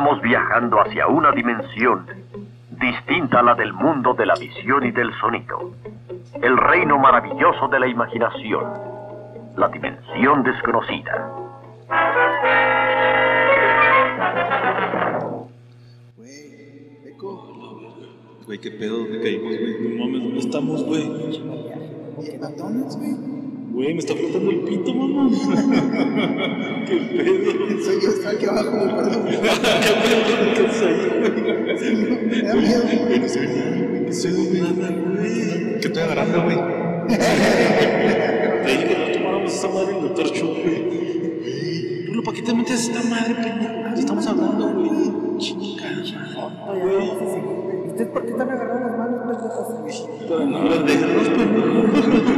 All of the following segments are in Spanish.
Estamos viajando hacia una dimensión distinta a la del mundo de la visión y del sonido. El reino maravilloso de la imaginación. La dimensión desconocida. Güey, Eco. Güey, qué pedo, ¿dónde caímos, güey? No mames, ¿dónde estamos, güey? Güey, me está flotando el pito, mamá. qué pedo. Soy yo, está aquí abajo, perdón. ¿Qué haces ahí, güey? Me da miedo. Güey, no se ve nada, güey. ¿Qué estoy agarrando, güey? Te dije que no tomáramos esa madre del doctor Chu, güey. Rulo, ¿para qué te metes esta madre, pendejo? Estamos hablando, güey. Chinga, güey. ¿Ustedes por qué están agarrando las manos, pendejos? No, déjanos, pendejo.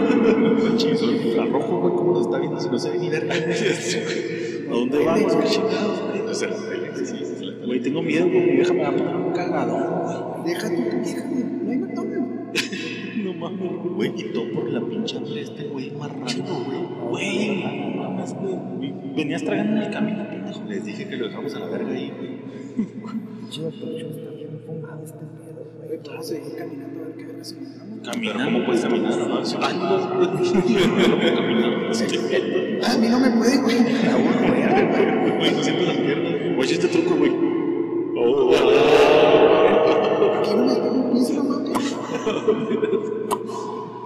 Chizo, el rojo, güey, ¿cómo nos está viendo si no se ve ni verga? ¿A dónde vamos, qué chingados, güey? No sé, la tele. Güey, tengo miedo, güey. Déjame a poner un cagadón, güey. Deja tú tu vieja, güey. No hay McDonald's. No mames, güey. Y todo por la pinche hambre este, güey, marrando, güey. Güey, no mames, güey. Venías tragando en el camino, pendejo. Les dije que lo dejamos a la verga ahí, güey. Chido, pero yo está bien fumado este güey. Vamos a seguir caminando a ver qué encontramos. Caminando. ¿Cómo puedes caminar? No, no, güey. No puedo caminar. Ah, a mí no me puede, güey. Güey. No siento las piernas. Oye, este truco, güey. Oh, Aquí no me veo un piso, mamá.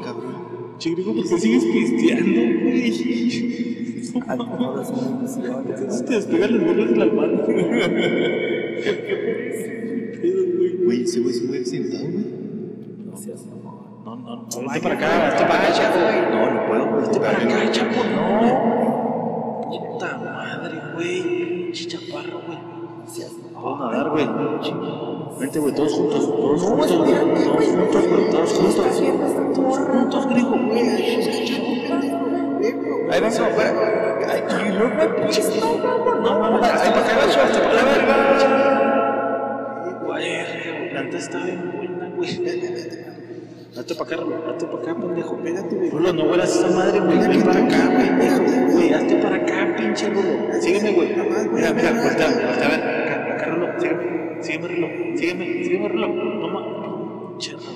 Cabrón. Chigrigo, ¿por qué sigues pisteando, güey? Al favor, es una ilusión. Entonces te despegan de las manos. Güey, ese güey se mueve sentado, güey. No, no, no. Vente para acá, vente para acá, chapo. No, no puedo, güey. Vente para acá, chapo, no. Puta madre, güey. Chichaparro, güey. Vamos a nadar, güey. Vente, güey, todos juntos. Todos juntos, güey. Todos juntos, güey. Todos juntos. Todos juntos, griego, güey. Ahí vengo, espera. Ay, luego, pinche. No mames, Ahí para acá, gacho, hasta para Güey, la neta está bien buena, güey. Date para acá, date para acá, pendejo. Espérate, güey. Rulo, no huelas esa madre, güey. Ven para acá, pendejo. Güey, hazte para acá, pinche Rulo. Sígueme, güey. Mira, mira, voltea, voltea, a ver. Acá, acá, Rulo, sígueme. Sígueme, Rulo. Sígueme, sígueme, Rulo. No mames. Pinche Rulo.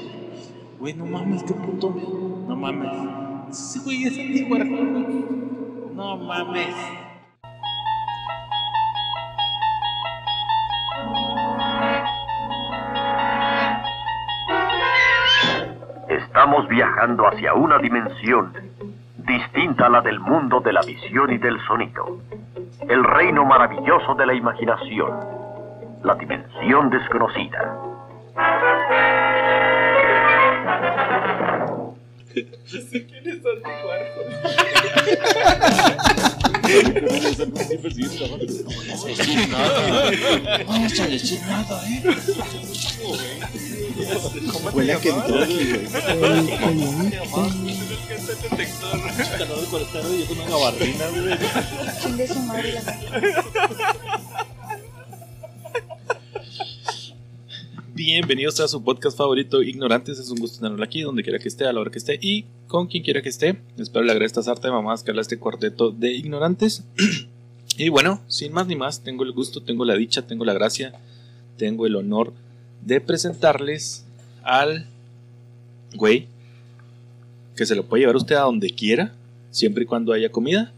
Güey, no mames, qué puto. No mames. Ese güey es antiguo, güey. No mames. Estamos viajando hacia una dimensión distinta a la del mundo de la visión y del sonido. El reino maravilloso de la imaginación. La dimensión desconocida. Huele a que entró aquí, güey. Chingue su madre la Bienvenidos a su podcast favorito, Ignorantes. Es un gusto tenerlo aquí, donde quiera que esté, a la hora que esté y con quien quiera que esté. Espero le agrade esta sarta de mamás que habla este cuarteto de ignorantes. y bueno, sin más ni más, tengo el gusto, tengo la dicha, tengo la gracia, tengo el honor de presentarles al güey que se lo puede llevar usted a donde quiera, siempre y cuando haya comida,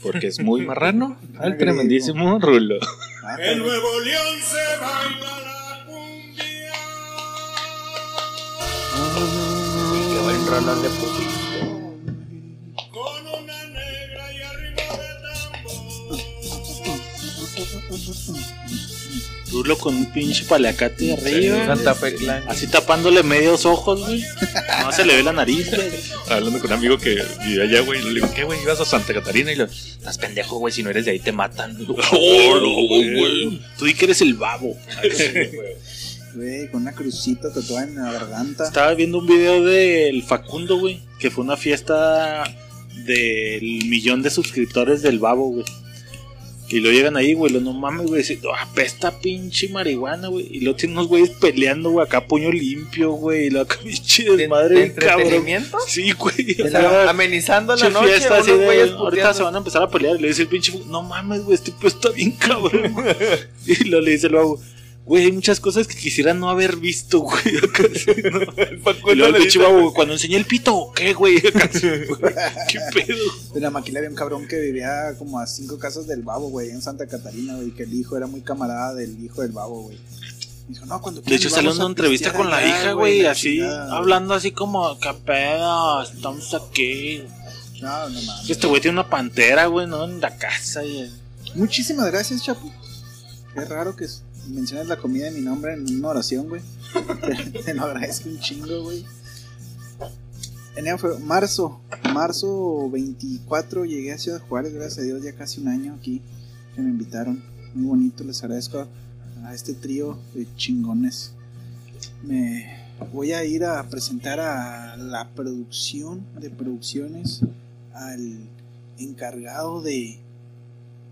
porque es muy marrano, al tremendísimo Rulo. En Nuevo León se baila Rolón le pusiste. Con una negra y arriba de tambor. Rulo con un pinche paliacate arriba. Santa Fe Clan. Así tapándole medios ojos, güey. No se le ve la nariz, güey. Hablando con un amigo que vive allá, güey. Le digo, ¿qué, güey? ¿Ibas a Santa Catarina? Y le digo, estás pendejo, güey. Si no eres de ahí, te matan. ¡Oh, no, güey! Tú di que eres el babo. Güey, con una crucita tatuada en la garganta. Estaba viendo un video del Facundo, güey. Que fue una fiesta del millón de suscriptores del babo, güey. Y lo llegan ahí, güey, lo no mames, güey, dice, "Ah, apesta pinche marihuana, güey. Y luego tiene unos güeyes peleando, güey, acá puño limpio, güey. Y luego acá pinche ¿De- desmadre, de cabrón. entretenimiento? Sí, güey. O sea, amenizando la noche, fiesta unos así de, güeyes ahorita se van a empezar a pelear. Y le dice el pinche, no mames, güey, este pedo está bien cabrón. güey". y lo le dice luego, güey, hay muchas cosas que quisiera no haber visto, güey. ¿no? Y luego el pinche babo, cuando enseñé el pito, ¿qué, güey? Acá sí, güey, ¿Qué pedo? De la maquila había un cabrón que vivía como a cinco casas del babo, güey, en Santa Catarina, güey, que el hijo era muy camarada del hijo del babo, güey. Dijo, no, cuando De hecho, salió una entrevista con la hija, güey, así, chingada, hablando así como, ¿qué pedo? Estamos aquí. No, no mames. Este güey tiene una pantera, güey, ¿no? En la casa. Y... Muchísimas gracias, Chapo. Qué raro que s- menciones la comida de mi nombre en una oración, güey. Te, te lo agradezco un chingo, güey. Enero fue marzo, marzo 24 llegué a Ciudad Juárez, gracias a Dios, ya casi un año aquí que me invitaron. Muy bonito, les agradezco a, a este trío de chingones. Me voy a ir a presentar a la producción de producciones, al encargado de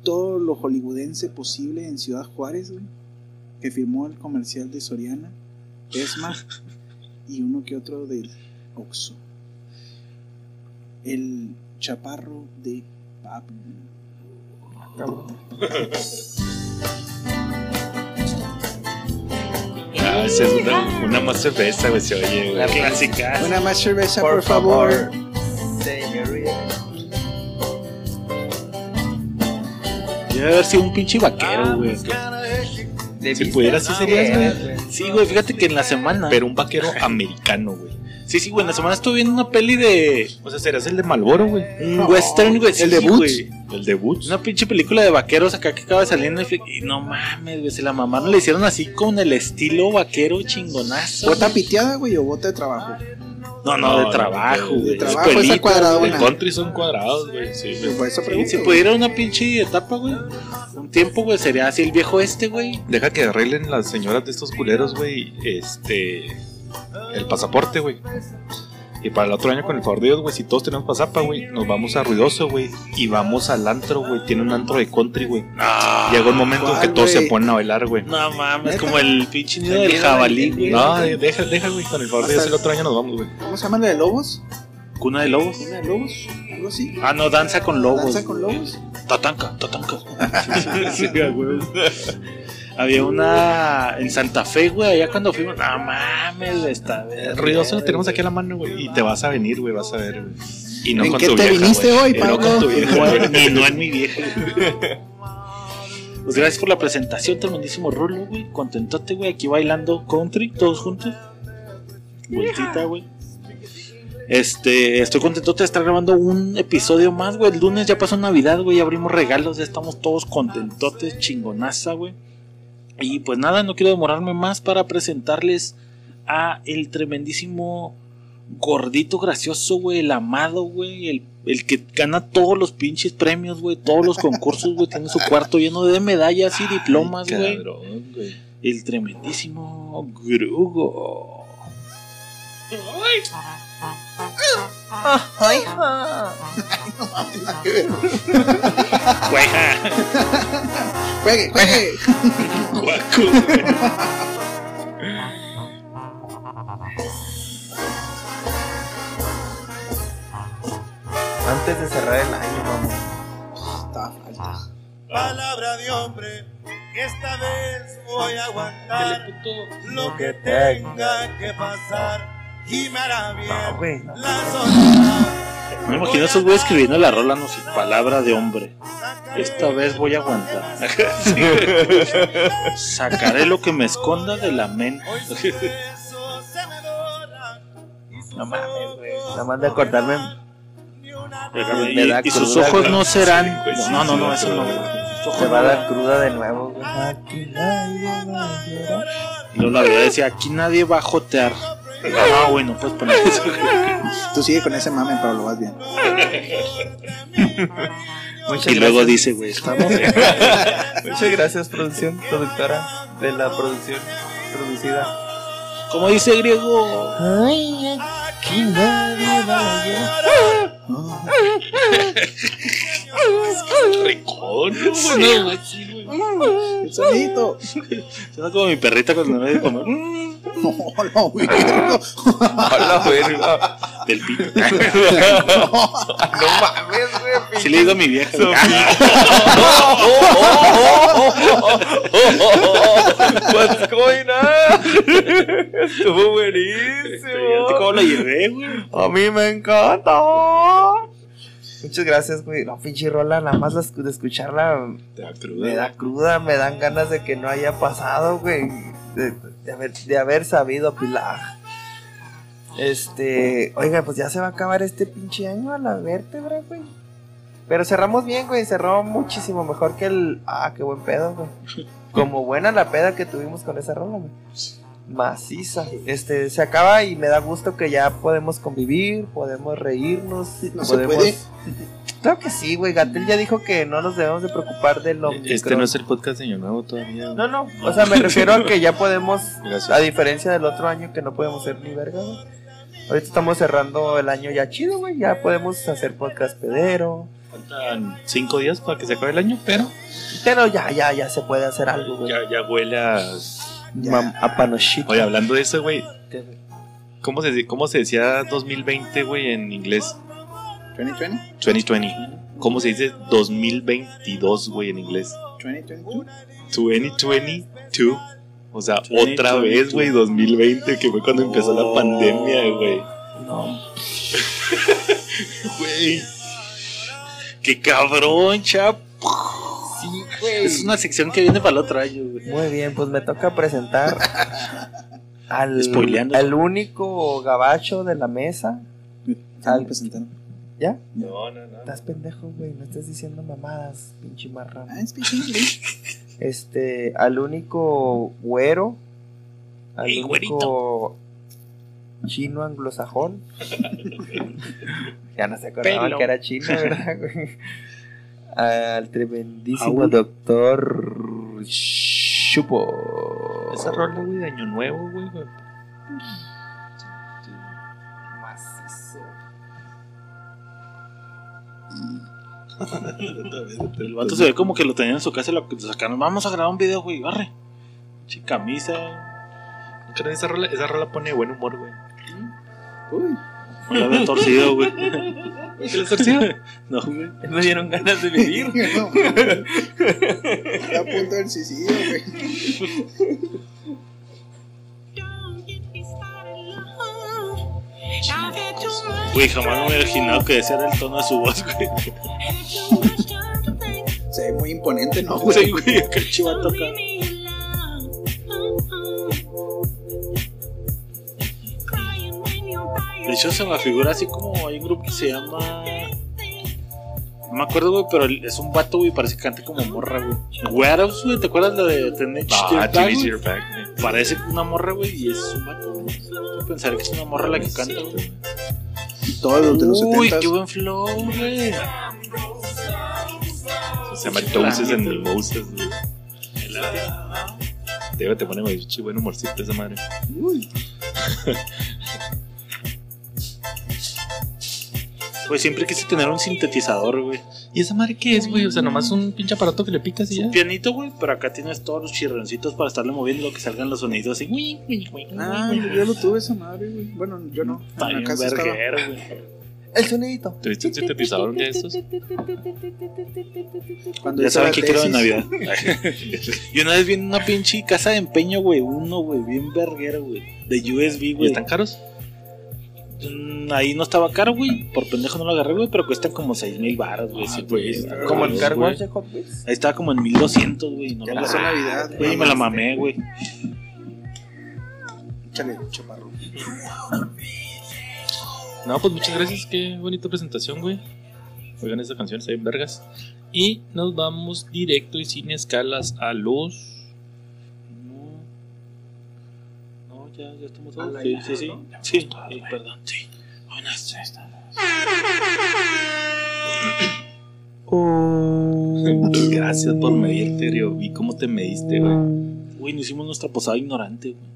todo lo hollywoodense posible en Ciudad Juárez, güey, que firmó el comercial de Soriana, Esma y uno que otro del Oxxo. El chaparro de Pablo. Ah, esa es una, una más cerveza, güey, se oye, La güey. clásica. Una más cerveza, Por por, favor. Señorita. Debe haber sido un pinche vaquero, güey. De Si vista, pudiera, sí no, serías, güey. güey. Sí, güey, fíjate que en la semana. Pero un vaquero americano, güey. Sí, sí, güey, en la semana estuve viendo una peli de. O sea, serás el de Malboro, güey. Un western, güey. el sí, de Boots. güey. El de Boots. Una pinche película de vaqueros acá que acaba de salir en Netflix. Y no mames, güey. Se la mamaron, le hicieron así con el estilo vaquero chingonazo. ¿Bota piteada, güey, o bota de trabajo? No, no, de trabajo, de güey. trabajo, Escuelita, esa cuadrada, güey. El country son cuadrados, güey. Sí, güey. Por eso Sí, pregunto, si pudiera una pinche etapa, güey. Un tiempo, güey, sería así el viejo este, güey. Deja que arreglen las señoras de estos culeros, güey. Este. El pasaporte, güey. Y para el otro año, con el favor de Dios, güey, si todos tenemos pasapa, güey, nos vamos a Ruidoso, güey. Y vamos al antro, güey. Tiene un antro de country, güey. Llega un momento en que ¿cuál, todos se ponen a bailar, güey. No mames, ¿Neta? como el pinche nido El del jabalí, güey. No, deja, deja, güey. Con el favor de Dios, el otro año nos vamos, güey. ¿Cómo se llama la de lobos? Cuna de lobos. ¿Una de lobos? ¿Algo así? Ah, no, danza con lobos. ¿Danza con lobos? Tatanca, tatanca. Sí, güey. Había una en Santa Fe, güey, allá cuando fuimos. No mames, está. Ruidoso lo tenemos aquí a la mano, güey. Y te vas a venir, güey, vas a ver, güey. Y no ¿En con qué tu te vieja, viniste güey. hoy, Y no Pablo? con tu vieja. Ni no en mi vieja. Pues gracias por la presentación, tremendísimo rolo, güey. Contentote, güey, aquí bailando country, todos juntos. Vueltita, güey. Este, estoy contentote de estar grabando un episodio más, güey. El lunes ya pasó Navidad, güey. ya Abrimos regalos, ya estamos todos contentotes, chingonaza, güey. Y pues nada, no quiero demorarme más para presentarles a el tremendísimo gordito gracioso, güey, el amado, güey, el, el que gana todos los pinches premios, güey, todos los concursos, güey, tiene su cuarto lleno de medallas y diplomas, güey. El tremendísimo Grugo. Ay, ja. Güey, ja. ¡Juegue, juegue! Guaco, güey. Antes de cerrar el año, vamos. Estaba falta. Palabra de hombre, que esta vez voy a aguantar lo que te- tenga que pasar y No, güey. no. Me imagino a esos güeyes escribiendo la rola, no sé, palabra de hombre. Esta vez voy a aguantar. Sacaré lo que me esconda de la mente. No mames, güey. Nada más de acordarme. Y, sus ojos no serán. No, no, no, eso no. Se va a dar cruda de nuevo, güey. Y luego la verdad decía, aquí nadie va a jotear. No, güey, no puedes poner eso. Tú sigue con ese mame, pero lo vas bien. Muchas Y luego dice, güey, estamos. Muchas gracias, producción, productora de la producción producida. Como dice griego. Ay, aquí nadie. Ah. No, El sonito. Suena como mi perrita cuando no de comer. No, no, güey. A la verga. Del pito. No mames, güey. Sí le digo a mi vieja. What's going on? Estuvo Este, buenísimo. ¿Cómo lo llevé, güey? A mí me encanta. Muchas gracias, güey. No, pinche rola, nada más la escu- de escucharla Te da me cruda. da cruda, me dan ganas de que no haya pasado, güey. De, de haber, de haber sabido Pilar. Este, oiga, pues ya se va a acabar este pinche año a la vértebra, güey. Pero cerramos bien, güey. Cerró muchísimo mejor que el. Ah, qué buen pedo, güey. Como buena la peda que tuvimos con esa rola, güey. Maciza. Este, se acaba y me da gusto que ya podemos convivir, podemos reírnos. No se podemos... puede. Claro que sí, güey. Gatel ya dijo que no nos debemos de preocupar del Omicron. Este no es el podcast de Año Nuevo todavía. No, no, o sea, me refiero a que ya podemos, Gracias. a diferencia del otro año que no podemos ser ni verga, güey. Ahorita estamos cerrando el año ya chido, güey. Ya podemos hacer podcast pedero. Faltan cinco días para que se acabe el año, pero Pero ya, ya, ya se puede hacer algo, güey. ya, ya huele a. Panochito. Oye, hablando de eso, güey, ¿cómo se, ¿cómo se decía 2020, güey, en inglés? 2020, 2020. ¿Cómo se dice 2022, güey, en inglés? 2022. 2022. O sea, 2022. otra vez, güey, 2020, que fue cuando empezó la Oh. pandemia, güey. No. Güey. qué cabrón, chap. Güey. Es una sección que viene para el otro año, güey. Muy bien, pues me toca presentar al, Spoileando. al único gabacho de la mesa. Están presentando. ¿Ya? No, no, no. Estás pendejo, güey. No estés diciendo mamadas, pinche marrano. Ah, speak English. este, al único güero, al único chino anglosajón. ya no se acordaban Pelo. que era chino, ¿verdad, güey? Al tremendísimo Aún. doctor Chupo. Esa rola, güey, de Año Nuevo, güey. güey. El vato se ve como que lo tenía en su casa y lo sacaron. Vamos a grabar un video, güey. Barre. Che, camisa. Esa rola, esa rola pone buen humor, güey. Uy, la había torcido, güey. ¿Qué le torcido? No, güey. Me dieron ganas de vivir. no. Está a punto del suicidio, güey. Güey, jamás me hubiera imaginado que ese era el tono de su voz, güey. Se ve muy imponente, ¿no, güey? Sí, güey, que el chivato acá. De hecho, se me figura así como hay un grupo que se llama. No me acuerdo, güey, pero es un vato, güey, parece que canta como morra, güey. Warehouse, güey, ¿te acuerdas la de Teenage Ah? Dirtbag, güey. Parece una morra, güey, y es un vato, güey. Yo pensaría que es una morra la que canta, güey. Todos los de los Uy, 70 qué buen flow, güey. Se llama Doses and Mimosas, güey. Te, te pone muy buen humorcito esa madre. Pues siempre quise tener un sintetizador, güey. ¿Y esa madre qué es, güey? O sea, nomás un pinche aparato que le picas y ya. Un pianito, güey, pero acá tienes todos los chirroncitos para estarle moviendo que salgan los sonidos así. Ah, yo, lo tuve esa madre, güey. Bueno, yo no. Está bien verguero, güey. El sonidito. ¿Tuviste un sintetizador de esos? Cuando Ya saben que quiero de. Navidad. y una vez vi en una pinche casa de empeño, güey. Uno, güey, bien verguero, güey. De USB, ¿Y güey. están caros? Mm, Ahí no estaba caro, güey. Por pendejo no lo agarré, güey. Pero cuestan como 6 mil baros, güey. sí, güey. Está Como el cabrón, car güey. wash de Hot Wheels. Ahí estaba como en 1200, güey. No Ya lo pasó agarré. Navidad, Güey, y me la mamé, güey. Échale, chaparro. No, pues muchas gracias. Qué bonita presentación, güey. Oigan, esta canción está bien vergas. Y nos vamos directo y sin escalas a los. No. No, ya, ya estamos todos. Sí, sí, sí. Sí, sí, perdón. Sí. Buenas, ya estamos. Gracias por medirte, Rio. Vi cómo te mediste, güey. Güey, no hicimos nuestra posada ignorante, güey.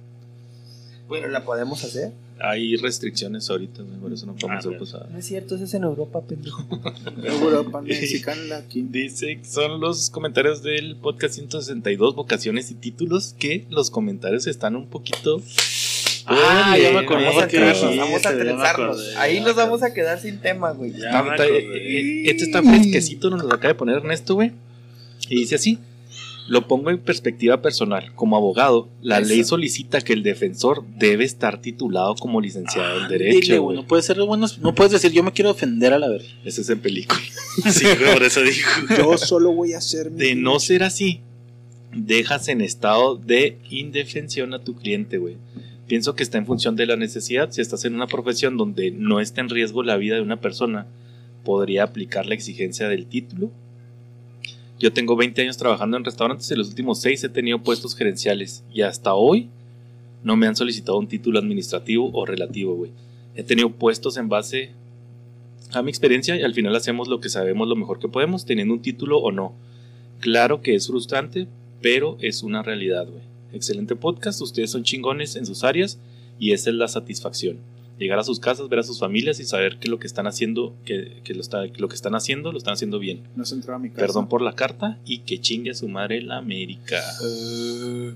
Pero la podemos hacer. Hay restricciones ahorita, güey, por eso no podemos Ah, hacer bueno. posada. No es cierto, eso es en Europa, pendejo. Europa, mexicana aquí. Dice que son los comentarios del podcast 162, vocaciones y títulos, que los comentarios están un poquito... Ah, ya me acordé Vamos a que trenzarnos, dijiste, vamos a trenzarnos. acordé, Ahí nos vamos a quedar sin tema, güey. Está- está- eh, este está fresquecito, nos lo acaba de poner Ernesto, güey. Y dice así: Lo pongo en perspectiva personal. Como abogado, la Eso. ley solicita que el defensor debe estar titulado como licenciado en Derecho. güey, güey. No puede ser bueno, no puedes decir yo me quiero defender a la verga. Ese es en película. Sí, por eso dijo. Yo solo voy a hacer mi. De no ser así, dejas en estado de indefensión a tu cliente, güey. Pienso que está en función de la necesidad. Si estás en una profesión donde no está en riesgo la vida de una persona, podría aplicar la exigencia del título. Yo tengo 20 años trabajando en restaurantes y los últimos 6 he tenido puestos gerenciales y hasta hoy no me han solicitado un título administrativo o relativo, güey. He tenido puestos en base a mi experiencia y al final hacemos lo que sabemos lo mejor que podemos, teniendo un título o no. Claro que es frustrante, pero es una realidad, güey. Excelente podcast, ustedes son chingones en sus áreas y esa es la satisfacción. Llegar a sus casas, ver a sus familias y saber que lo que están haciendo, que, que lo, está, que lo que están haciendo, lo están haciendo bien. No se entraba a mi casa. Perdón por la carta y que chingue a su madre la América. Hace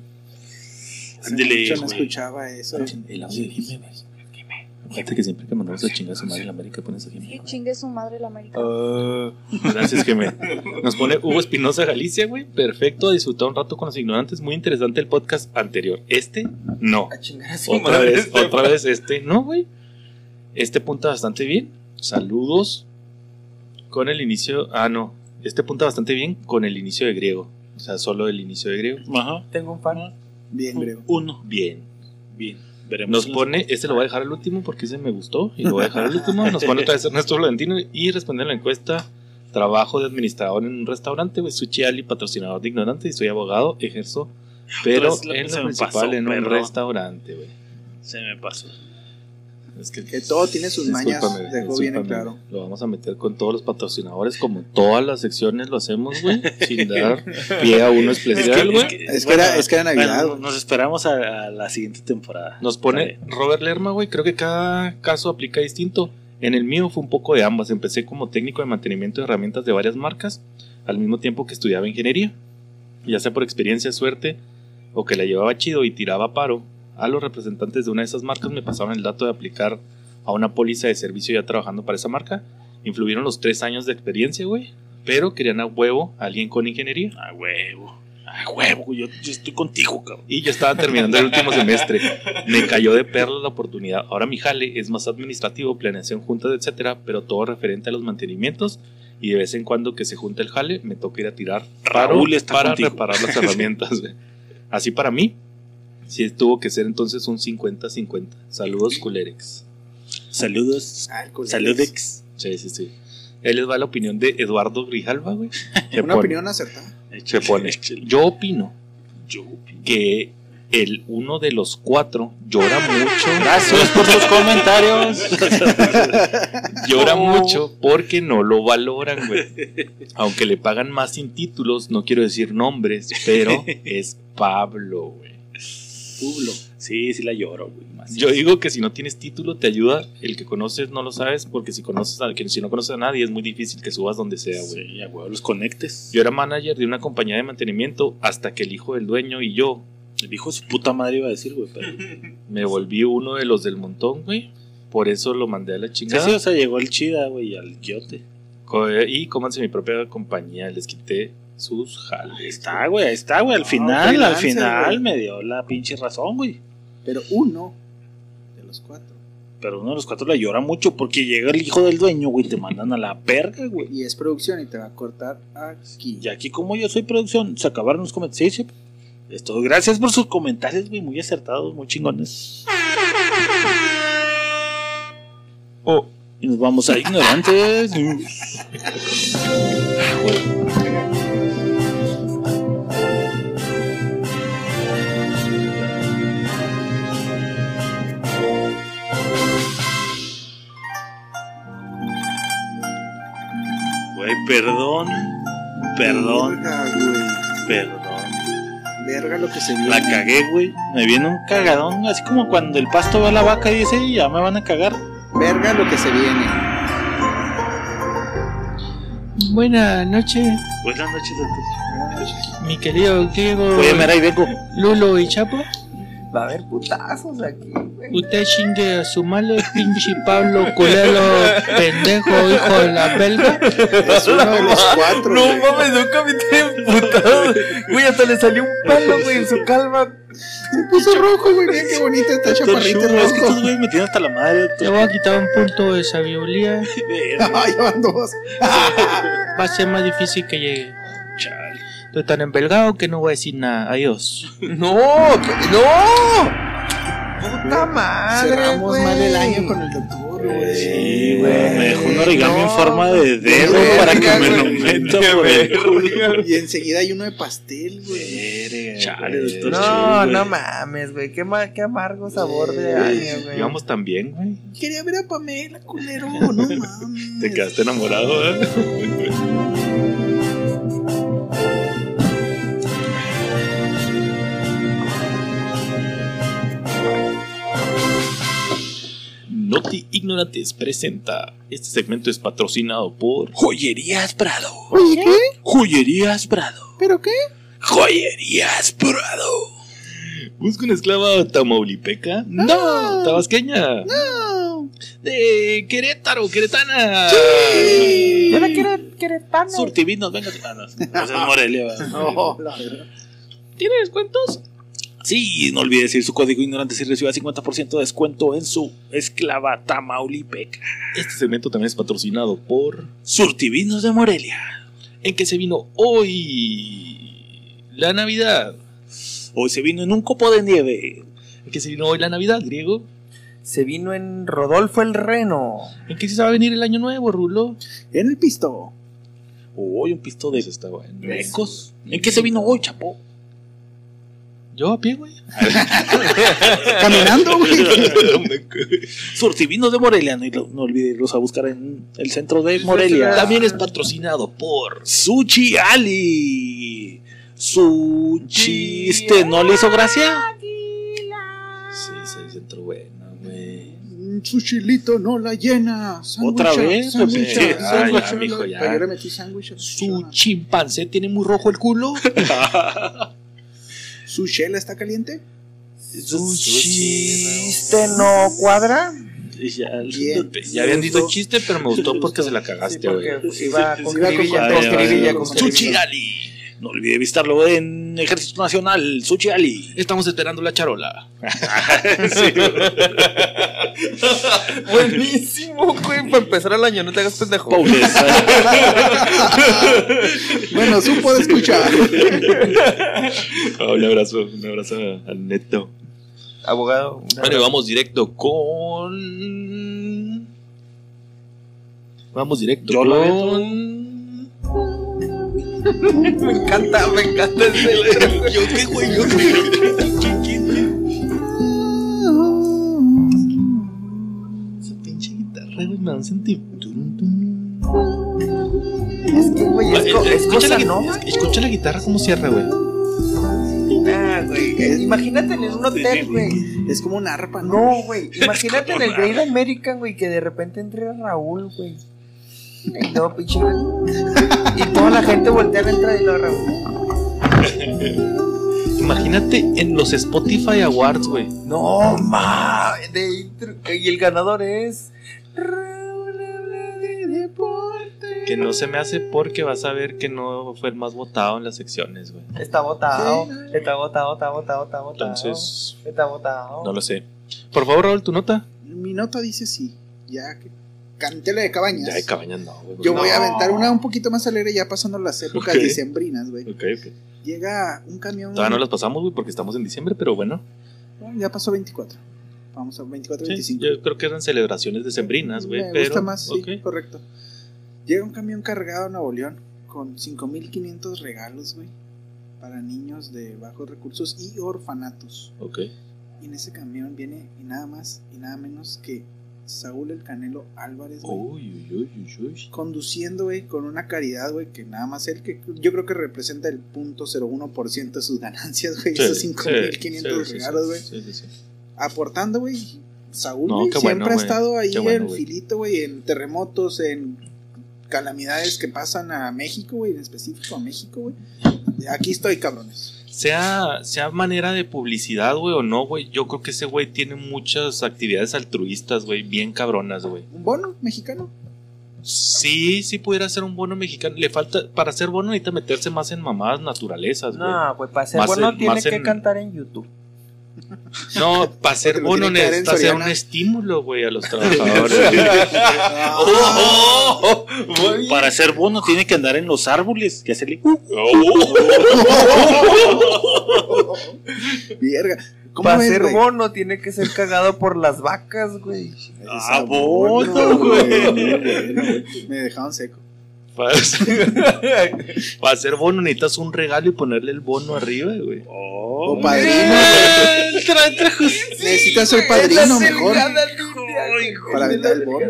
Ándele, mucho no escuchaba eso. El audio güey. Fíjate que siempre que mandamos a chingar a su madre la América pones a Jimmy. Que chingue su madre la América. Gracias, que me Nos pone Hugo Espinosa Galicia, güey. Perfecto, disfrutar un rato con los ignorantes. Muy interesante el podcast anterior. Este, no. A chingar a su Otra madre vez, este, otra vez este, no, güey. Este punta bastante bien. Saludos con el inicio. Ah, no. Este punta bastante bien con el inicio de griego. O sea, solo el inicio de griego. Ajá. Tengo un fan. Bien. Uno. Bien. Bien. Veremos. Nos pone, este lo voy a dejar al último porque ese me gustó y lo voy a dejar al último. Nos pone otra vez Ernesto Valentino y responde a la encuesta. Trabajo de administrador en un restaurante, güey. Soy Chiali, patrocinador de ignorante y soy abogado. Ejerzo, pero vez lo en lo principal pasó, en un perro. restaurante, güey. Se me pasó. Es que, Que todo tiene sus mañas, dejó bien claro. Lo vamos a meter con todos los patrocinadores, como en todas las secciones lo hacemos, güey. sin dar pie a uno especial, güey. Es que era- es que era Navidad, bueno, nos esperamos a, a la siguiente temporada. Nos pone Robert Lerma, güey. Creo que cada caso aplica distinto. En el mío fue un poco de ambas. Empecé como técnico de mantenimiento de herramientas de varias marcas, al mismo tiempo que estudiaba ingeniería. Ya sea por experiencia, suerte, o que la llevaba chido y tiraba paro, a los representantes de una de esas marcas me pasaron el dato de aplicar a una póliza de servicio ya trabajando para esa marca. Influyeron los tres años de experiencia, güey. Pero querían a huevo a alguien con ingeniería. A huevo. A huevo, yo, yo estoy contigo, cabrón. Y yo estaba terminando el último semestre. Me cayó de perlas la oportunidad. Ahora mi jale es más administrativo, planeación, juntas, etcétera, pero todo referente a los mantenimientos. Y de vez en cuando que se junta el jale, me toca ir a tirar Raúl está para reparar las herramientas. Así para mí, sí tuvo que ser entonces un 50-50. Saludos, culerex. Saludos. Ah, el culero. Saludex. Sí, sí, sí. Él les va la opinión de Eduardo Grijalva, güey. Una pone- opinión acertada. Se pone. Yo opino Yo. que el uno de los cuatro llora mucho. Gracias por sus comentarios. Llora mucho porque no lo valoran, güey. Aunque le pagan más sin títulos, no quiero decir nombres, pero es Pablo, güey. Publo. Sí, sí la lloro, güey. más. Yo digo que si no tienes título te ayuda, el que conoces no lo sabes, porque si conoces a, que si no conoces a nadie es muy difícil que subas donde sea, güey. Sí, a huevo, los conectes. Yo era manager de una compañía de mantenimiento hasta que el hijo del dueño y yo El hijo de su puta madre iba a decir, güey. Pero... me volví uno de los del montón, güey. Por eso lo mandé a la Sí, chingada. sí, o sea, llegó el chida, güey, al guiote. Co- Y cómanse mi propia compañía, les quité sus jales. Ahí está, güey, ahí está, güey. Al No, final, al final güey. me dio la pinche razón, güey. Pero uno de los cuatro. Pero uno de los cuatro le llora mucho porque llega el hijo del dueño, güey, te mandan a la verga, güey. Y es producción y te va a cortar aquí. Y aquí, como yo soy producción, se acabaron los comentarios. Sí, sí. Esto, gracias por sus comentarios, güey, muy acertados, muy chingones. Oh, y nos vamos a ignorantes. Güey, perdón. Perdón, Verga, güey. perdón. Verga lo que se vio. La cagué, güey. Me viene un cagadón, así como cuando el pasto ve a la vaca y dice, ya me van a cagar. Verga lo que se viene. Buenas noches, Buenas noches, doctor. mi querido Diego, Oye, mira, ahí vengo. Lulo y Chapo. Va a haber putazos aquí, güey. Usted chingue a su madre, pinche Pablo culero, pendejo, hijo de la belga. Es uno de los cuatro. No güey. mames, nunca me tiene emputado. Güey, hasta le salió un pelo, güey, en su calva. Se puso rojo, güey. Mira qué bonito está chaparrito Churro, es que estos rojo. güey me tienen hasta la madre, Te voy a quitar un punto de sabiduría. Ay, van dos. Va a ser más difícil que llegue. Estoy tan embelgado que no voy a decir nada. Adiós. No, no. Puta madre, Cerramos güey. mal el año con el doctor, güey. Sí, güey. Me dejó un origami en forma de dedo para que me lo güey. meta por el. Y enseguida hay uno de pastel, güey. Chale, doctor. No, sí, no güey. mames, güey. Qué, qué amargo sabor de año, güey. Íbamos tan bien, güey. Quería ver a Pamela, culero. No mames. Te quedaste enamorado, ¿eh? Noti Ignorantes presenta. Este segmento es patrocinado por. Joyerías Prado. Oye, ¿qué? Joyerías Prado. ¿Pero qué? Joyerías Prado. ¿Busca una esclava tamaulipeca? No, tabasqueña. No. De Querétaro, queretana. Yo la quiero queretano. Surtivinos, venga. Ah, no, es Morelia. No, la verdad. ¿Tiene descuentos? Sí, no olvide decir su código ignorante si reciba 50% de descuento en su esclava Tamaulipeca. Este segmento también es patrocinado por. Surtivinos de Morelia. ¿En qué se vino hoy? La Navidad. Hoy se vino en un copo de nieve. ¿En qué se vino hoy la Navidad, griego? Se vino en Rodolfo el Reno. ¿En qué se va a venir el año nuevo, Rulo? En el pisto. Hoy un pisto de Eso está bueno. ¿En qué se vino hoy, chapo? Yo a pie, güey. Caminando, güey. Surtivinos de Morelia. No, no olvide irlos a buscar en el centro de Morelia. También es patrocinado por. Sushi Ali. Su chiste no le hizo gracia. Sí, se centro bueno, güey. Su chilito no la llena. Otra vez, Su chimpancé tiene muy rojo el culo. ¿Su chela está caliente? ¿Su chiste no cuadra? Ya, Bien. Ya habían dicho chiste, pero me gustó porque se la cagaste, güey. porque iba con Sí, iba con con con Sushi jiribilla. Ali. No olvide visitarlo en Ejército Nacional. Sushi Ali. Estamos esperando la charola. Buenísimo, güey. Para empezar el año, no te hagas pendejo. Bueno, supo de escuchar. Un abrazo, un abrazo al neto. Abogado. Bueno, vamos directo con. Vamos directo Yo con. Me encanta, me encanta ese. Yo qué güey, yo qué. Esa pinche guitarra, güey, me da un sentimiento. Es que, güey, es, co- es escucha, cosa la, gui- escucha la guitarra como cierra, güey. Ah, güey. Imagínate en un hotel, güey. Es como una arpa, ¿no? No, güey. Imagínate en el Great American, güey, que de repente entre Raúl, güey. Y no, pinche. Y toda la gente voltea a entrar y lo Raúl. Imagínate en los Spotify Awards, güey. No, ma. Y el ganador es. Raúl habla de deporte. Que no se me hace porque vas a ver que no fue el más votado en las secciones, güey. Está votado. Sí. Está votado, está votado, está votado. Entonces, Está votado. no lo sé. Por favor, Raúl, tu nota. Mi nota dice sí. Ya que cantela de cabañas. Ya de cabañas no, güey. Yo voy a aventar una un poquito más alegre ya pasando las épocas Ok. dicembrinas, güey. Ok, ok. Llega un camión. Todavía no las pasamos, güey, porque estamos en diciembre, pero bueno. Bueno, Ya pasó 24. Vamos a 24, Sí, 25. yo creo que eran celebraciones decembrinas, güey. Me pero, gusta más, sí, correcto. Llega un camión cargado a Nuevo León con 5.500 regalos, güey, para niños de bajos recursos y orfanatos. Ok. Y en ese camión viene y nada más y nada menos que Saúl el Canelo Álvarez, güey. Uy, uy, uy, uy, uy. Conduciendo, güey, con una caridad, güey, que nada más él, que yo creo que representa el .01% de sus ganancias, güey. esos Sí, 5.500 sí, regalos, güey. Sí. Aportando, güey. Saúl, No, siempre bueno, ha estado ahí bueno, en filito, güey, en terremotos, en calamidades que pasan a México, güey, en específico a México, güey. Aquí estoy, cabrones. Sea, sea manera de publicidad, güey, o no, güey. Yo creo que ese güey tiene muchas actividades altruistas, güey, bien cabronas, güey. Un bono mexicano. Sí, sí pudiera ser un bono mexicano. Le falta, para ser bono necesita meterse más en mamadas naturalezas, güey. No, pues para ser Más bueno en- tiene que en- cantar en YouTube. No, para ser que en necesita ser un estímulo, güey, a los trabajadores. Oh, Para ser bono tiene que andar en los árboles y hacerle. uh, Verga. ¿Cómo Para ves, ser güey? bono tiene que ser cagado por las vacas, güey. Ah, bono, güey. Me dejaron seco. Para ser, para ser bono necesitas un regalo y ponerle el bono arriba, güey. Oh, O padrino. Necesitas ser padrino mejor. Para aventar el bono.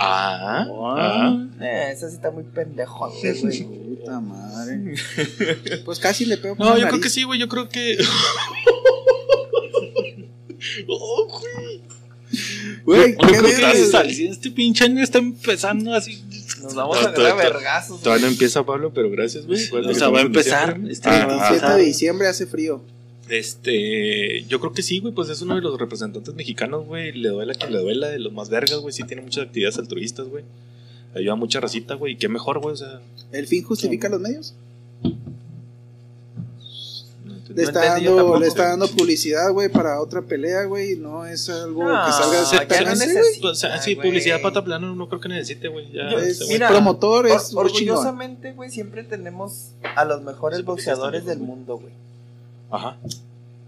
Ah, Ah. ah. Eh, esa sí está muy pendejote, güey. Puta madre. Pues casi le pego. por No, yo creo que sí, güey. Yo creo que. Oh, güey. Güey, Yo ¿qué creo que este pinche año está empezando así. Nos vamos a No, agarrar a vergazos. Todavía no empieza Pablo, pero gracias, güey. O sea, va a empezar. Este Ah, año va a ah, 7 empezar. de diciembre hace frío. Este, yo creo que sí, güey, pues es uno de los representantes mexicanos, güey. Le duela a quien le duela, de los más vergas, güey. Sí tiene muchas actividades altruistas, güey. Ayuda a mucha racita, güey. Y qué mejor, güey. O sea, ¿El fin justifica los medios? Le está, dando, tampoco. le está dando publicidad, güey, para otra pelea, güey. No es algo No, que salga de ser no. Pues, o sea, sí, publicidad pata plano no creo que necesite, güey. Ese mira, promotor, es Or- orgullosamente, güey, siempre tenemos a los mejores boxeadores del mundo, güey. Ajá.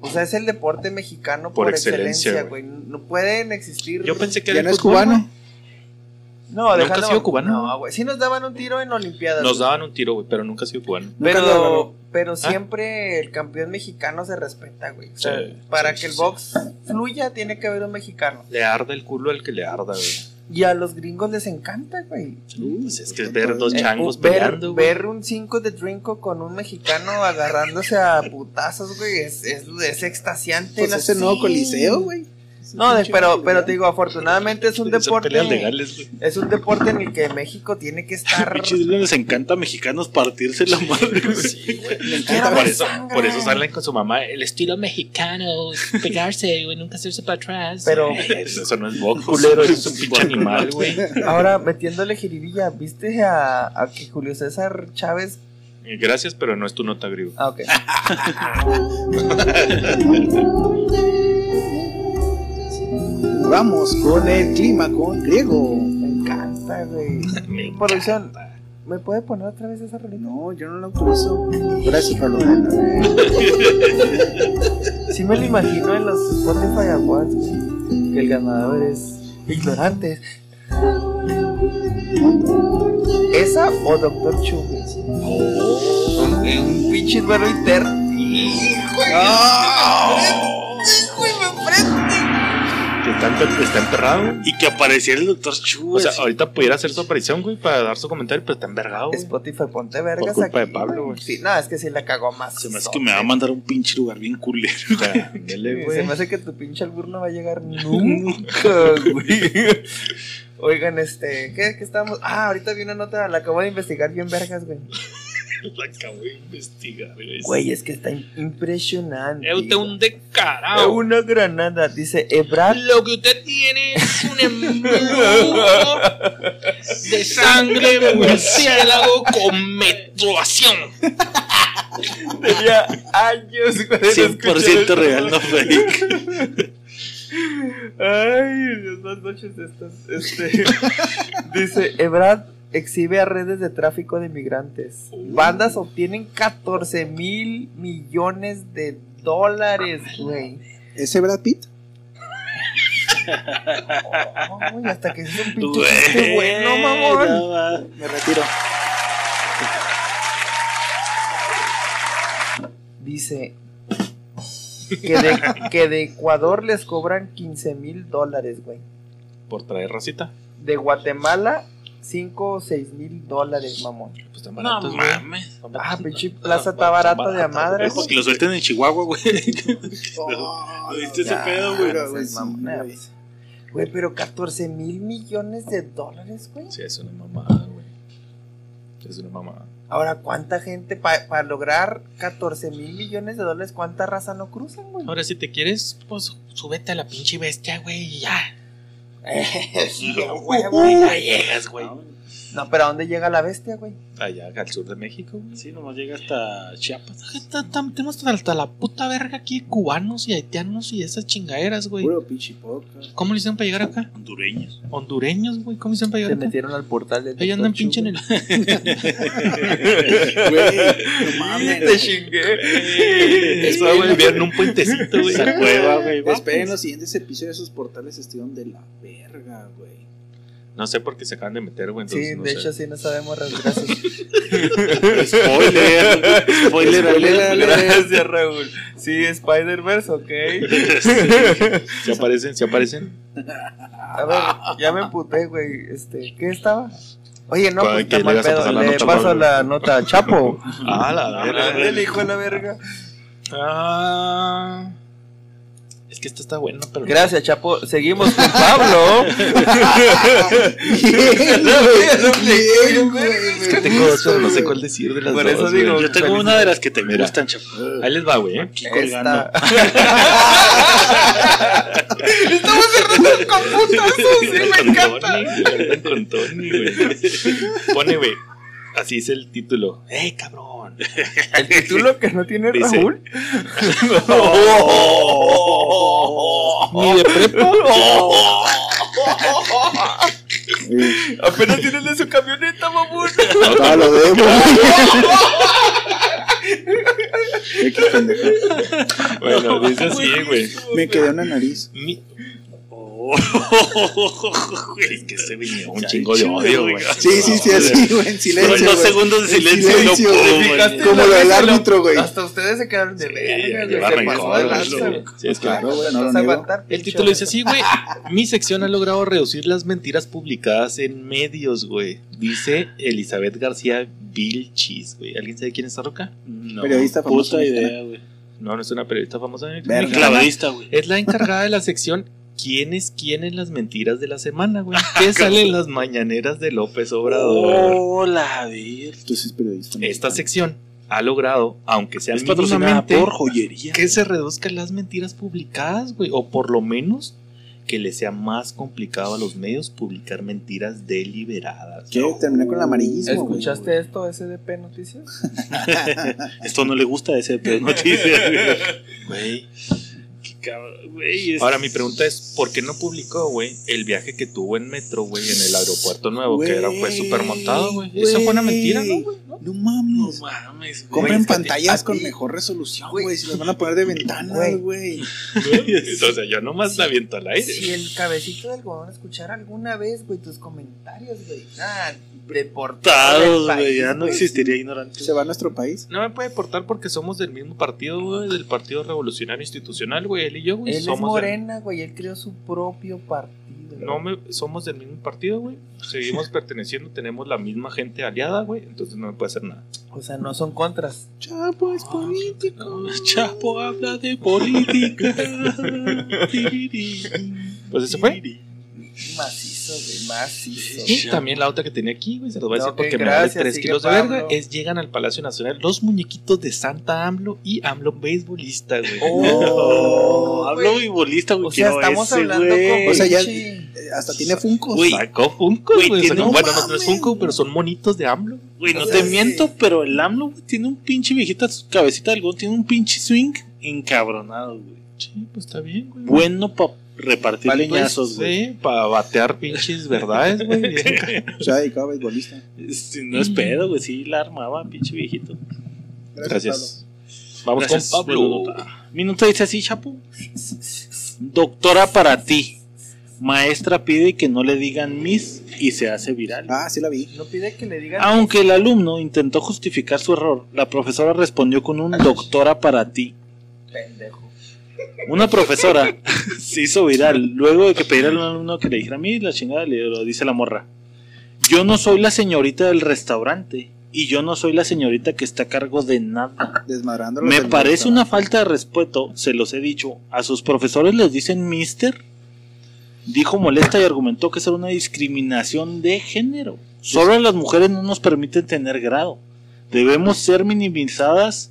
O sea, es el deporte mexicano Por por, excelencia, güey. No pueden existir. Yo pensé que Ya era no es cubano. No, ¿Nunca ha sido cubano? No, güey. Sí nos daban un tiro en Olimpiadas. Nos güey. daban un tiro, güey, pero nunca ha sido cubano. Pero, pero ¿Ah? siempre el campeón mexicano se respeta, güey. O sea, Sí, para sí, que el sí. box fluya, tiene que haber un mexicano. Le arda el culo al que le arda, güey. Y a los gringos les encanta, güey. Pues es que es ver dos Eh, changos ver, peleando, güey. ver un 5 de Drinko con un mexicano agarrándose a putazos, güey, es, es, es extasiante. Pues la- es el nuevo coliseo, güey. No, de- pero, pero te digo, afortunadamente es un deporte. legales. Es un deporte en el que México tiene que estar. Pinches les encanta a mexicanos partirse la madre. Sí, Por eso, por eso salen con su mamá. El estilo mexicano, pegarse, güey, nunca hacerse para atrás. Pero- Eso, eso no es box, culero, es un pinche animal, güey. Ahora, metiéndole jiribilla, ¿viste a, a que Julio César Chávez? Gracias, pero no es tu nota, griego. Ah, ok. Vamos con el clima con griego. Me encanta, güey. Me Producción, encanta. ¿me puede poner otra vez esa rolita? No, yo no lo autorizo. Gracias, Pablo. Sí me lo imagino en los Spotify Awards, que el ganador es Ignorantes. ¿Esa o Doctor Chu? güey? Un, un pinche duelo interno. ¡Hijo! ¡Hijo! Que está, empe- está emperrado. güey. Y que apareciera el doctor Chu. O sea, ahorita pudiera hacer su aparición, güey, para dar su comentario, pero está envergado, güey. Spotify, ponte vergas Por culpa aquí, de Pablo, güey. Sí, no, es que sí la cagó más. se me hace que me va a mandar a un pinche lugar bien culero. O sea, dele, güey. Se me hace que tu pinche albur no va a llegar nunca, güey. Oigan, este, ¿qué, qué estamos? Ah, ahorita vi una nota, la acabo de investigar bien vergas, güey. La acabo de investigar, güey. Güey, es que está im- impresionante. Es usted un Es descarado. una granada, dice Ebrard. Lo que usted tiene es un embrujo de sangre murciélago con menstruación. Tenía años, güey. de no 100% escuchar real, no fake. Ay, Dios, las noches estas. Este, dice, Ebrad exhibe a redes de tráfico de migrantes. Bandas obtienen 14 mil millones de dólares, güey. ¿Ese Brad Pitt? Ay, hasta que es un pinche bueno, mamón. no. Me retiro. Dice que de, que de Ecuador les cobran 15 mil dólares, güey. por traer racita. De Guatemala, 5 o 6 mil dólares, mamón. Pues están No baratos, güey. mames. Ah, pinche plaza está barata de a madre, Pues que lo suelten en Chihuahua, güey. Oh, ¿Viste ese pedo, güey? no. Güey, pero 14 mil millones de dólares, güey. Sí, es una mamada, güey. Es una mamada. Ahora, ¿cuánta gente para lograr 14 mil millones de dólares? ¿Cuánta raza no cruzan, güey? Ahora, si te quieres, pues súbete a la pinche bestia, güey, y ya. Sí. Güey, ya llegas, güey. No, pero ¿a dónde llega la bestia, güey? Allá, al sur de México, güey. Sí, nomás llega hasta Chiapas. Tenemos hasta la puta verga aquí, cubanos y haitianos y esas chingaderas, güey. Puro pinche poca. ¿Cómo le hicieron para llegar acá? Hondureños. Hondureños, güey, ¿cómo le hicieron para Se llegar acá? metieron al portal de Ahí andan pinche en el. Güey, no mames. Te chingué. Eso, güey, vieron un puentecito, güey. Esa cueva, güey. Esperen los siguientes episodios, esos portales estuvieron de la verga, güey. No sé por qué se acaban de meter, güey. Sí, no de sé. hecho sí no sabemos gracias. Spoiler. Spoiler, alert. Gracias, Raúl. Sí, Spider-Verse, ok. Se aparecen, se aparecen. A ver, ya me emputé, güey. Este, ¿qué estaba? Oye, no, ¿Para pues está le mal a pedo. Le nota, paso Pablo? la nota. Chapo. Ah, la verga. El hijo de la verga. Ah. Es que esta está buena, pero. Gracias, Chapo. Seguimos con Pablo. Bien, güey. Es que tengo dos, pero no sé cuál decir de las Por dos. güey. Yo tengo una de las que te Mira. gustan, chapo. Ahí les va, güey. ¿eh? Aquí colgando. Esta. Estamos cerrando con putazos, sí, me encanta. Tony, güey, andan con Tony, güey. Pone, güey. Así es el título. ¡Eh, cabrón! El título que no tiene Dice- Raúl. Ni de prepa. Apenas tiene el de su camioneta, mamón. Ah, lo pendejo. Bueno, dice así, güey. Me quedé una nariz. Mi- Oh, Es que se venía un chingo de odio, güey. Sí, sí, sí, así, güey, en silencio. Fueron dos segundos de En silencio. no puedo. Como lo del árbitro, güey. Hasta ustedes se quedaron de verga, güey. Sí, es que Claro, güey, no aguantar, El título dice así, güey. Mi sección ha logrado reducir las mentiras publicadas en medios, güey. Dice Elizabeth García Vilchis, güey. ¿Alguien sabe quién es esta roca? No, Periodista Puta idea, güey. No, no es una periodista famosa. Verga. mexicana. Clavadista, güey. Es la encargada de la sección ¿Quién es quién en las mentiras de la semana, güey? ¿Qué sale en las mañaneras de López Obrador? Oh, la ver. Tú eres periodista. Esta sección ha logrado, aunque sea Es patrocinada por joyería. que se reduzcan las mentiras publicadas, güey. O por lo menos que le sea más complicado a los medios publicar mentiras deliberadas. ¿Qué? Terminé con el amarillismo, güey. ¿Escuchaste esto, SDP Noticias? Esto no le gusta a de noticias, güey. Güey. Qué cabrón, güey. es- Ahora mi pregunta es, ¿por qué no publicó, güey, el viaje que tuvo en metro, güey, en el aeropuerto nuevo, que era fue súper montado, güey? Eso fue una mentira, ¿no, güey? No No mames. mames, güey. Compren pantallas con mejor resolución, Güey. Si las van a poner de ventana, Güey. güey. o sea, yo nomás la aviento al aire. Si el cabecito del algodón escuchara alguna vez, güey, tus comentarios, güey. Ah, deportados. Tados, güey. Ya no existiría ignorante. Se va a nuestro país. No me puede portar porque somos del mismo partido, güey, del Partido Revolucionario Institucional, güey, él y yo, güey. Él es somos del- morena, güey. Él creó su propio partido. No me, somos del mismo partido, güey. Seguimos perteneciendo, tenemos la misma gente aliada, güey. Entonces no me puede hacer nada. O sea, no son contras. Chapo es político. Chapo habla de política. Pues ese fue. Macizo, güey. Macizo. Y también la otra que tenía aquí, güey, se los voy a decir porque me vale gracias, 3 sigue kilos de verga. Es llegan al Palacio Nacional los muñequitos de Santa AMLO y AMLO beisbolista, güey. Oh, Hablo güey. bolista, güey. O sea, estamos ese, hablando güey. con O sea, ya- Hasta tiene Funko. Güey, Sacó Funko, güey, güey. tiene- Sacó- no bueno, no, no es. Funko, pero son monitos de AMLO. Güey, no O te miento, pero el AMLO güey, tiene un pinche viejita cabecita de algodón, tiene un pinche swing encabronado, güey. Sí, pues está bien, güey. Bueno para repartir Vale, leñazos, güey. Sí, para batear pinches verdades, güey. Se ha dedicado a beisbolista. No es pedo, güey, sí la armaba, pinche viejito. Gracias. Vamos Gracias, con Pablo. buena nota. Mi nota dice así, Chapo. Doctora para ti. Maestra pide que no le digan Miss y se hace viral. Ah, sí la vi. No pide que le digan. Aunque el alumno intentó justificar su error, la profesora respondió con un doctora para ti. Pendejo. Una profesora se hizo viral luego de que pidiera a un alumno que le dijera a mí la chingada, le lo dice la morra. Yo no soy la señorita del restaurante y yo no soy la señorita que está a cargo de nada. Desmadrando Me parece una falta de respeto, se los he dicho. A sus profesores les dicen mister. Dijo molesta y argumentó que es una discriminación de género. Solo a las mujeres no nos permiten tener grado. Debemos ser minimizadas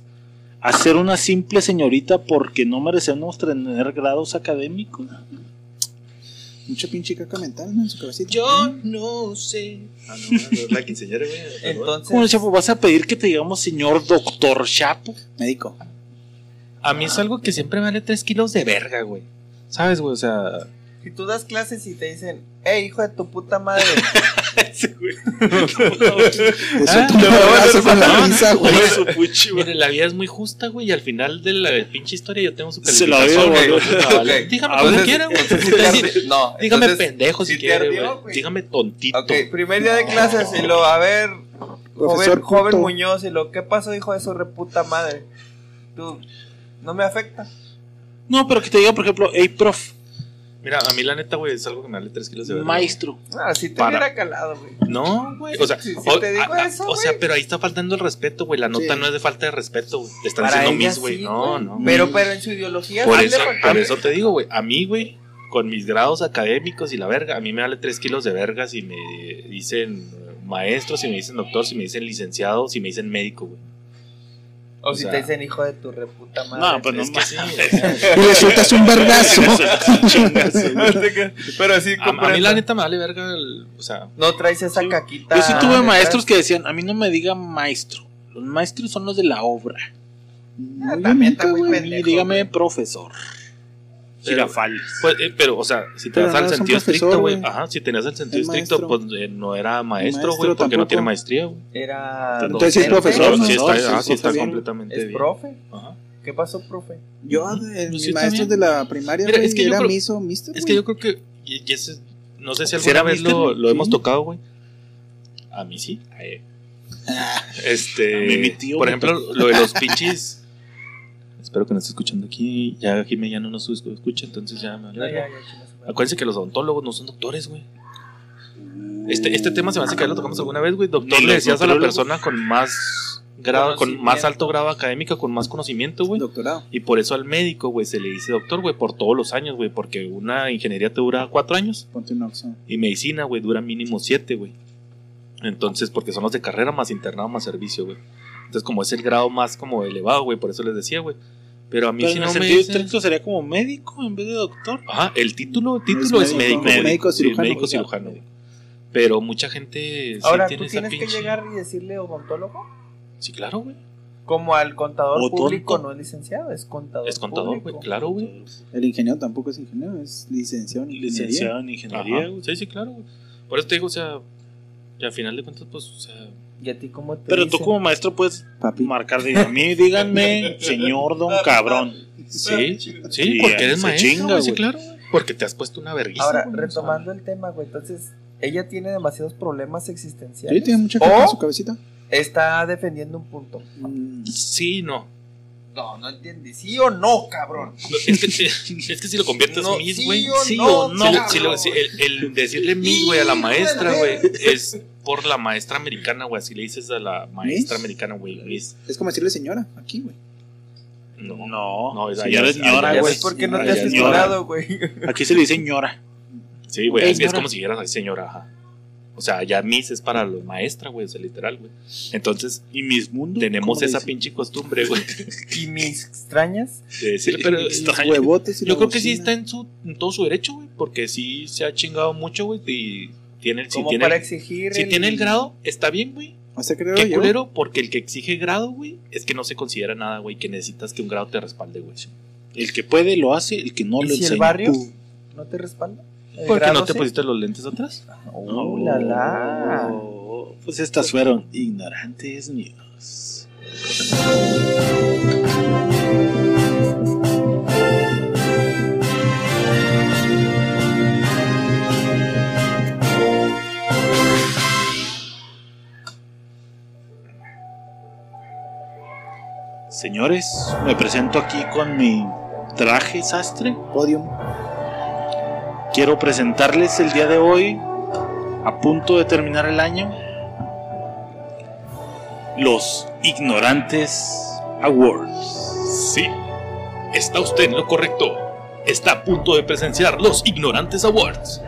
a ser una simple señorita porque no merecemos tener grados académicos. Mucha pinche caca mental, ¿no? En su cabecita. Yo no sé. Ah, no, no, es la quinceañera, güey. Entonces, ¿Cómo, Chapo? ¿Vas a pedir que te digamos señor doctor Chapo? Médico. A mí es algo que siempre vale 3 kilos de verga, güey. ¿Sabes, güey? O sea, si tú das clases y te dicen, hey, hijo de tu puta madre, Ah, la vida es muy justa, güey. Y al final de la pinche historia yo tengo su Se calificación, vale. Ok. Dígame como quiera, güey. Dígame pendejo si quiere, güey. güey. Dígame tontito. Primer día de clases y lo, a ver, joven, joven. Muñoz, y lo, ¿qué pasó, hijo de su reputa madre? Tú, no me afecta. No, pero que te diga, por ejemplo, hey, prof, Mira, a mí la neta, güey, es algo que me vale 3 kilos de verga. maestro. Ah, si te Para. hubiera calado, güey. No, güey. O sea, Si- si o, te digo a- a- eso, o sea, pero ahí está faltando el respeto, güey. La nota Sí. no es de falta de respeto, güey. Le están Para diciendo mis, güey. sí, no, no. Pero, pero en su ideología Por eso, por eso te digo, güey. A mí, güey, con mis grados académicos y la verga, a mí me vale 3 kilos de verga si me dicen maestro, si me dicen doctor, si me dicen licenciado, si me dicen médico, güey. O o si sea- te dicen hijo de tu reputa madre. No, pues no Es que sí, Y le sueltas un vergazo. Pero sí, a, a mí la neta me vale verga, el- o sea, No traes esa caquita. Yo sí tuve maestros que decían, a mí no me diga maestro. Los maestros son los de la obra. No, yo también nunca, está muy pendejo, dígame güey. profesor. Girafales. pues, eh, pero, o sea, si te no al sentido profesor, estricto, güey, ajá, si tenías el sentido Es estricto, maestro. pues eh, no era maestro, Maestro güey, porque no tiene maestría, güey. Era. Entonces sí es profesor, ¿no? Sí está, sí, ah, sí, está está bien. completamente Es bien. profe. Ajá. ¿Qué pasó, profe? Yo, de Pues mis sí, maestros también. de la primaria, Mira, es que yo era creo- miso, mister, Es que yo creo que, y, y ese- no sé si ¿Sí alguna vez mister? lo, lo hemos tocado, güey. A mí sí. a él. Este, A mí mi tío por ejemplo, lo de los pinches. Espero que nos esté escuchando aquí. Ya Jimé ya no nos escucha, entonces ya me vale No, ya, ya. Acuérdense que los odontólogos no son doctores, güey. Este, este tema se me hace que ya lo tocamos alguna vez, güey. Doctor le decías a la persona con más grado, con más alto grado académico, con más conocimiento, güey. Doctorado. Y por eso al médico, güey, se le dice doctor, güey, por todos los años, güey. Porque una ingeniería te dura cuatro años Ponte y medicina, güey, dura mínimo siete, güey. Entonces, porque son los de carrera más internado más servicio, güey. Entonces, como es el grado más como elevado, güey, por eso les decía, güey. Pero a mí Pero si no el me sentido dicen- estricto sería como médico en vez de doctor. Ajá, el título, el título es, médico, médico. Sí, cirujano. médico cirujano, güey. Pero mucha gente sí Ahora, tiene ¿tú esa tienes que llegar y decirle odontólogo? Sí, claro, güey. Como al contador O público, tonto. no es licenciado, es contador. Es contador, güey, claro, güey. El ingeniero tampoco es ingeniero, es licenciado en ingeniería. Licenciado en ingeniería. Güey. Sí, sí, claro, güey. Por eso te digo, o sea, y al final de cuentas, pues, o sea, ¿Y a ti cómo te Pero tú como maestro puedes Papi. marcar, a mí díganme, señor don cabrón. sí, sí, Sí, porque eres maestro, chinga, güey, sí, claro. Porque te has puesto una vergüenza. Ahora, retomando el tema, güey, entonces, ella tiene demasiados problemas Sí, existenciales. tiene mucha caca en su cabecita. está defendiendo un punto. Mm, Sí, no. No, no entendí. ¿Sí o no, cabrón? No, Es que, es que si lo conviertes No, mis, sí güey. o sí no, o no. Si lo- si el, el decirle mis, güey, a la maestra, güey, es por la maestra americana, güey. Así le dices a la maestra ¿Miss? americana, güey, mis. Es como decirle señora, aquí, güey. No, No, No, es señora allá- es ñora, allá Ya güey. qué no te has ya, explorado, güey. Aquí se le dice ñora. Sí, güey, Ey, es, es señora. como si dijeras, señora, ajá. O sea, ya mis es para la maestra, güey, o sea, literal, güey. Entonces, Y mis mundos. tenemos ¿cómo le esa pinche costumbre, güey, ¿Y mis extrañas? de decirle, pero Extraño. Huevotes y yo la creo que sí bocina. está en, su, en todo su derecho, güey, porque sí se ha chingado mucho, güey, y tiene, si Como tiene, para exigir si el... tiene el grado, está bien, güey. Hasta creo Qué yo. culero, porque el que exige grado, güey, es que no se considera nada, güey, que necesitas que un grado te respalde, güey. El que puede lo hace, el que no ¿Y lo si el enseña. barrio? Tú. ¿No te respalda? ¿El ¿Por qué grado no te sí? pusiste los lentes atrás? ¡Oh, la la! Pues estas fueron ignorantes míos. Señores, me presento aquí con mi traje sastre. Podium. Quiero presentarles el día de hoy, a punto de terminar el año, los Ignorantes Awards. Sí, está usted en lo correcto. Está a punto de presenciar los Ignorantes Awards.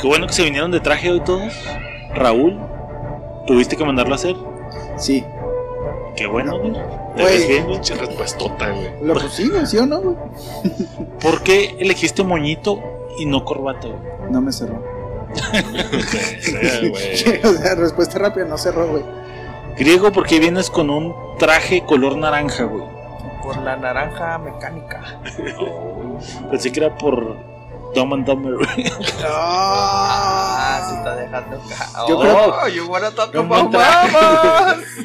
Qué bueno que se vinieron de traje hoy todos. Raúl, ¿tuviste que mandarlo a hacer? Sí. Qué bueno, güey. ¿Te Güey. ves bien, güey? Respuestota, güey. Lo pues sí, güey, ¿sí o no, güey? ¿Por qué elegiste moñito y no corbata, güey? No me cerró. O sea, respuesta rápida, no cerró, güey. Griego, ¿por qué vienes con un traje color naranja, güey? Por la naranja mecánica. Pensé que era por Dumb and Dumber, güey. Ah, se está dejando ca- Yo oh, creo- you wanna talk Yo.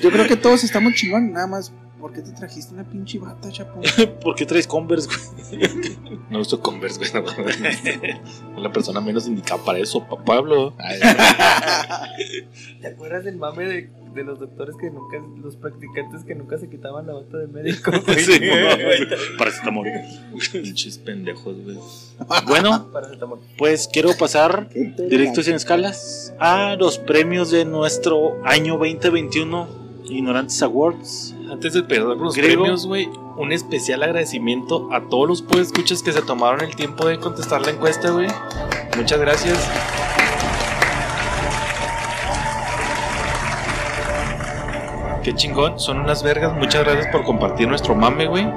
Yo creo que todos estamos chingón, nada más. ¿Por qué te trajiste una pinche bata, chapo? ¿Por qué traes Converse, güey? No uso Converse, güey. no, güey. Es la persona menos indicada para eso, pa- Pablo. Ay, ¿Te acuerdas del mame de, de los doctores que nunca, los practicantes que nunca se quitaban la bata de médico? güey? Sí, Paracetamol. Pinches pendejos, güey. Bueno, Paracetamol. pues quiero pasar directo sin escalas a los premios de nuestro año 2021 Ignorantes Awards. Antes de perder los Griego. premios, güey, un especial agradecimiento a todos los escuchas que se tomaron el tiempo de contestar la encuesta, güey. Muchas gracias. Qué chingón, son unas vergas. Muchas gracias por compartir nuestro mame, güey.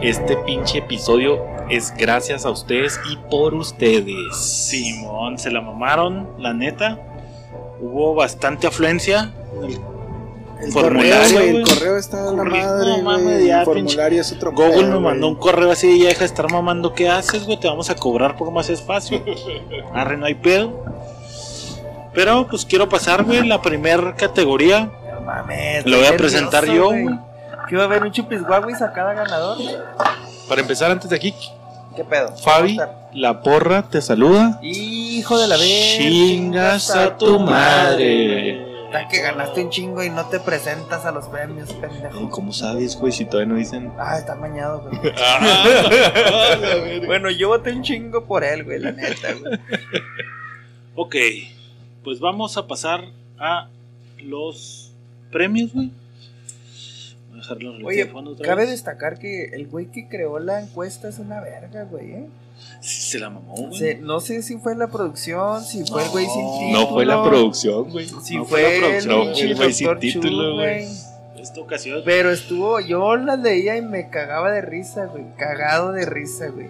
Este pinche episodio es gracias a ustedes y por ustedes. Simón, se la mamaron, la neta. Hubo bastante afluencia. El Formulario, correo, güey. El correo está a la madre, no mames, güey. ya, El formulario es otro Google pedo, me mandó un correo así, ya deja de estar mamando, ¿qué haces, güey? Te vamos a cobrar por más espacio. Arre, no hay pedo. Pero pues quiero pasar, güey, la primera categoría. Mames. Lo voy a presentar yo, güey. ¿Qué va a haber un chupisguaguis a cada ganador? Para empezar, antes de aquí, ¿Qué pedo? Fabi, la porra te saluda. Hijo de la vez. Chingas a tu madre. Está que ganaste un chingo y no te presentas a los premios, pendejo. ¿Cómo sabes, güey? Si todavía no dicen. Ah, está mañado, güey. Ah, bueno, yo voté un chingo por él, güey, la neta, güey. Ok, pues vamos a pasar a los premios, güey. Voy a dejar los Oye, teléfonos otra cabe vez. destacar que el güey que creó la encuesta es una verga, güey, ¿eh? Sí, se la mamó, güey. Se- no sé si fue la producción, si fue el güey sin título. No fue la producción, güey. Si No fue, fue la el producción, pinche fue el güey sin título, Chu, güey. Esta ocasión. Pero estuvo, yo la leía y me cagaba de risa, güey. Cagado de risa, güey.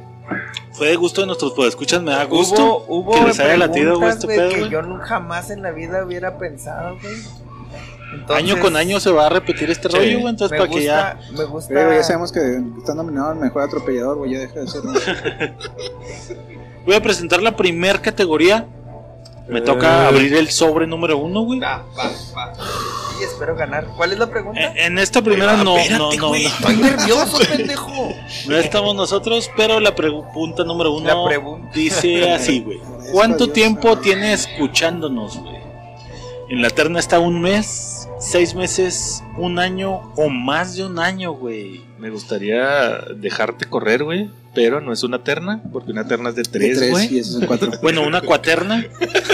Fue de gusto de nuestros podescuchas, me da gusto. Hubo, hubo que les haya latido, güey, preguntas, este güey, pedo, que güey. yo nunca jamás en la vida hubiera pensado, güey. Entonces, año con año se va a repetir este Sí. rollo, güey. Entonces, para gusta, que ya. me gusta. Pero ya sabemos que está nominado al mejor atropellador, güey. Ya deja de ser. ¿no? Voy a presentar la primer categoría. Me Eh. toca abrir el sobre número uno, güey. Va, va, va. Y espero ganar. ¿Cuál es la pregunta? En en esta primera Ah, no, espérate, no, no, güey. no, Estoy nervioso, pendejo. no estamos nosotros, pero la pregunta número uno La pregunta. dice así, güey. ¿Cuánto tiempo tiene escuchándonos, güey? En la terna está un mes, seis meses, un año o más de un año, güey. Me gustaría dejarte correr, güey. Pero no es una terna, porque una terna es de tres, tres, güey. y esos son cuatro. Bueno, una cuaterna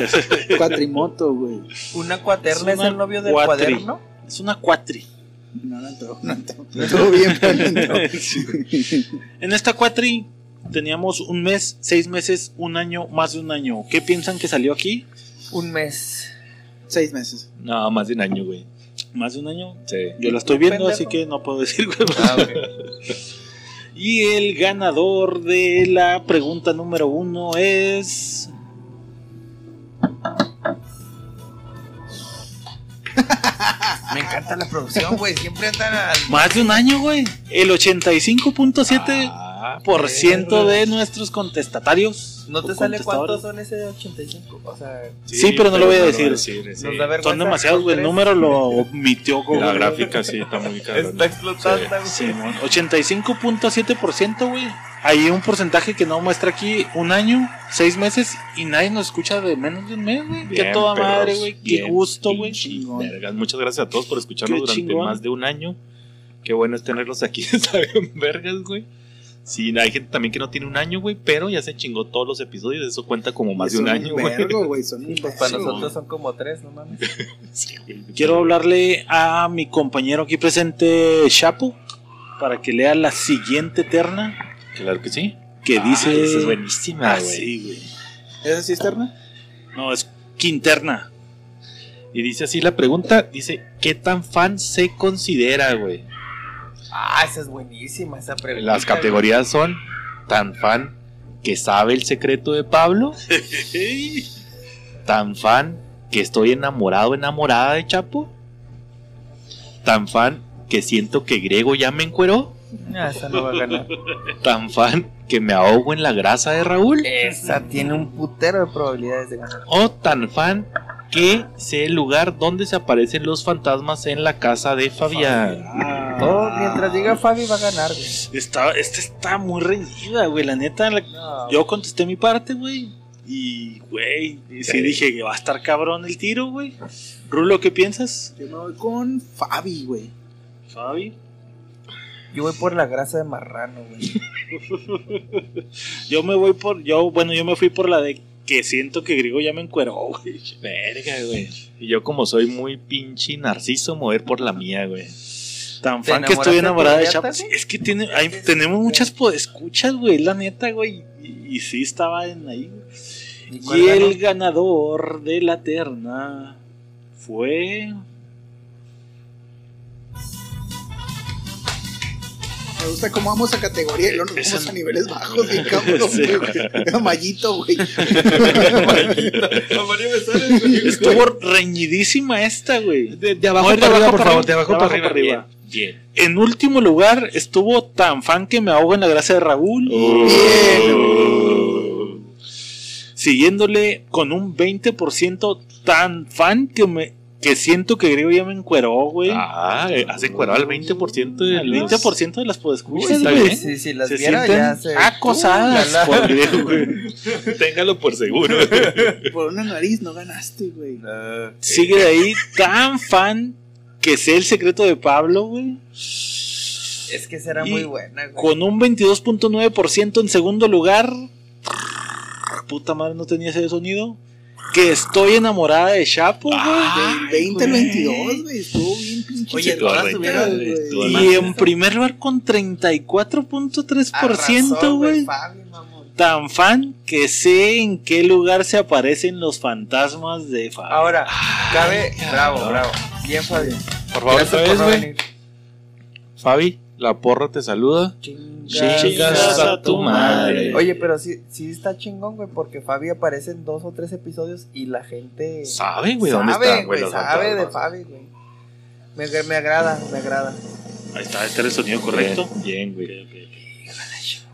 Cuatrimoto, güey. ¿Una cuaterna Es es, el novio del cuatri. cuaderno? es una cuatri. No, no entró, no entró. Bien, pero no entró. En esta cuatri teníamos un mes, seis meses, un año, más de un año. ¿Qué piensan que salió aquí? Un mes. Seis meses. No, más de un año, güey. ¿Más de un año? Sí. Yo la estoy viendo, Pendejo. así que no puedo decir, güey. Ah, ok. Y el ganador de la pregunta número uno es. Me encanta la producción, güey. Siempre andan al. Más de un año, güey. El 85.7% Ah, por ciento de nuestros contestatarios. ¿No te sale cuántos son ese 85? O sea, Sí, pero no lo voy a decir. sí. nos da vergüenza. Son demasiados, güey. El número lo omitió Google. La gráfica sí está muy cabrón. Está explotando, güey. Simón, 85.7%, güey. Hay un porcentaje que no muestra aquí un año, seis meses y nadie nos escucha de menos de un mes, güey. Qué toda perros, madre, güey. Qué gusto, güey. Muchas gracias a todos por escucharnos durante chingón. más de un año. Qué bueno es tenerlos aquí. Está bien, vergas, güey. Sí, hay gente también que no tiene un año, güey, pero ya se chingó todos los episodios. Eso cuenta como más de un año, güey. Pues para nosotros son como tres, no mames. Sí, güey. Quiero hablarle a mi compañero aquí presente, Chapo, para que lea la siguiente terna Claro que sí. que Ah, dice. esa es buenísima, Ah, güey. sí, güey. ¿Esa sí es terna? No, es quinterna. Y dice así la pregunta: dice, ¿qué tan fan se considera, güey? Ah, esa es buenísima, esa pregunta. Las categorías son tan fan que sabe el secreto de Pablo, tan fan que estoy enamorado, enamorada de Chapo, tan fan que siento que Grego ya me encueró. Ah, esa no va a ganar. tan fan que me ahogo en la grasa de Raúl, Esa tiene un putero de probabilidades de ganar. o tan fan que sé el lugar donde se aparecen los fantasmas en la casa de Fabián. Ah. Todo, mientras diga Fabi va a ganar, güey. Está, esta está muy reñida, güey. La neta, la- No, yo contesté mi parte, güey. Y, güey, y sí dije que va a estar cabrón el tiro, güey. Rulo, ¿qué piensas? Yo me voy con Fabi, güey. Fabi. yo voy por la grasa de marrano, güey. Yo me voy por, yo, bueno, yo me fui por la de que siento que Griego ya me encueró, güey. Verga, güey. Y yo como soy muy pinche narciso, mover por la mía, güey. Tan ¿Te fan que estoy enamorada de por Chapo. Sí, es que tiene, hay- tenemos muchas escuchas, güey, la neta, güey. Y, y sí estaba en ahí. Y el ganador de la terna fue. Me gusta cómo vamos a categoría y luego nos vamos a niveles bajos, bien cabrón, Sí. güey. Mallito, güey. Estuvo reñidísima esta, güey. De, de abajo No, de para arriba, por favor, de abajo de para abajo arriba. para arriba. Bien. En último lugar estuvo tan fan que me ahogo en la gracia de Raúl. Siguiéndole con un 20% tan fan que me que siento que Griego ya me encueró, güey. Ah, eh, has encuerado al 20% de El los- 20% de las podescuchas, güey. bien. Si, si las Se viera ya se... acosadas Uh, la, la. por Griego, güey. Téngalo por seguro. Por una nariz no ganaste, güey. Sigue de ahí tan fan que sé el secreto de Pablo, güey. Es que será Y muy buena, güey. Con un 22.9% en segundo lugar. Puta madre, no tenía ese sonido. Que estoy enamorada de Chapo, güey. Del 20 al 22, güey. Estuvo bien pinche. Oye, todas güey. tuvieron, güey. y en primer lugar con 34.3%, Arrasó, güey. Fabi, mamón. Tan fan que sé en qué lugar se aparecen los fantasmas de Fabio. Ahora, cabe... Bravo, bravo. Bien, Fabi. Por favor, otra vez, güey. Fabi, la porra te saluda. Chingas a tu madre. Oye, pero sí, sí está chingón, güey, porque Fabi aparece en dos o tres episodios y la gente ¿Sabe, güey, dónde están, güey? sabe de? Fabi, güey. Me, me agrada, me agrada. Ahí está, este era el sonido correcto. Bien, bien, güey.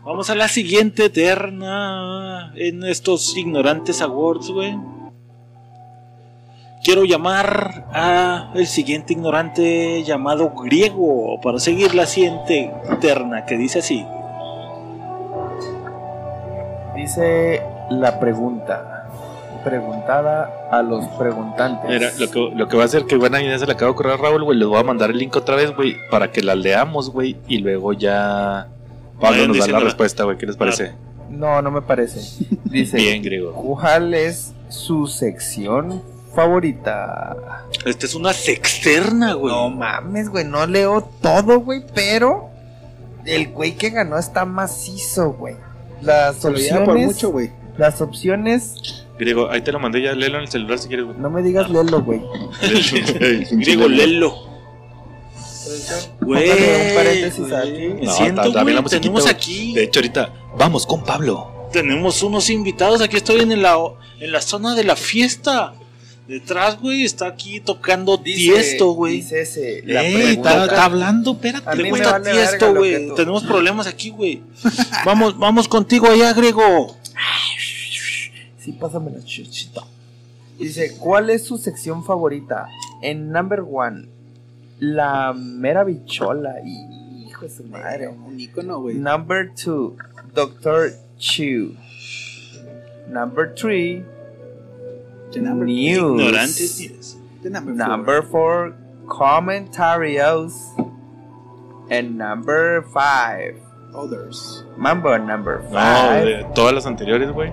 Vamos a la siguiente eterna en estos ignorantes awards, güey. Quiero llamar a el siguiente ignorante llamado griego para seguir la siguiente terna que dice así. Dice la pregunta. Preguntada a los preguntantes. Mira, lo que, lo que va a hacer que buena idea se le acaba de ocurrir a Raúl, güey. Les voy a mandar el link otra vez, güey, para que la leamos, güey, y luego ya Pablo nos da la respuesta, güey. ¿Qué les parece? No, no me parece. Dice, Bien, griego. ¿cuál es su sección favorita? Esta es una sexterna, güey. No mames, güey, no leo todo, güey, pero el güey que ganó está macizo, güey. Las lleva por opciones, mucho, güey. las opciones, Griego, ahí te lo mandé ya, léelo en el celular si quieres, güey. no me digas léelo, güey. griego, lelo. Güey, un paréntesis güey, aquí. No, siento, güey, la musiquita, tenemos güey. aquí, De hecho, ahorita, vamos con Pablo. tenemos unos invitados. Aquí estoy en la, en la zona de la fiesta. Detrás, güey, está aquí tocando Tiesto, güey. Dice ese, la Ey, está, está hablando, espérate. Verga Tiesto, güey. Tenemos problemas aquí, güey. vamos, vamos contigo allá, Grego. Sí, pásame la chuchita. Dice, ¿cuál es su sección favorita? En number one, la mera bichola. Hijo de su madre. Un icono, güey. Number two, Doctor Chu. Number three, The number- News. Ignorantes. the number four. Number four, Comentarios. En number 5. Others. Mambo number 5. No, de todas las anteriores, güey.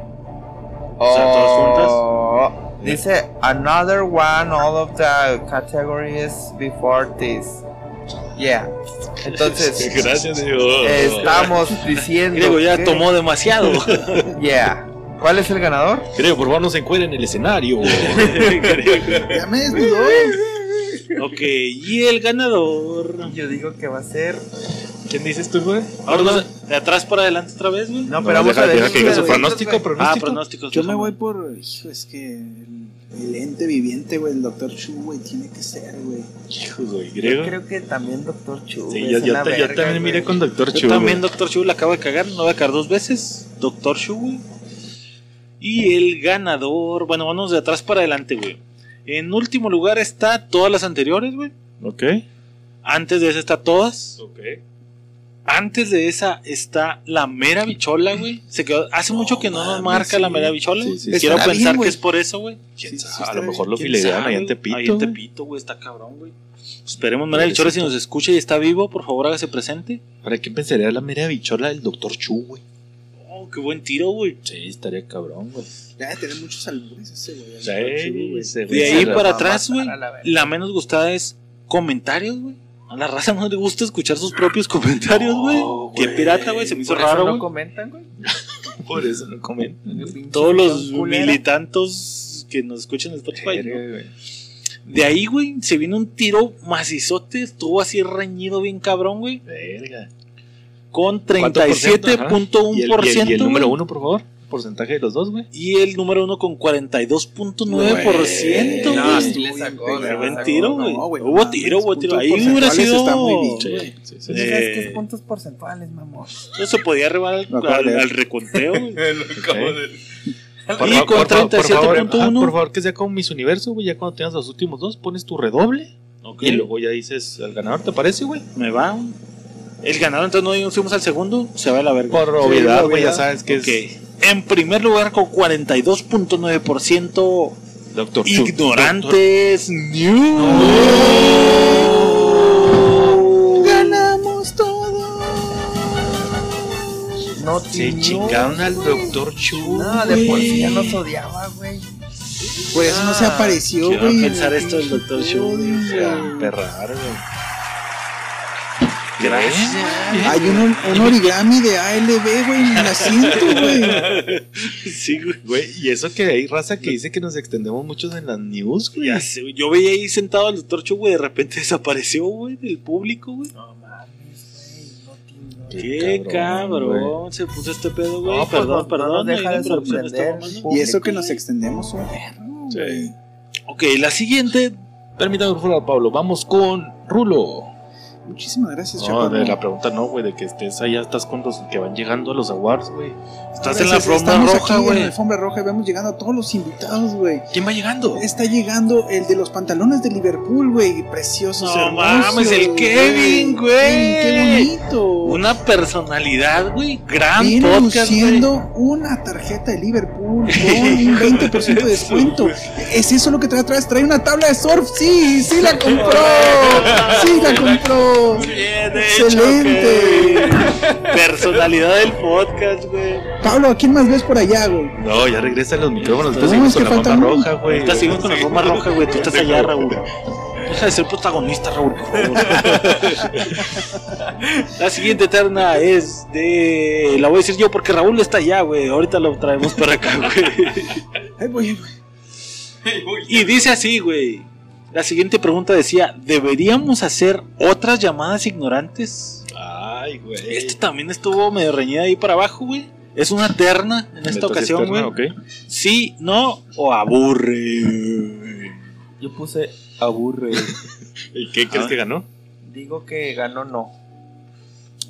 O sea, todas Oh, Dice another one, all of the categories before this. Yeah. Entonces, Gracias, Dios. estamos diciendo. Griego ya que- tomó demasiado. Yeah. ¿Cuál es el ganador? Creo, por favor, no se encuentre en el escenario. Ya me desnudó. ok, y el ganador. Yo digo que va a ser. ¿Quién dices tú, güey? Ahora de atrás para adelante otra vez, güey. No, No, pero vamos deja- a ver. deja que diga su güey. pronóstico, Ah, pronóstico. Yo me voy por. Hijo, es que el, el ente viviente, güey, el Dr. Chu, güey, tiene que ser, güey. Hijo, güey, Yo creo que también Doctor Chu. Sí, yo, también miré con Doctor Yo Chu. también. Doctor Chu, la acabo de cagar. No voy a caer dos veces. Doctor Chu, güey. Y el ganador. Bueno, vamos de atrás para adelante, güey. En último lugar está todas las anteriores, güey. Ok. Antes de esa está todas. Ok. Antes de esa está la mera bichola, güey. Se quedó, hace mucho que no nos marca sí. la mera bichola. Sí, sí. Quiero pensar bien, que es por eso, güey. A lo mejor lo ¿Quién filerean sabe, ahí en güey? Tepito. Ahí en güey. Tepito, güey, está cabrón, güey. Esperemos, mera bichola, si nos escucha y está vivo, por favor hágase presente. ¿Para qué pensaría la mera bichola del Doctor Chu, güey? Oh, qué buen tiro, güey. Sí, estaría cabrón, güey. Ya de tener muchos albures ese, güey. Sí. Chu, güey. De ahí para atrás, güey. La menos gustada es comentarios, güey. A la raza no le gusta escuchar sus propios comentarios, güey. No, Qué pirata, güey. Se me hizo Por eso raro, no güey. comentan, güey. Por eso no comen. Todos los culera. militantos que nos escuchan en Spotify, ¿no? De ahí, güey, se vino un tiro macizote. Estuvo así reñido bien cabrón, güey. Verga. Con ¿Cuánto por ciento? Ajá. 37.1%. ¿Y el, y el- y el número uno, por favor? Porcentaje de los dos, güey. Y el número uno con 42.9%. Güey. No, sí le sacó. Le buen tiro, güey. No, Hubo no tiro, hubo tiro. Ahí hubiera porcentuales sido. está muy bien. Sí, güey. sí, sí. ¿Tú sabes qué Eh, es puntos porcentuales, mamón? No se podía arribar al, de al- al reconteo, güey. Por Y con por favor, por favor, 37.1. ajá, Por favor, que sea como Miss Universo, güey. Ya cuando tengas los últimos dos, pones tu redoble. Ok. Y luego ya dices al ganador, ¿te parece, güey? Me va. El ganador, entonces no fuimos al segundo. Se va a la verga. Por obviedad, güey, ya sabes que es En primer lugar, con 42.9%. Doctor. Ignorantes News. Ganamos todo. No, Se chingaron al Doctor Chu. No, de por sí ya güey. nos odiaba, güey. Por eso no se Ah, apareció, quiero güey. pensar el esto del Dr. Chu. a güey. Güey. Hay un, un origami de ALB, güey, en el asiento, güey. Sí, güey. Güey, y eso que hay raza que dice que nos extendemos muchos en las news, güey. Ya sé, güey. Yo veía ahí sentado al doctor Chu, güey. De repente desapareció, güey, del público, güey. No mames, güey. No. Qué cabrón, cabrón, se puso este pedo, güey. No, pues, perdón, no- perdón. deja de sorprender. Y eso que nos extendemos perro, Sí. güey. Ok, la siguiente. Permítame, por favor, Pablo. Vamos con Rulo. Muchísimas gracias, No, chaparro. de la pregunta no, güey, de que estés allá, estás con los que van llegando a los awards, güey. Estás en la alfombra roja, aquí En güey. la alfombra roja y vemos llegando a todos los invitados, güey. ¿Quién va llegando? Está llegando el de los pantalones de Liverpool, güey. Preciosos, No hermosos. mames, el Kevin, güey. Qué bonito. Una personalidad, güey. Gran Viene podcast, güey. luciendo una tarjeta de Liverpool con un 20% de descuento. ¿Es eso lo que trae atrás? ¿Trae una tabla de surf? Sí, sí la compró. Sí la compró. Bien hecho, Excelente. güey. Personalidad del podcast, güey. Pablo, ¿a quién más ves por allá, güey? No, ya regresan los micrófonos. No, Entonces seguimos con la uno. roja, güey. Seguimos con la forma roja, güey. Tú estás allá, Raúl. Deja de ser protagonista, Raúl, por favor. La siguiente terna es de. La voy a decir yo porque Raúl está allá, güey. Ahorita lo traemos para acá, güey. Ahí voy, ahí voy. Y dice así, güey. La siguiente pregunta decía: ¿Deberíamos hacer otras llamadas ignorantes? Ay, güey. Este también estuvo medio reñida ahí para abajo, güey. Es una terna en esta ocasión, güey. Ok. Sí, no o aburre. Yo puse aburre. ¿Y qué crees Ah. que ganó? Digo que ganó no.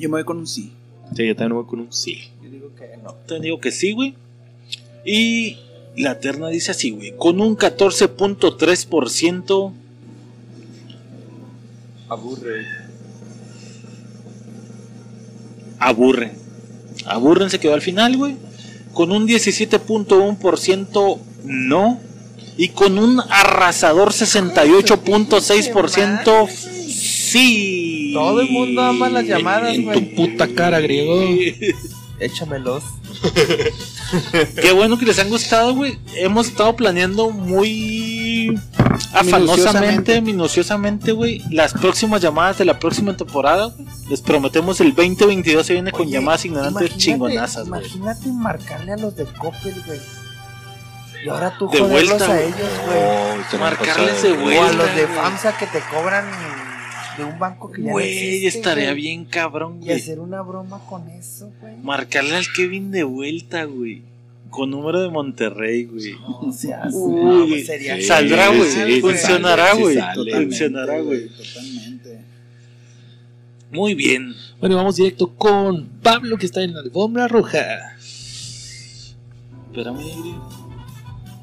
Yo me voy con un sí. Sí, yo también voy con un sí. Yo digo que no. Te digo que sí, güey. Y la terna dice así, güey. Con un 14.3%. Aburre. Aburre. Aburren se quedó al final, güey. Con un 17.1% no. Y con un arrasador 68.6% sí. Todo el mundo ama las llamadas, En güey. tu puta cara, griego. Échamelos. Qué bueno que les han gustado, güey. Hemos estado planeando muy afanosamente, minuciosamente, güey, las próximas llamadas de la próxima temporada. güey. Les prometemos el 2022 se viene con llamadas ignorantes chingonazas, güey. Imagínate marcarle a los de Coppel, güey. Y ahora tú De joderlos vuelta, a ellos, güey. Marcarles de O a vuelta. los de. FAMSA que te cobran de un banco que ya no Güey, existe, estaría güey. bien cabrón, Y güey. hacer una broma con eso, güey. Marcarle al Kevin de vuelta, güey. Con número de Monterrey, güey. O sea, Uy, no, sería sí, Saldrá, güey. sí, Funcionará, sale, güey. sale. Funcionará, güey. Totalmente. Muy bien. Bueno, vamos directo con Pablo, que está en la alfombra roja. Espérame, güey.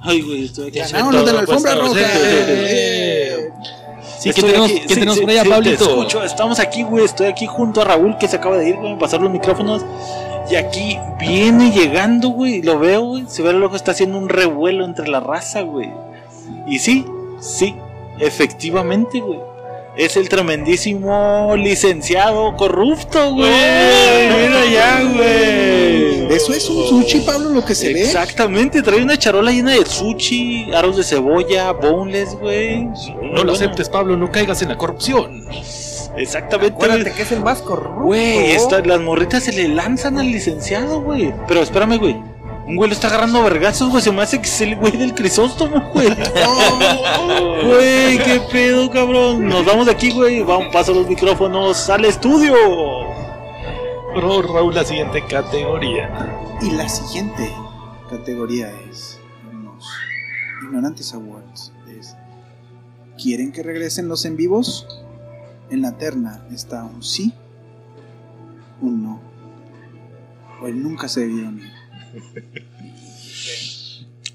Ay, güey, estoy aquí. Ganamos los de la alfombra roja. eh, Sí, ¿qué Estoy tenemos, aquí, ¿qué sí, tenemos sí, por allá, sí, te Pablito? escucho, estamos aquí, güey. Estoy aquí junto a Raúl que se acaba de ir, güey. Pasar los micrófonos. Y aquí viene llegando, güey. Lo veo, güey. Se ve el ojo, está haciendo un revuelo entre la raza, güey. Y sí, sí, efectivamente, güey. Es el tremendísimo licenciado corrupto, güey. Mira ya, güey. Eso es un sushi, Pablo, lo que se ve. Exactamente, trae una charola llena de sushi, aros de cebolla, boneless, güey. No lo aceptes, Pablo, no caigas en la corrupción. Exactamente. Acuérdate que es el más corrupto. Güey, esta- las morritas se le lanzan al licenciado, güey. Pero espérame, güey. Un güey lo está agarrando vergazos, güey. Se me hace que es el güey del Crisóstomo, güey. Güey, qué pedo, cabrón. Nos vamos de aquí, güey. Vamos, paso los micrófonos al estudio. Favor, Raúl, la siguiente categoría. Y la siguiente categoría es los Ignorantes Awards. Es, ¿Quieren que regresen los en vivos? En la terna está un sí, un no. O el nunca se debieron ir.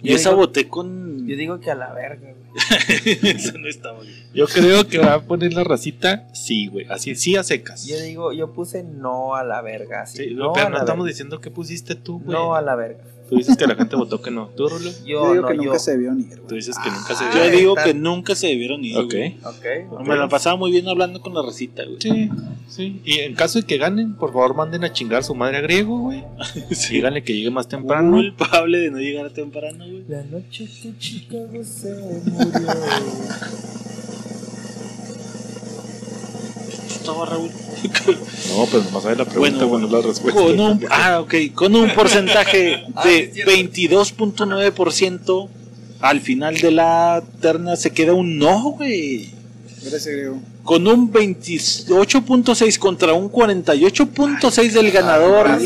Yo esa voté con. Yo digo que a la verga, güey. Eso no estaba bien. Yo creo que va a poner la racita, sí, güey. Así, sí a secas. Yo digo, yo puse no a la verga. sí, Sí, no pero no estamos verga. diciendo que pusiste tú, güey. No a la verga. Tú dices que la gente votó que no. ¿Tú, Rulo? Yo, Yo digo no, que yo. nunca se debieron ir. Tú dices que nunca se Ah, Yo digo que nunca se debieron ir. Ok. güey. Ok. Me la pasaba muy bien hablando con la recita, güey. Sí, sí. Y en caso de que ganen, por favor, manden a chingar a su madre a griego, güey. Díganle que llegue más temprano. Culpable de no llegar temprano, güey. La noche que Chicago se murió. Estaba Raúl. No, pero nomás sabe la pregunta, Bueno, bueno, la respuesta. Con un, ah, ok, con un porcentaje Ah, de es cierto. 22.9%, al final de la terna se queda un no, güey. Gracias, Grego. Con un 28.6 contra un 48.6 del ganador. Ah,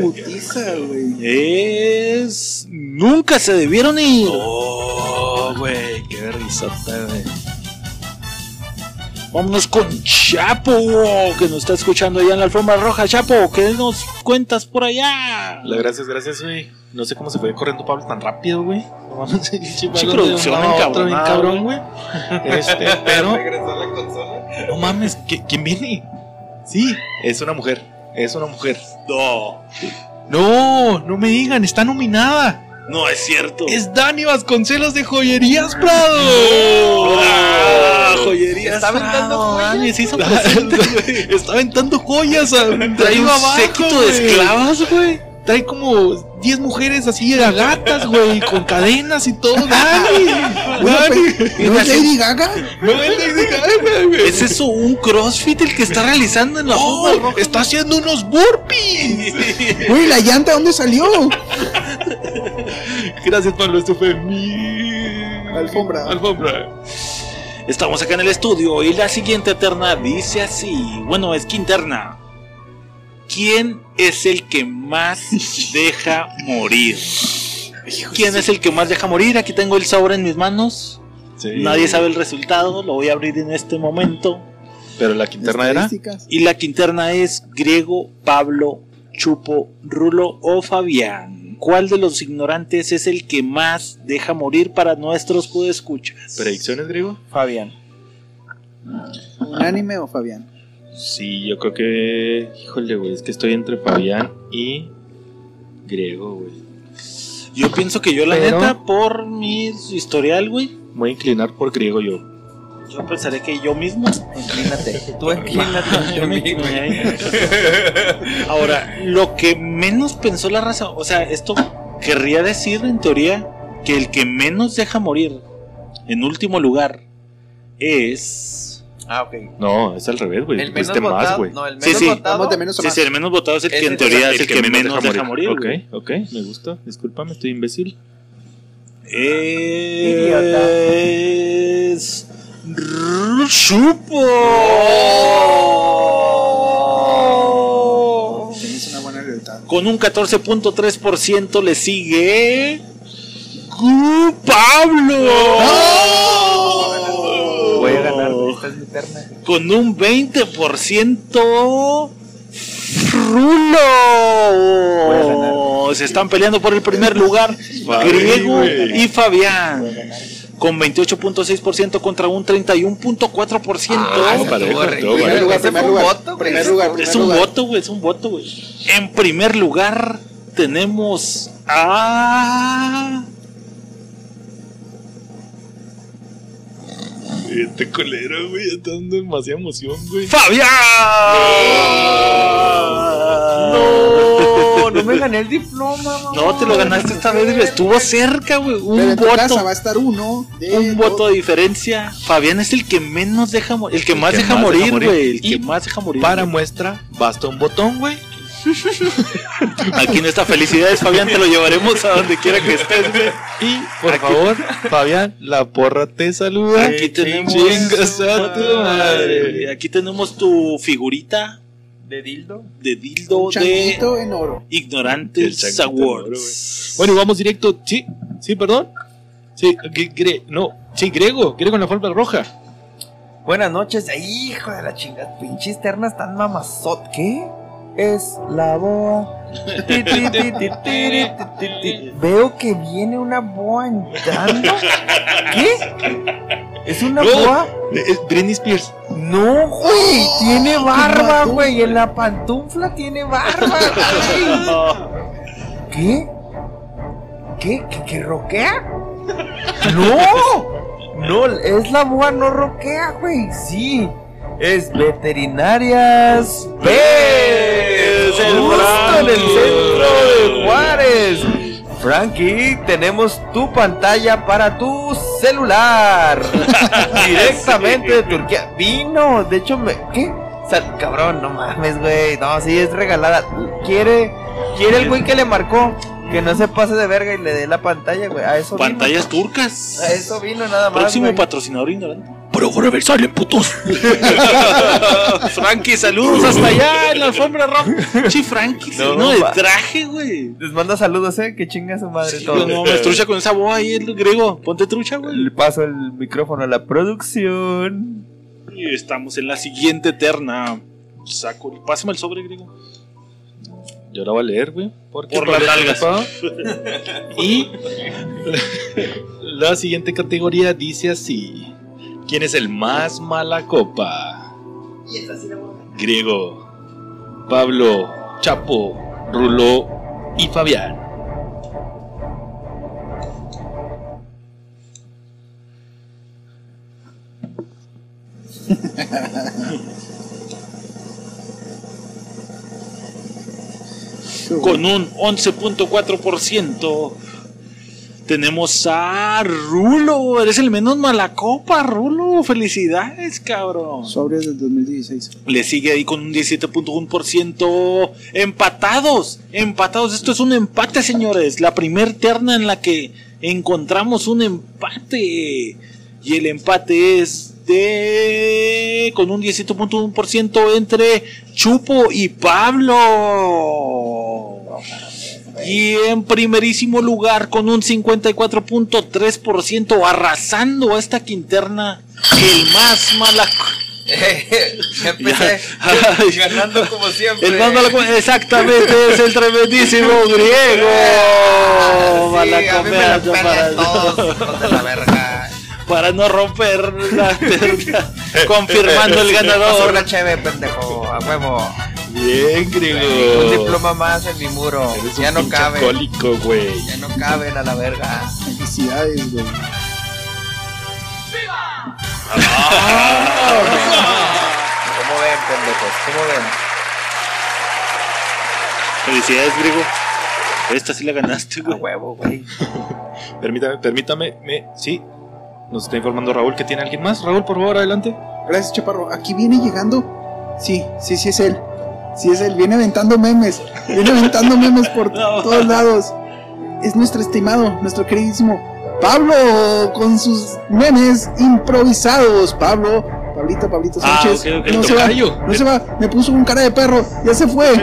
putiza, güey. Es. Nunca se debieron ir. Oh, güey, qué risota, güey. Vámonos con Chapo, que nos está escuchando allá en la alfombra roja. Chapo, ¿qué nos cuentas por allá? La gracias, gracias, güey. No sé cómo se fue corriendo Pablo tan rápido, güey. No Pablo producción otro encabronada, bien cabrón, güey. Este, pero. No mames, ¿qui- ¿quién viene? Sí, es una mujer. Es una mujer. No, No, no me digan, está nominada. no es cierto. Es Dani Vasconcelos de Joyerías Prado. Ah, joyería. Está aventando joyas. Está aventando joyas. Trae un abajo, séquito de esclavas, güey. Trae como 10 mujeres así de gatas, güey, con cadenas y todo. Dani, Dani. ¿No es Lady Gaga? No es Lady Gaga, güey. ¿Es eso un crossfit el que está realizando en la Oh, roja? está haciendo unos burpees. Güey, ¿la llanta dónde salió? Gracias, Pablo. Esto fue mi Alfombra. Alfombra. Estamos acá en el estudio y la siguiente terna dice así. Bueno, es quinterna. ¿Quién es el que más deja morir? ¿Quién es el que más deja morir? Aquí tengo el sobre en mis manos. Nadie sabe el resultado. Lo voy a abrir en este momento. Pero la quinterna era. Y la quinterna es Griego, Pablo, Chupo, Rulo o Fabián. ¿Cuál de los ignorantes es el que más deja morir para nuestros escuchas? ¿Predicciones, griego? Fabián. ¿Unánime o Fabián? Sí, yo creo que. Híjole, güey. Es que estoy entre Fabián y. Griego, güey. Yo pienso que yo, la Pero- neta, por mi historial, güey. Voy a inclinar por griego yo. Yo pensaría que yo mismo. Inclínate. Tú inclínate. Yo ahí. Ahora, lo que menos pensó la raza, o sea, esto querría decir en teoría que el que menos deja morir en último lugar es. Ah, ok. No, es al revés, güey. El menos más, votado. güey. No, el Sí, menos sí. votado. Menos a Sí, más. sí, el menos votado es el que en teoría es el que menos deja morir. Ok, güey. ok, me gusta. Discúlpame, estoy imbécil. Es. R- Chupo. Tienes una buena lealtad. Con un 14.3% le sigue. Gu Pablo. Voy a ganar. Esta es mi terna. Con un 20%. Rulo. Se están peleando por el primer lugar. Griego y Fabián. Con 28.6% contra un 31.4%. Ah, parejo, horrible. Primer lugar, primer lugar. voto, güey. Primer lugar, primer Es un lugar. voto, güey, es un voto, güey. En primer lugar tenemos a... Este colero, güey, está dando demasiada emoción, güey. Fabián. No, no me gané el diploma, mamá. No, te lo ganaste esta vez. Estuvo cerca, güey. Pero Un en tu casa va voto. a estar uno. De Un voto de diferencia. Fabián es el que menos deja morir. El que más que deja más deja morir, güey. El Y que más deja morir. Para güey. muestra, basta un botón, güey. Aquí en esta felicidades, Fabián, te lo llevaremos a donde quiera que estés, güey. Y, por favor, Fabián, la porra te saluda. Aquí tenemos. Chingas a tu madre. Aquí tenemos tu figurita ¿De dildo? de dildo Un de en oro. El Ignorantes Awards. Bueno, vamos directo. Sí, sí, perdón. Sí, gre- gre- no, sí, Grego, Grego en la forma roja. Buenas noches. Hijo de la chingada. Pinches ternas tan mamazot. ¿Qué? Es la boa. Veo que viene una boa entrando. ¿Qué? ¿Es una No. boa? Es Britney Spears. No, güey. Tiene barba, güey. En la pantufla tiene barba, güey. ¿Qué? ¿Qué? ¿Qué, qué roquea? ¡No! No, es la boa, no roquea, güey. Sí. Es veterinarias B. Es el Justo en el centro de Juárez. Frankie, tenemos tu pantalla para tu celular. Directamente de Turquía. Vino, de hecho, me. ¿Qué? Sal- cabrón, no mames, güey. No, sí, es regalada. Quiere, quiere el güey que le marcó. Que no se pase de verga y le dé la pantalla, güey. A eso Pantallas turcas. A eso vino nada más. Próximo patrocinador ignorante. Pero por salen putos. Frankie, saludos hasta allá en la alfombra roja. Sí, Frankie, No, no, de traje, güey. Les manda saludos, eh. Que chinga su madre Sí, todo. no mames, trucha con esa boa ahí, el griego. Ponte trucha, güey. Le paso el micrófono a la producción. Y estamos en la siguiente terna. Saco, pásame el sobre, griego. Yo la voy a leer, güey. porque Por las por nalgas. Y la siguiente categoría dice así: ¿Quién es el más mala copa? Griego, Pablo, Chapo, Rulo y Fabián. Con un 11.4%. Tenemos a Rulo. Eres el menos mala copa, Rulo. Felicidades, cabrón. Sobrios del 2016. Le sigue ahí con un 17.1%. Empatados. Empatados. Esto es un empate, señores. La primer terna en la que encontramos un empate. Y el empate es de... Con un 17.1% entre Chupo y Pablo. Y en primerísimo lugar con un 54.3% arrasando a esta quinterna el más mala... Empecé ganando como siempre. El exactamente es el tremendísimo griego. Ah, sí, Mala a mí me la comedia pelan para, todos, hijos de la verga. para no romper la terna, confirmando el ganador. una cheve, pendejo, a huevo. Bien, Un Griego. diploma más en mi muro. Eres Ya un no cabe. alcohólico, güey. Ya no caben a la verga. Felicidades, güey. ¿Cómo ven, pendejos? ¿Cómo ven? Felicidades, Griego. Esta sí la ganaste, A güey. huevo, güey. Permítame, permítame, me, sí. Nos está informando Raúl que tiene alguien más. Raúl, por favor, adelante. Gracias, Chaparro. Aquí viene llegando. Sí, sí, sí es él. Sí es él. Viene aventando memes. Viene aventando memes por No. todos lados. Es nuestro estimado, nuestro queridísimo Pablo con sus memes improvisados. Pablo, Pablito, Pablito Ah, Sánchez. No se va, no se va. Me puso un cara de perro. Ya se fue.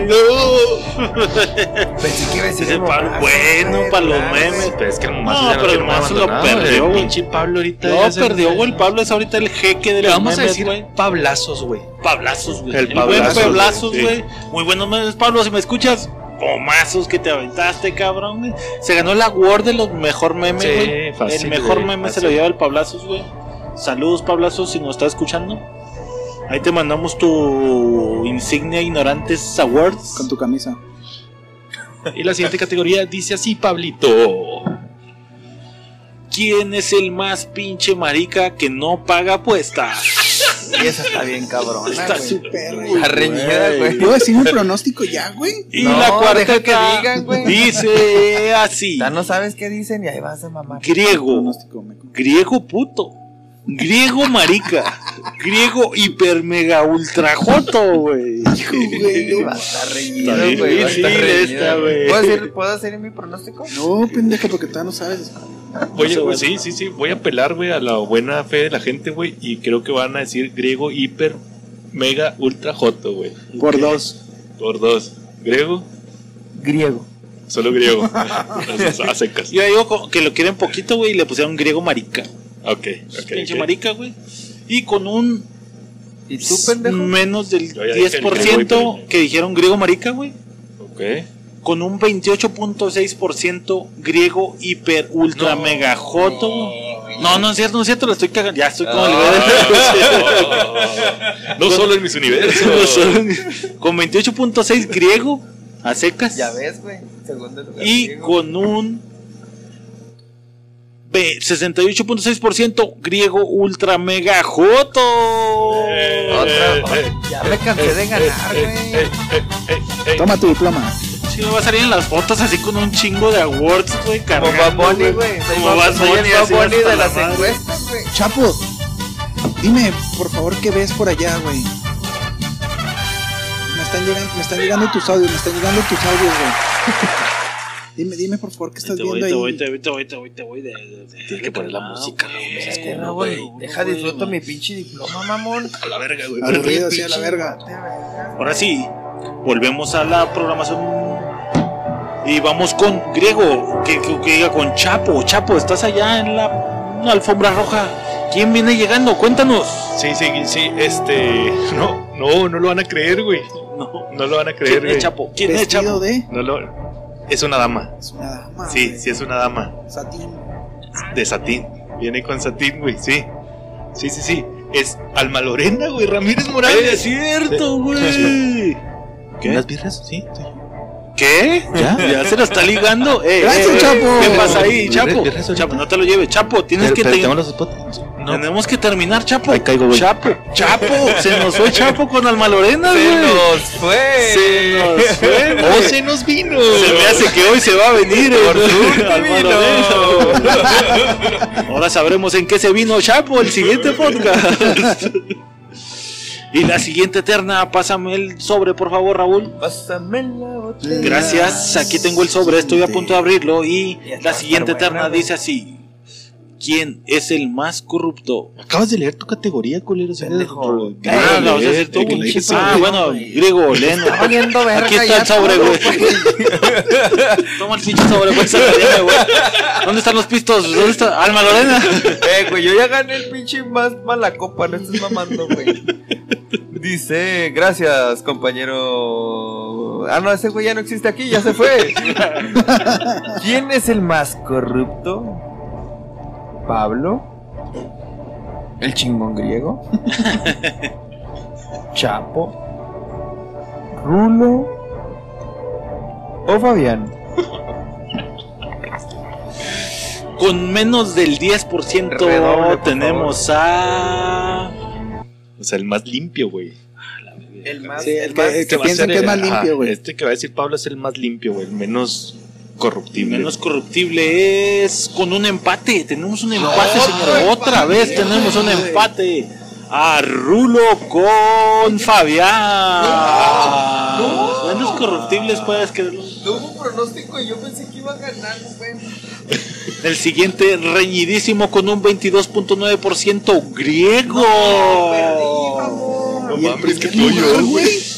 Pensé que iba a decir Pablo, bueno, para los memes. Pero es que No, ya no pero el mamazo lo perdió, güey. pinche Pablo ahorita. No, perdió, güey. El Pablo es ahorita el jeque de los vamos a memes, decir güey. pablazos, güey. Pablazos, güey. El El, Pablazos, buen Pablazos, güey, güey. Muy buenos memes, Pablo. Si me escuchas, pomazos que te aventaste, cabrón, güey. Se ganó el award de los mejor memes, güey. el mejor meme se lo lleva el Pablazos, güey. Saludos, Pablazos, si nos estás escuchando. Ahí te mandamos tu insignia Ignorantes Awards. Con tu camisa. Y la siguiente categoría dice así, Pablito. ¿Quién es el más pinche marica que no paga apuestas? Y esa está bien cabrona, Está güey. Súper. Está reñida, güey. ¿Puedo decir mi pronóstico ya, güey? Y No, la cuarta deja que digan, güey. dice así: Ya no sabes qué dicen y ahí vas a mamar. Griego, Pronóstico, me- griego puto, griego marica, griego hiper mega ultra joto, güey. güey, Va a estar reñido, güey. Va a estar difícil reñido. esta, güey. ¿Puedo, decir, ¿Puedo hacer mi pronóstico? No, pendejo, porque todavía no sabes. Güey, güey. sí, sí, sí. Voy a apelar, güey, a la buena fe de la gente, güey. Y creo que van a decir griego, hiper, mega, ultra joto, güey. Por dos. Por dos. ¿Griego? Griego. Solo griego. A secas. Yo digo que lo quieren poquito, güey, y le pusieron griego marica. Ok, ok. pinche ok. marica, güey. Y con un ¿Y tú, pendejo? menos del Yo ya dije el griego 10% hiper- que dijeron griego marica, güey. Ok. Con un 28.6% griego hiper ultra No. mega joto. No, no es cierto, no es cierto, lo estoy cagando. Ya estoy como el Ah, no solo en mis universos. Con 28.6 griego a secas. Ya ves, güey. Segundo lugar. Y griego. con un 68.6% griego ultra mega joto. Otra. eh, ya me cansé de ganar, güey. Toma tu diploma. Sí, me va a salir en las fotos así con un chingo de awards, güey, Como Bad Bunny, güey. Como Bad- Bunny, de la las encuestas, güey. Chapo, dime, por favor, ¿qué ves por allá, güey? Me están llegando, me están llegando tus audios, me están llegando tus audios, güey. Dime, dime, por favor, ¿qué estás Te voy, viendo te ahí? voy, te voy, te voy, te voy, te voy. de- de- de- Tienes que poner la música, güey. güey, güey. Deja disfruto mi pinche diploma, mamón. A la verga, güey. Aburrido, sí, a la verga. Ahora sí, volvemos a la programación. Y vamos con Griego, que, que, que diga con Chapo. Chapo, estás allá en la, alfombra roja. ¿Quién viene llegando? Cuéntanos. Sí, sí, sí, este. No, no, no lo van a creer, güey. No. No lo van a creer, ¿Quién es güey. Chapo? ¿Quién es Chapo? de... No lo. Es una dama. Es una dama, Sí, güey. sí, es una dama. Satín. De satín. Viene con satín, güey, sí. Sí, sí, sí. Es Alma Lorena, güey. Ramírez Morales. Es cierto, güey. ¿Qué? ¿Unas birras? Sí. sí. ¿Qué? ¿Ya? ¿Ya se lo está ligando? Eh, Gracias, eh, eh, Chapo. ¿Qué pasa ahí, Chapo? Chapo, no te lo lleves. Chapo, tienes Pero- que pero te- tengo los spots. No. Tenemos que terminar, Chapo. Ahí caigo, güey. Chapo, Chapo. Se nos fue Chapo con Alma Lorena, Se güey. nos fue. Se nos fue, ¡Oh, güey. se nos vino! Se me hace que hoy se va a venir Por vino. Lorena. Ahora sabremos en qué se vino Chapo el siguiente podcast. Y la siguiente terna, pásame el sobre, por favor, Raúl. Pásame la botella. Gracias, aquí tengo el sobre, estoy a punto de abrirlo y la siguiente terna dice así. ¿Quién es el más corrupto? Acabas de leer tu categoría, culero. Pendejo. Ah, vas a Ah, bueno, griego, Leno. Está valiendo verga Aquí está el sobre, güey. Toma el pinche sobre, güey. ¿Dónde están los pistos? ¿Dónde está? Alma Lorena. Eh, güey, yo ya gané el pinche más mala copa, no estés mamando, güey. Dice, gracias, compañero. Ah, no, ese güey ya no existe aquí, ya se fue. ¿Quién es el más corrupto? ¿Pablo? ¿El chingón griego? ¿Chapo? ¿Rulo? ¿O Fabián? Con menos del 10% Redoble, por tenemos a... O sea, el más limpio, güey. El más. Sí, el el que- el que piensan es el- más limpio, güey. Este que va a decir Pablo es el más limpio, güey. El menos corruptible. Menos corruptible es con un empate. Tenemos un empate, señor. Otra vez tenemos un empate. A Rulo con Fabián. No. Menos corruptibles puedes creerlo. No hubo pronóstico y yo pensé que iba a ganar, güey. El siguiente reñidísimo con un 22.9% griego. No mames, que yo, güey.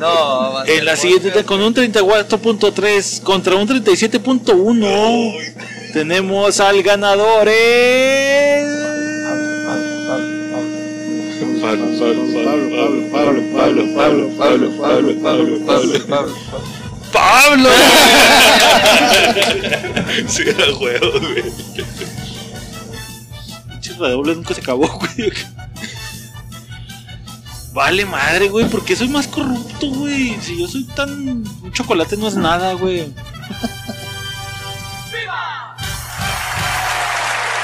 No, va a ser En la siguiente podcast, con un 34.3 contra un 37.1 tenemos al ganador el... Pablo, Pablo, Pablo, Pablo, Pablo, Pablo, Pablo, Pablo, Pablo, Pablo, Pablo. Pablo. Sí, a huevo, güey. Pinche nunca se acabó, güey. Vale madre, güey, ¿por qué soy más corrupto, güey? Si yo soy tan... Un chocolate no es nada, güey.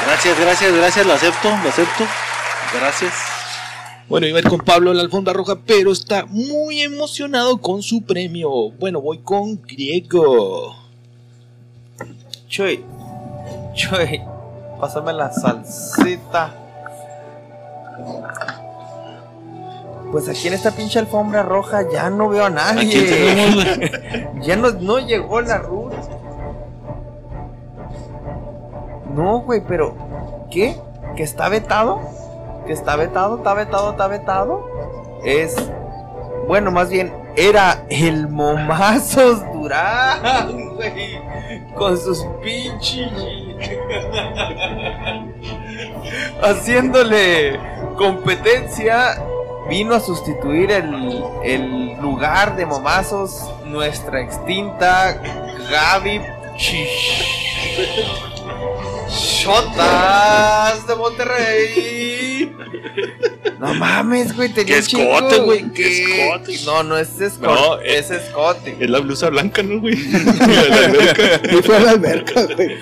Gracias, gracias, gracias, lo acepto, lo acepto. Gracias. Bueno, iba a ir con Pablo en la alfombra roja, pero está muy emocionado con su premio. Bueno, voy con Griego. Chuy, Chuy, pásame la salsita. Pues aquí en esta pinche alfombra roja ya no veo a ¿A quién tenemos, nadie. Ya no, no llegó la Ruth. No, güey, pero ¿qué? ¿Que está vetado? ¿Que está vetado? ¿Está vetado? ¿Está vetado? Es. Bueno, más bien, era el Momazos Durán, güey. Con sus pinches. Haciéndole competencia. Vino a sustituir el, el lugar de Momazos, nuestra extinta Gaby Chish. Shotas de Monterrey. No mames, güey, tenía Qué un escote, güey, qué ¿Qué? escote. No, no es escote, No, es escote. Es la blusa blanca, ¿no, güey? Y fue a la alberca, güey.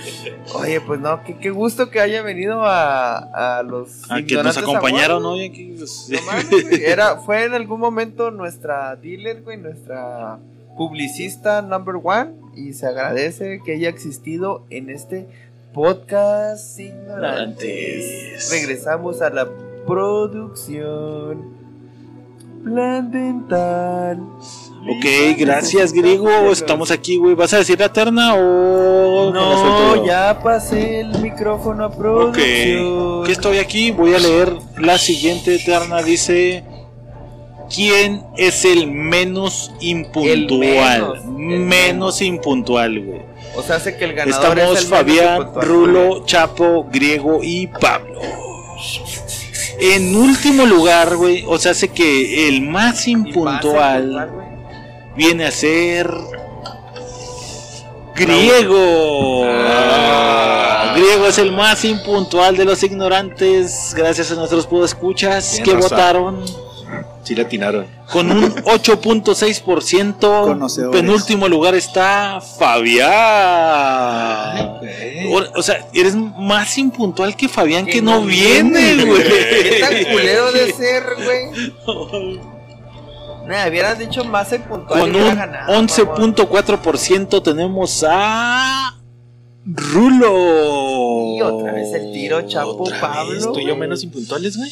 Oye, pues no, qué, qué gusto que haya venido a, a los A que nos acompañaron, Awards. ¿no? Pues, No mames, güey, Era, fue en algún momento nuestra dealer, güey, nuestra publicista number one. Y se agradece que haya existido en este podcast ignorantes. Ignorantes. Regresamos a la producción. Plan dental. Ok, gracias, griego. Estamos aquí, güey. ¿Vas a decir la terna o.? No, ya pasé el micrófono a Ok, producción. que estoy aquí. Voy a leer la siguiente terna. Dice: ¿Quién es el menos impuntual? El menos, el menos impuntual, güey. O sea, hace que el ganador Estamos es el Fabián. Rulo, Chapo, Griego y Pablo. En último lugar, güey, o sea, hace que el más impuntual. Viene a ser Griego. Ah. Griego es el más impuntual de los ignorantes, gracias a nuestros Tienes que razón. votaron Sí, la atinaron. con un 8.6%. Conocedores. Penúltimo lugar está Fabián. O, o sea, eres más impuntual que Fabián que, Que no, viene, güey. ¿Qué tan culero de ser, güey? Me hubieras dicho más impuntual. Con y hubiera un ganado, mamón. 11.4% tenemos a Rulo. Y otra vez el tiro, Chapo, Pablo. vez. ¿Tú y yo menos impuntuales, güey?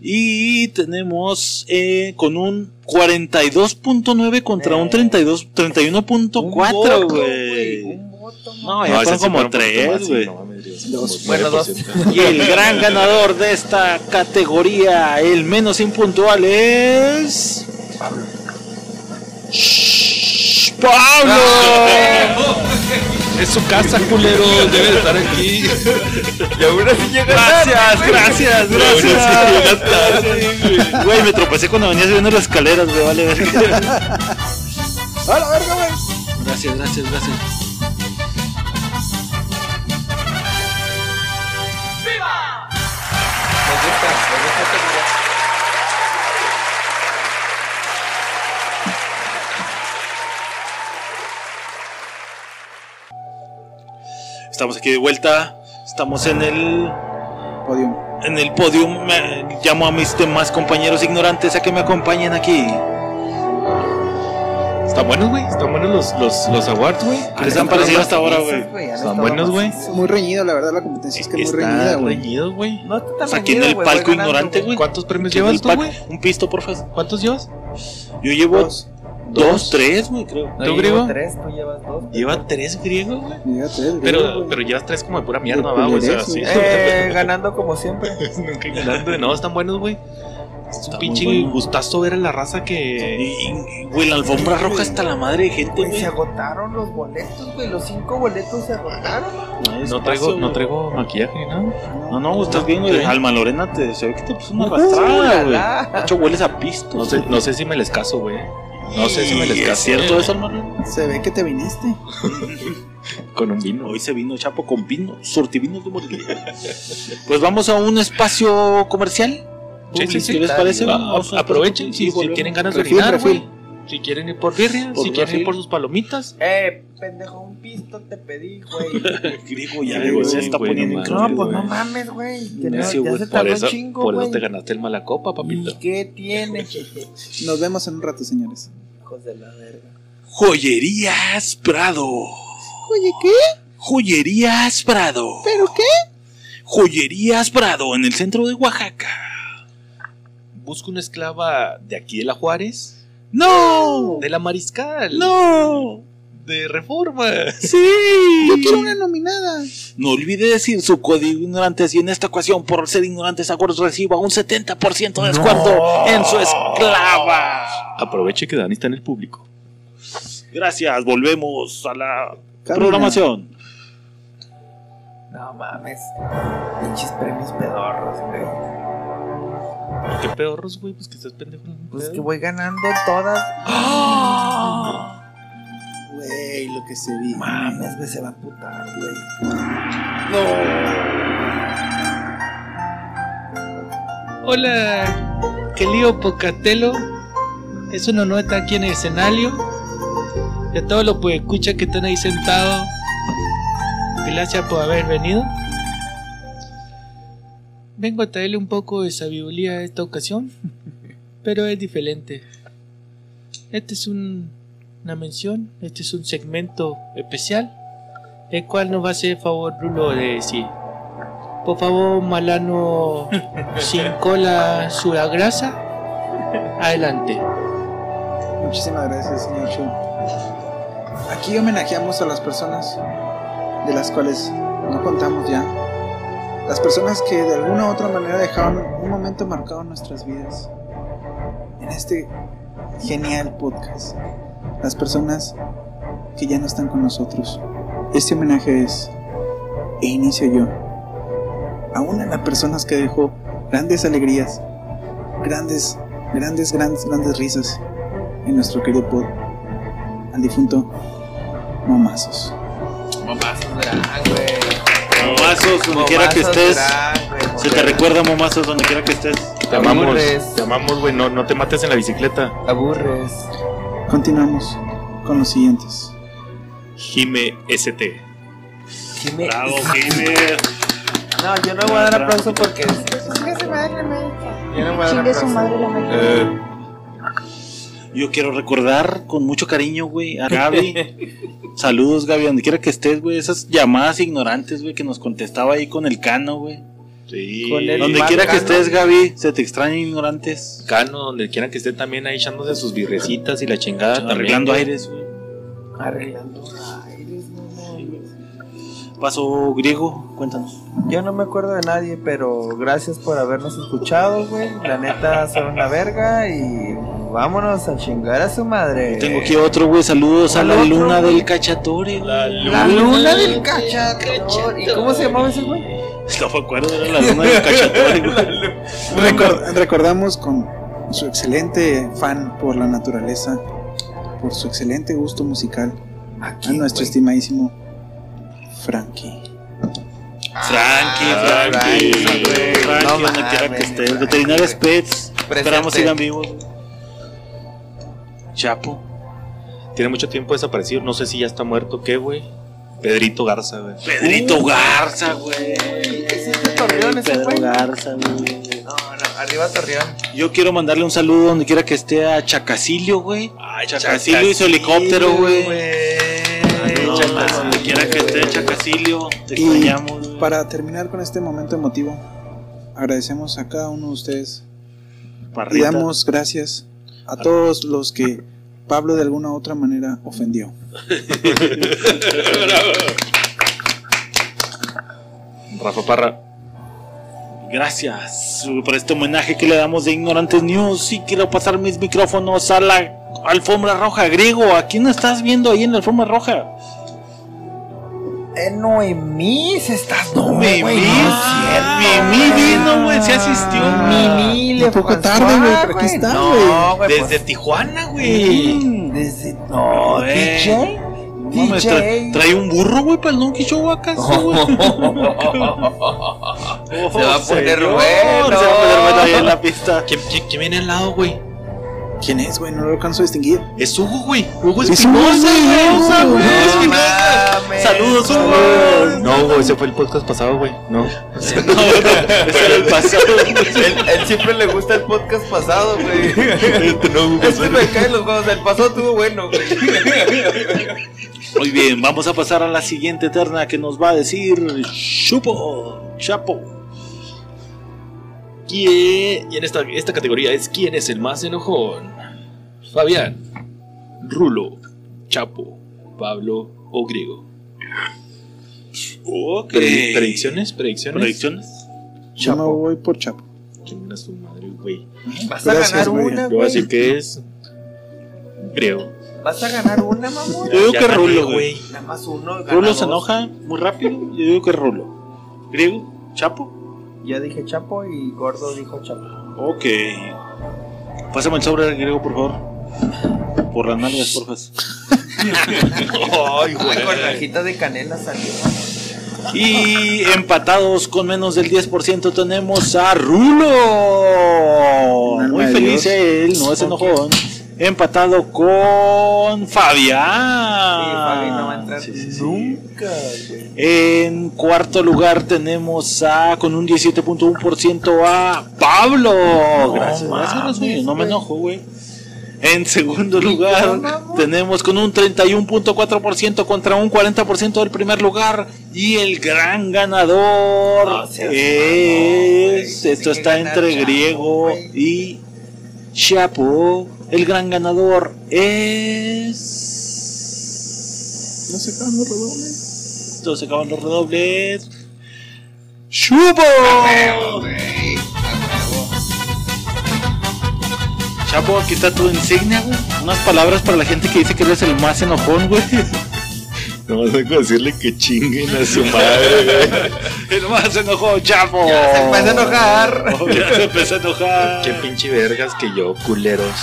Y tenemos eh, con un 42.9 contra un 32, Un voto, 31.4, güey. No, ya fueron sí como tres, güey. no Bueno, dos. 9%. Y el gran ganador de esta categoría, el menos impuntual, es. Shh, ¡Pablo! Es su casa, culero. Debe de estar aquí. Y ahora sí llega Gracias, gracias, aún así gracias. Güey, me tropecé cuando venía subiendo las escaleras, güey, vale, ver. ¡A la verga, güey! Gracias, gracias, gracias. Me gusta, me gusta Estamos aquí de vuelta. Estamos en el Podium. en el podio. Me- llamo a mis demás compañeros ignorantes a que me acompañen aquí. Están buenos, güey. Están buenos los, los, los awards, güey. ¿Qué les han parecido hasta ahora, güey? Están buenos, güey. Muy reñido, la verdad, la competencia es que muy Está reñida, güey. reñido, güey. No está tan aquí en el palco ignorante, güey. ¿Cuántos premios llevas el tú, güey? Un pisto, por favor. ¿Cuántos llevas? Yo llevo Dos. Dos, tres, güey, creo. No, ¿Tú, griego? tres, tú llevas dos. Lleva tres griegos, güey. Llega tres, güey, Pero, pero llevas tres como de pura mierda, va, güey. O sea, culerés, sí. güey. Eh, ganando como siempre. Nunca ganando. No, están buenos, güey. Es un pinche bueno. gustazo ver a la raza que. güey, la alfombra roja está la madre de gente, Güey, se agotaron los boletos, güey. Los cinco boletos se agotaron. No traigo, no traigo maquillaje ni nada. No, no, estás bien, güey. Alma Lorena, te, se ve que te puso una Uh, arrastrada, güey. De hecho, hueles a pisto. No sé, no sé si me les caso, güey. No sé si me les ¿Es cierto eso, Lorena? Se ve que te viniste. Con un vino. Hoy se vino Chapo con vino, surtivinos de Morelia. pues vamos a un espacio comercial. Sí, sí, sí. ¿Qué les parece? Vamos aprovechen si, y si tienen ganas de Refil, orinar, refil. güey. Si quieren ir por birria, Por si quieren ir por sus palomitas. Eh, pendejo, un pisto te pedí, güey. Griego ya se está güey, poniendo no No, increíble, pues no mames, güey. No, Necio, ya se Por eso, un chingo, por eso te ganaste el mala copa, papito. ¿Y qué tiene? Nos vemos en un rato, señores. Hijos de la verga. Joyerías Prado. Oye, ¿qué? Joyerías Prado. ¿Pero qué? Joyerías Prado en el centro de Oaxaca. Busco una esclava de aquí de la Juárez, ¡No! de la Mariscal, ¡No! de Reforma. ¡Sí! Yo quiero una nominada. No olvide decir su código ignorantes y en esta ocasión por ser ignorantes Acuerdos reciba un 70% de descuento en su esclava. Aproveche que Dani está en el público. Gracias, volvemos a la Camina. programación. No mames. Pinches premios pedorros, güey. ¿Qué pedorros, güey? Pues que estás pendejo. Pues que voy ganando todas. Güey, lo que se vi. Mames, güey, se va a putar, güey. Hola, qué lío Pocatelo. Es un honor estar aquí en el escenario. Y a todos los pues escucha que están ahí sentados. Gracias por haber venido. Vengo a traerle un poco de sabiduría a esta ocasión, pero es diferente. Este es un- una mención, este es un segmento especial, el cual nos va a hacer el favor Rulo de decir. Por favor, Malano sin cola sura grasa. Adelante. Muchísimas gracias, señor Chu. Aquí homenajeamos a las personas de las cuales no contamos ya. Las personas que de alguna u otra manera dejaron un momento marcado en nuestras vidas. En este genial podcast. Las personas que ya no están con nosotros. Este homenaje es, e inicio yo, a una de las personas que dejó grandes alegrías, grandes, grandes, grandes, grandes risas en nuestro querido pod, al difunto Momazos. Momazos verán, güey. Momazos, donde quiera que estés. Se te recuerda, momazos, donde quiera que estés. Te amamos, Aburres. te amamos, güey. No, no te mates en la bicicleta. Aburres. Continuamos con los siguientes. Jime ST. Sí me- Bravo, Jimmy. No, yo no voy a dar aplauso porque. Chingue su madre la América. Yo no voy a dar Chingue su aplauso. madre la América. Yo quiero recordar con mucho cariño, güey, a Gaby. Saludos, Gaby, donde quiera que estés, güey. Esas llamadas ignorantes, güey, que nos contestaba ahí con el cano, güey. sí. Donde quiera que estés, Gaby, se te extraña ignorantes. Cano, donde quieran que esté también ahí echándose sus birrecitas y la chingada. Arreglando aires, güey. Arreglando. Paso griego, cuéntanos. Yo no me acuerdo de nadie, pero gracias por habernos escuchado, güey. La neta, son una verga y vámonos a chingar a su madre. Tengo aquí otro, güey. Saludos a ¿Cuál la otro, luna güey? del cachatore. La luna del cachador. ¿Y cómo se llamaba ese güey? No me acuerdo, era la luna del cachatore, güey. Recor- recordamos con su excelente fan por la naturaleza, por su excelente gusto musical, a nuestro güey. estimadísimo Frankie. Frankie, Ah, Frankie, Frankie, No donde quiera que. Frankie, Veterinarios. Pets. Esperamos sigan vivos. Chapo. Tiene mucho tiempo desaparecido. No sé si ya está muerto o qué, güey. Pedrito Garza, güey. Pedrito Garza, güey. Ese es de Torreón, ese Pedro güey. Garza, güey. No, no, arriba Torreón. Yo quiero mandarle un saludo donde quiera que esté a Chacacilio, güey. Ay, Chacacilio y su helicóptero, güey. No, Chacacilio. donde quiera que esté Chacacilio, te Y extrañamos. güey. para terminar con este momento emotivo, agradecemos a cada uno de ustedes y damos gracias a todos los que Pablo de alguna u otra manera ofendió. Rafa Parra. Gracias por este homenaje que le damos de Ignorantes News. Y quiero pasar mis micrófonos a la alfombra roja. Griego, ¿a quién estás viendo ahí en la alfombra roja? Eh, Noemí, se estás no, Mimi. güey, no güey. vino, güey, se asistió. Mimi, le Un poco tarde, güey, pero aquí está, No, güey, Desde pues, Tijuana, güey. Desde no. DJ, DJ. tra- trae un burro, güey, para el Donkey Show acaso, güey. Se va a poner señor, bueno. Se va a poner bueno ahí en la pista. ¿Quién, quién, quién viene al lado, güey? ¿Quién es, güey? No lo alcanzo a distinguir. Es Hugo, güey. Hugo Es Espinosa, Hugo, güey. Hugo, Hugo. No Espinosa. Saludos, Hugo. No, güey, ese fue el podcast pasado, güey. No. No, no, ese era el pasado. Él, él siempre le gusta el podcast pasado, güey. Este me cae en los huevos. El pasado estuvo bueno, güey. Muy bien, vamos a pasar a la siguiente terna que nos va a decir Chupo, Chapo. ¿Quién? Y en esta, esta categoría es ¿Quién es el más enojón? Fabián, Rulo, Chapo, Pablo o Griego. Ok. Pre- ¿Predicciones? ¿Predicciones? ¿Predicciones? Yo me voy por Chapo. Chinga su madre, güey. Vas a Gracias, ganar güey. una, Yo voy a güey. decir que es. Griego. Vas a ganar una, mamón. Yo digo Ya que gané, Rulo, güey. Nada más uno. Rulo dos. se enoja muy rápido. Yo digo que Rulo. ¿Griego? ¿Chapo? Yo dije Chapo y Gordo dijo Chapo. Ok. Pásame el sobre griego, por favor. Por las nalgas, porfa. Ay, Ay, con rajita de canela salió. Y empatados con menos del 10% tenemos a Rulo. Muy feliz Dios. él, no es enojón. Empatado con Fabián. Sí, Fabi no va a entrar Sí, sí, sí. nunca. En cuarto lugar tenemos a con un 17.1% a Pablo. gracias, gracias, mames, no me enojo, güey. En segundo lugar tenemos con un 31.4% contra un 40% del primer lugar y el gran ganador No es esto está entre griego y Chapo. El gran ganador es No se acaban los redobles. todos se acaban los redobles. ¡Chupo! Chapo, aquí está tu insignia, güey. Unas palabras para la gente que dice que eres el más enojón, güey. Nomás tengo que decirle que chinguen a su madre, güey. El más enojón, Chapo. Ya se empieza a enojar. Ya se empezó a enojar. Qué pinche vergas que yo, culeros.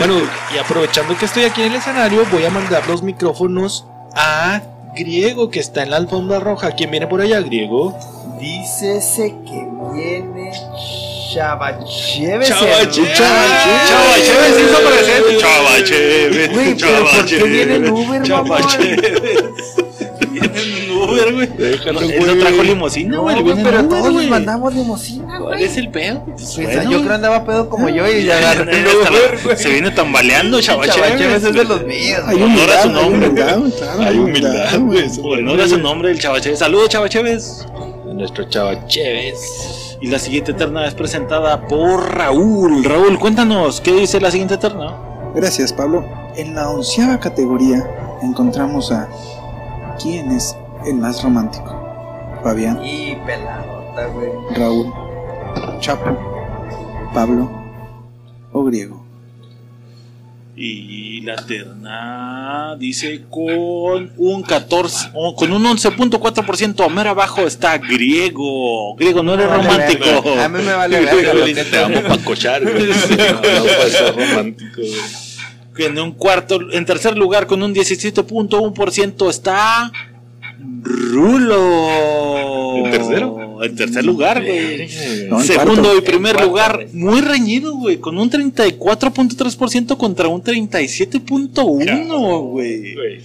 Bueno, y aprovechando que estoy aquí en el escenario, voy a mandar los micrófonos a Griego, que está en la alfombra roja. ¿Quién viene por allá, Griego? Dícese que viene Chavacheves. Chavacheves. Chava Chévez se hizo presente. Chava Chévez. Güey, pero ¿por qué viene en Uber, Chava Uber, güey. Déjalo, no trajo limusina, No, güey. en pero Uber, todos les mandamos limosina, ¿Cuál güey. es el pedo? Pues, Pues, bueno, yo creo andaba pedo como yo y ya agarré el. Se viene tambaleando, Chava Chavacheves es de los míos. Hay Honor a humildad, su nombre. humildad, güey, claro. Hay humildad, güey. Por honor a su nombre, el Chava Chévez. Saludos, Chava Chévez. Nuestro chava Chévez. Y la siguiente terna es presentada por Raúl. Raúl, cuéntanos, ¿qué dice la siguiente terna? Gracias, Pablo. En la onceava categoría encontramos a ¿Quién es el más romántico? Fabián, Y peladota, güey. Raúl, Chapo, Pablo o Griego. Y la terna dice con un 14, o con un 11.4% a mero abajo está Griego. Griego, no eres romántico. A mí me vale que Te amo pa' cochar, güey. No, no puede ser romántico, güey. En un cuarto, en tercer lugar con un 17.1% está Rulo. ¿En tercero? En tercer lugar, güey. No, Segundo cuarto. y primer cuarto, lugar, güey. muy reñido, güey, con un 34.3% contra un 37.1, güey. Güey.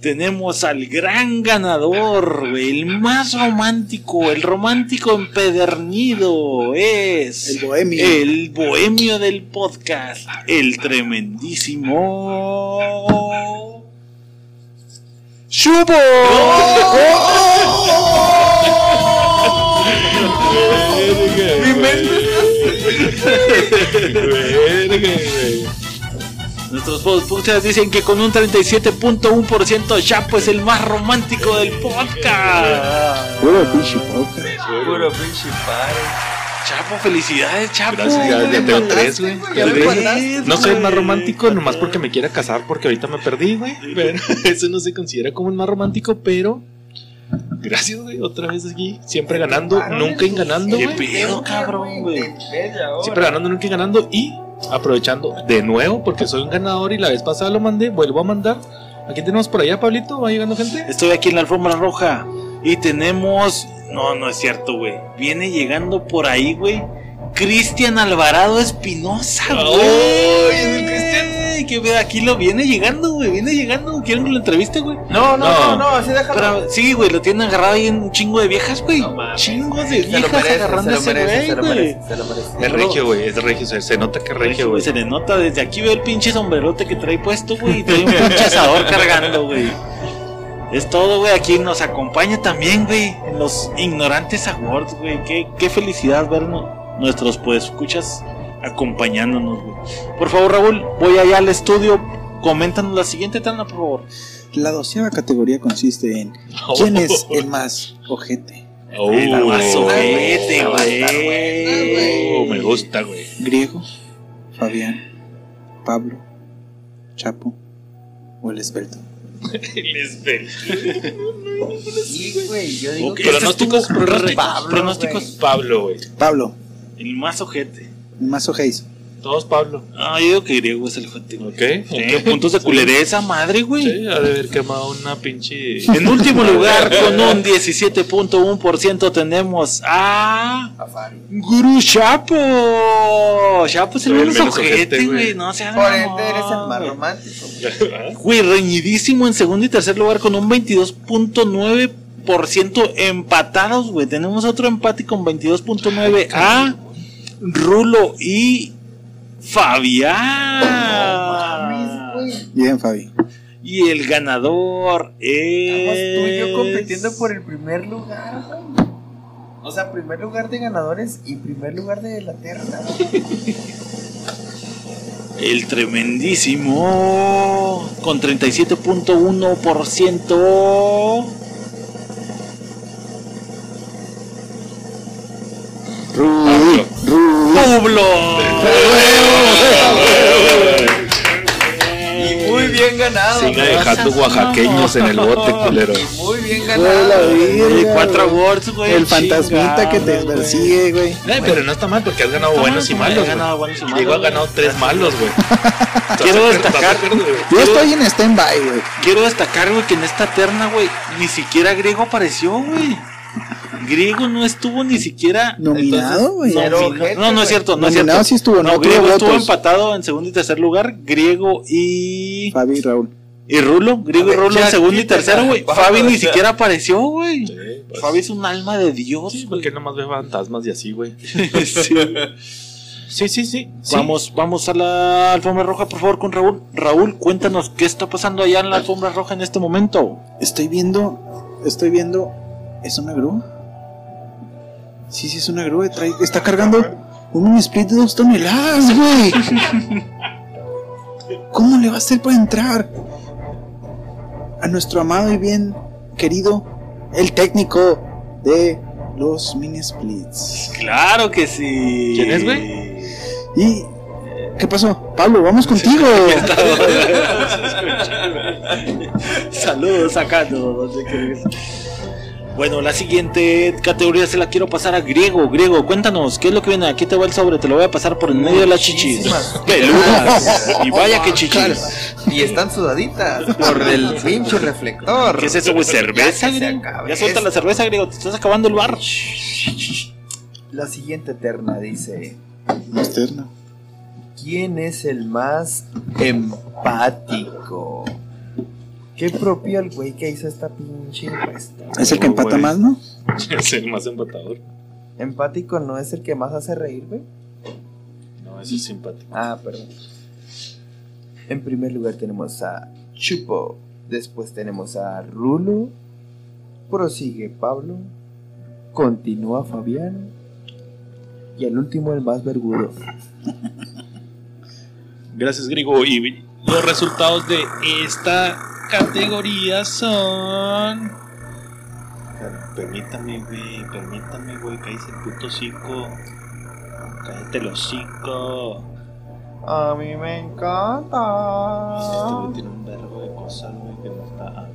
tenemos al gran ganador, güey, el más romántico, el romántico empedernido es El bohemio. el bohemio del podcast, el tremendísimo Chupo. Nuestros podcasts dicen que con un 37.1% Chapo es el más romántico del podcast. Puro pinche podcast. Puro pinche padre. Chapo, felicidades, Chapo. Gracias, ya, ya tengo tres, güey. No soy el más romántico, nomás porque me quiera casar, porque ahorita me perdí, güey. Pero eso no se considera como el más romántico, pero. Gracias, güey. Otra vez aquí. Siempre ganando, nunca ganando, ¿Qué güey. pedo, cabrón, güey? Siempre ganando, nunca ganando. Y aprovechando de nuevo, porque soy un ganador y la vez pasada lo mandé, vuelvo a mandar. Aquí tenemos por allá, Pablito. ¿Va llegando gente? Estoy aquí en la alfombra roja y tenemos. No, no es cierto, güey. Viene llegando por ahí, güey. Cristian Alvarado Espinosa, güey. ¡Ay, es el Cristian! Que ve, aquí lo viene llegando, güey. Viene llegando. ¿Quieren que lo entreviste, güey? No, no, No. no, no, así déjalo. Pero sí, güey, lo tienen agarrado ahí en un chingo de viejas, güey. No. Chingos de se lo viejas merece, agarrando se a lo ese merece, güey, se lo güey. merece, se lo merece. Es regio, güey. Es regio. Se, se nota que es regio, güey. Se le nota desde aquí veo el pinche sombrerote que trae puesto, güey. Y trae un pinche asador cargando, güey. Es todo, güey. Aquí nos acompaña también, güey. En los Ignorantes Awards, güey. Qué, qué felicidad vernos, nuestros pues escuchas acompañándonos, güey. Por favor, Raúl, voy allá al estudio. Coméntanos la siguiente terna, por favor. La doceava categoría consiste en ¿Quién es el más ojete? Oh, El más ojete, estar güey. Oh, me gusta, güey. ¿Griego? ¿Fabián? ¿Pablo? ¿Chapo? ¿O el esbelto? Sí, güey, yo digo Pronósticos, pronósticos. Pablo, pronósticos. Pablo, güey. Pablo, El más ojete. el más ojeizo. Todos Pablo. Ah, yo digo que griego es el güey. ¿Ok? Sí, puntos de culereza, madre, güey. Sí, ha de haber quemado una pinche. En último lugar, con un 17.1% tenemos a. Guru Chapo. Chapo es el menos ojete, güey. No seas Por ende, eres el más güey. romántico. Güey, reñidísimo en segundo y tercer lugar con un 22.9% empatados, güey. Tenemos otro empate con 22.9 a Rulo y Fabián. Mames. Bien, Fabi. Y el ganador es. tú y yo compitiendo por el primer lugar, güey. O sea, primer lugar de ganadores y primer lugar de la terna. El tremendísimo. Con 37.1%. Rudy, Rudy. Ganado. Siga dejando oaxaqueños en el bote, culero. Muy bien la ganado. güey. cuatro awards, güey. El fantasmita que te persigue, güey. Eh, pero no está mal porque has ganado buenos y mal, malos. he ganado güey. buenos y malos, Diego ha ganado tres malos, güey. Quiero ¿Estás de destacar-? Yo estoy en stand-by, güey. Quiero destacar, güey, que en esta terna, güey, ni siquiera Griego apareció, güey. Griego no estuvo ni siquiera Nominado, güey. No, no, ojete, no, no es cierto, no es cierto. sí estuvo, no no, Griego estuvo empatado en segundo y tercer lugar. Griego y. Fabi y Raúl. Y Rulo. Griego y Rulo en segundo y tercero, güey. Fabi ni siquiera apareció, güey. Sí, pues, Fabi es un alma de Dios. Sí, porque nomás ve fantasmas y así, güey. Sí. Sí, sí, sí. sí. Vamos, vamos a la alfombra roja, por favor, con Raúl. Raúl, cuéntanos qué está pasando allá en la alfombra roja en este momento. Estoy viendo. Estoy viendo. ¿Es una grúa? Sí, sí, es una grúa. Trae, está cargando un mini split de dos toneladas, güey. ¿Cómo le va a hacer para entrar? A nuestro amado y bien querido, el técnico de los mini splits. Claro que sí. ¿Quién es, güey? ¿Y qué pasó? Pablo, vamos contigo. Saludos acá, no, Bueno, la siguiente categoría se la quiero pasar a Griego. Griego, cuéntanos, ¿qué es lo que viene? Aquí te va el sobre, te lo voy a pasar por en medio de las chichis. Peludas. Y vaya que chichis. Y están sudaditas por el pinche reflector. ¿Qué es eso, güey? ¿Cerveza, Griego? Ya suelta la cerveza, Griego, te estás acabando el bar. La siguiente terna dice: Qué propio el güey que hizo esta pinche encuesta. Es el que empata güey. más, ¿no? es el más empatador. Empático no es el que más hace reír, güey. No, ese es simpático. Ah, perdón. En primer lugar tenemos a Chupo. Después tenemos a Rulo. Prosigue Pablo. Continúa Fabián. Y el último, el más vergudo. Gracias, Grigo. Y los resultados de esta categoría son. Permítame, güey. Permítame, güey. Cállese el puto cinco. Cállate los cinco. A mí me Este encanta. güey tiene un verbo de cosas, güey, que no está. Ah,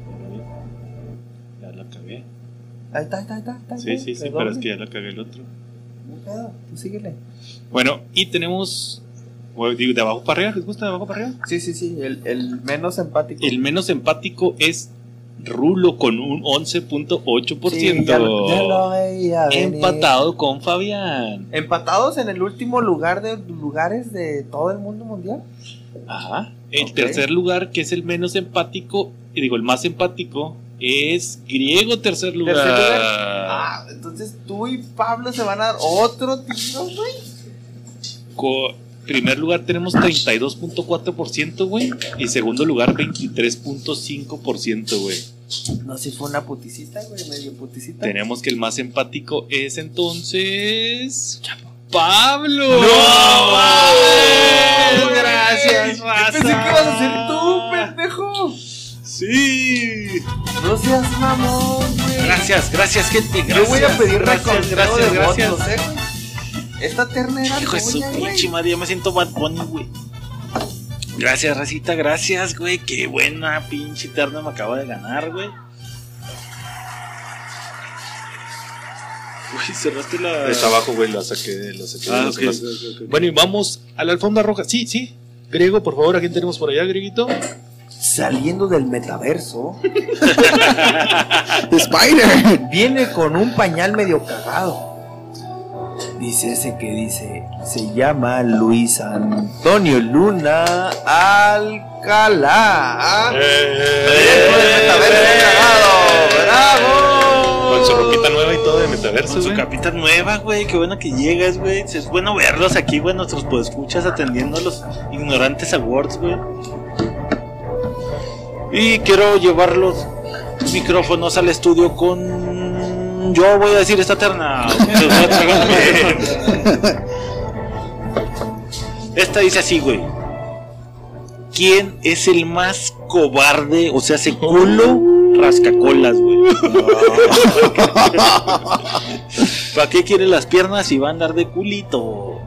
ya lo cagué. Ahí está, ahí está, ahí está. está, Sí, sí, sí, pero es que ya la cagué el otro. No pedo, Tú síguele. Bueno, y tenemos. Digo, ¿De abajo para arriba? ¿Les gusta de abajo para arriba? Sí, sí, sí. El, el menos empático. El menos empático es Rulo con un 11.8%. Sí, ya, lo- ya lo veía venir. empatado con Fabián. Empatados en el último lugar de lugares de todo el mundo mundial. Ajá. El tercer lugar, que es el menos empático, digo, el más empático, es griego tercer lugar. Tercer lugar. Ah, entonces tú y Pablo se van a dar otro tiro, güey. Primer lugar tenemos 32.4%, güey. Y segundo lugar, 23.5%, güey. No, si fue una puticita, güey, medio puticita. Tenemos que el más empático es entonces. Pablo. ¡No, mames! Gracias, raza. Pensé que ibas a ser tú, pendejo. Sí. No seas mamón, güey. Gracias, gracias, gente. Yo voy a gracias, pedir gracias, gracias, de gracias. votos, eh. Esta terna era Hijo de su pinche madre, ya me siento Bad Bunny, güey. Gracias, racita, gracias, güey. Qué buena pinche terna me acaba de ganar, güey. Uy, cerraste la. Está abajo, güey, la saqué, la saqué. Ah, la ok, saqué. ok, ok. Bueno, y vamos a la alfombra roja. Sí, sí. Griego, por favor, ¿a quién tenemos por allá, Grieguito? Saliendo del metaverso, Spider. viene con un pañal medio cagado. Dice ese que dice, se llama Luis Antonio Luna Alcalá. ¡Bravo! Con su ropita nueva y todo de metaverso, Con su capita nueva, güey. Qué bueno que llegas, güey. Es bueno verlos aquí, güey. Nuestros podescuchas atendiendo a los ignorantes awards, güey. Y quiero llevar los micrófonos al estudio con. Yo voy a decir esta terna. esta dice así, güey. ¿Quién es el más cobarde? O sea, se culo rascacolas, güey. ¿Para qué quiere las piernas y va a andar de culito?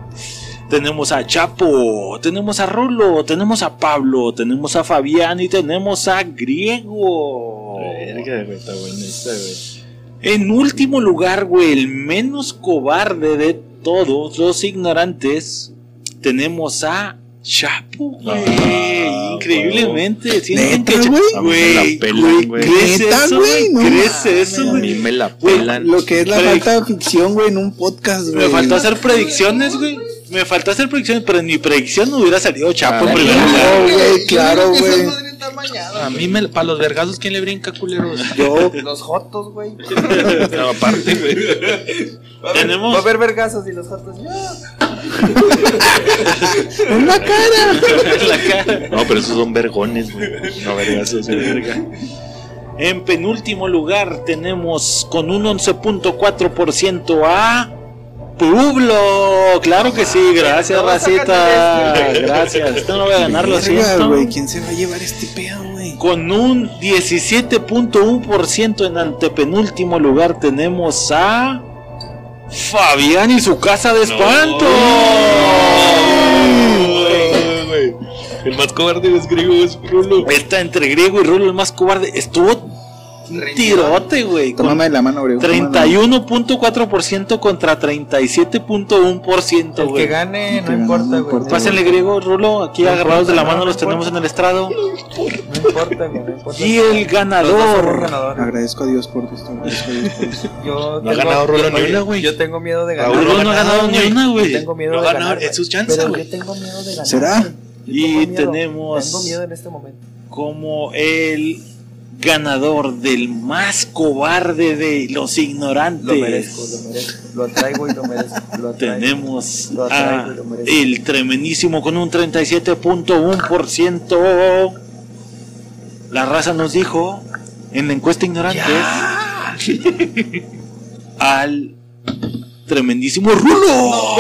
Tenemos a Chapo, tenemos a Rulo, tenemos a Pablo, tenemos a Fabián y tenemos a Griego. Verga, güey, está buena esta, güey. En último lugar, güey, el menos cobarde de todos los ignorantes, tenemos a Chapo, güey. Ah, Increíblemente. Sienten ¿Neta, que Cha- güey? ¿crees ¿Neta, eso, güey? No ¿Crees mames, eso, A mí me la Güey, pelan. Lo que es la falta de ficción, güey, en un podcast, güey. Me faltó hacer predicciones, güey. Me faltó hacer predicciones, pero en mi predicción no hubiera salido Chapo en primer lugar. Claro, güey, claro, güey. A mí, me, para los vergazos, ¿quién le brinca, culeros? Yo, Los jotos, güey. No, aparte, güey. Va a haber- Tenemos- Va a haber vergazos y los jotos. en la cara. En la cara. No, pero esos son vergones, güey. No vergazos, güey. En penúltimo lugar tenemos con un 11.4% a Pueblo. Claro que sí, gracias, Racita. sacarle Gracias. Esto no voy a ganar, lo siento. ¿quién se va a llevar este pedo, güey? Con un 17.1% en antepenúltimo lugar tenemos a Fabián y su casa de espanto. El más cobarde es griego, es Rulo. Está entre griego y Rulo el más cobarde. Estuvo un tirote, güey. Tómame la mano, güey. 31.4% contra 37.1%, El que güey. gane, no Que importa, güey. Pásenle griego, Rulo. Aquí No agarrados de la importa, mano no los tenemos en el estrado. No importa, güey. No importa. Y el ganador. ganadores. Agradezco a Dios por esto. Agradezco a Dios por esto. Yo No ha ganado Rulo ni oye, una, güey. Yo tengo miedo de ganar. Raúl no ha ganado ni una, Yo güey. tengo miedo No de ganado, ganar. es güey. su chance, Pero güey. yo tengo miedo de ganar. ¿Será? güey. Yo Y tengo miedo. tenemos- Tengo miedo en este momento. Como el ganador del más cobarde de los ignorantes. Lo merezco, lo merezco. Lo atraigo y lo merezco. Lo atraigo. Tenemos Lo atraigo a y lo merezco. el tremendísimo con un 37.1%. La raza nos dijo en la encuesta ignorantes al tremendísimo Rulo.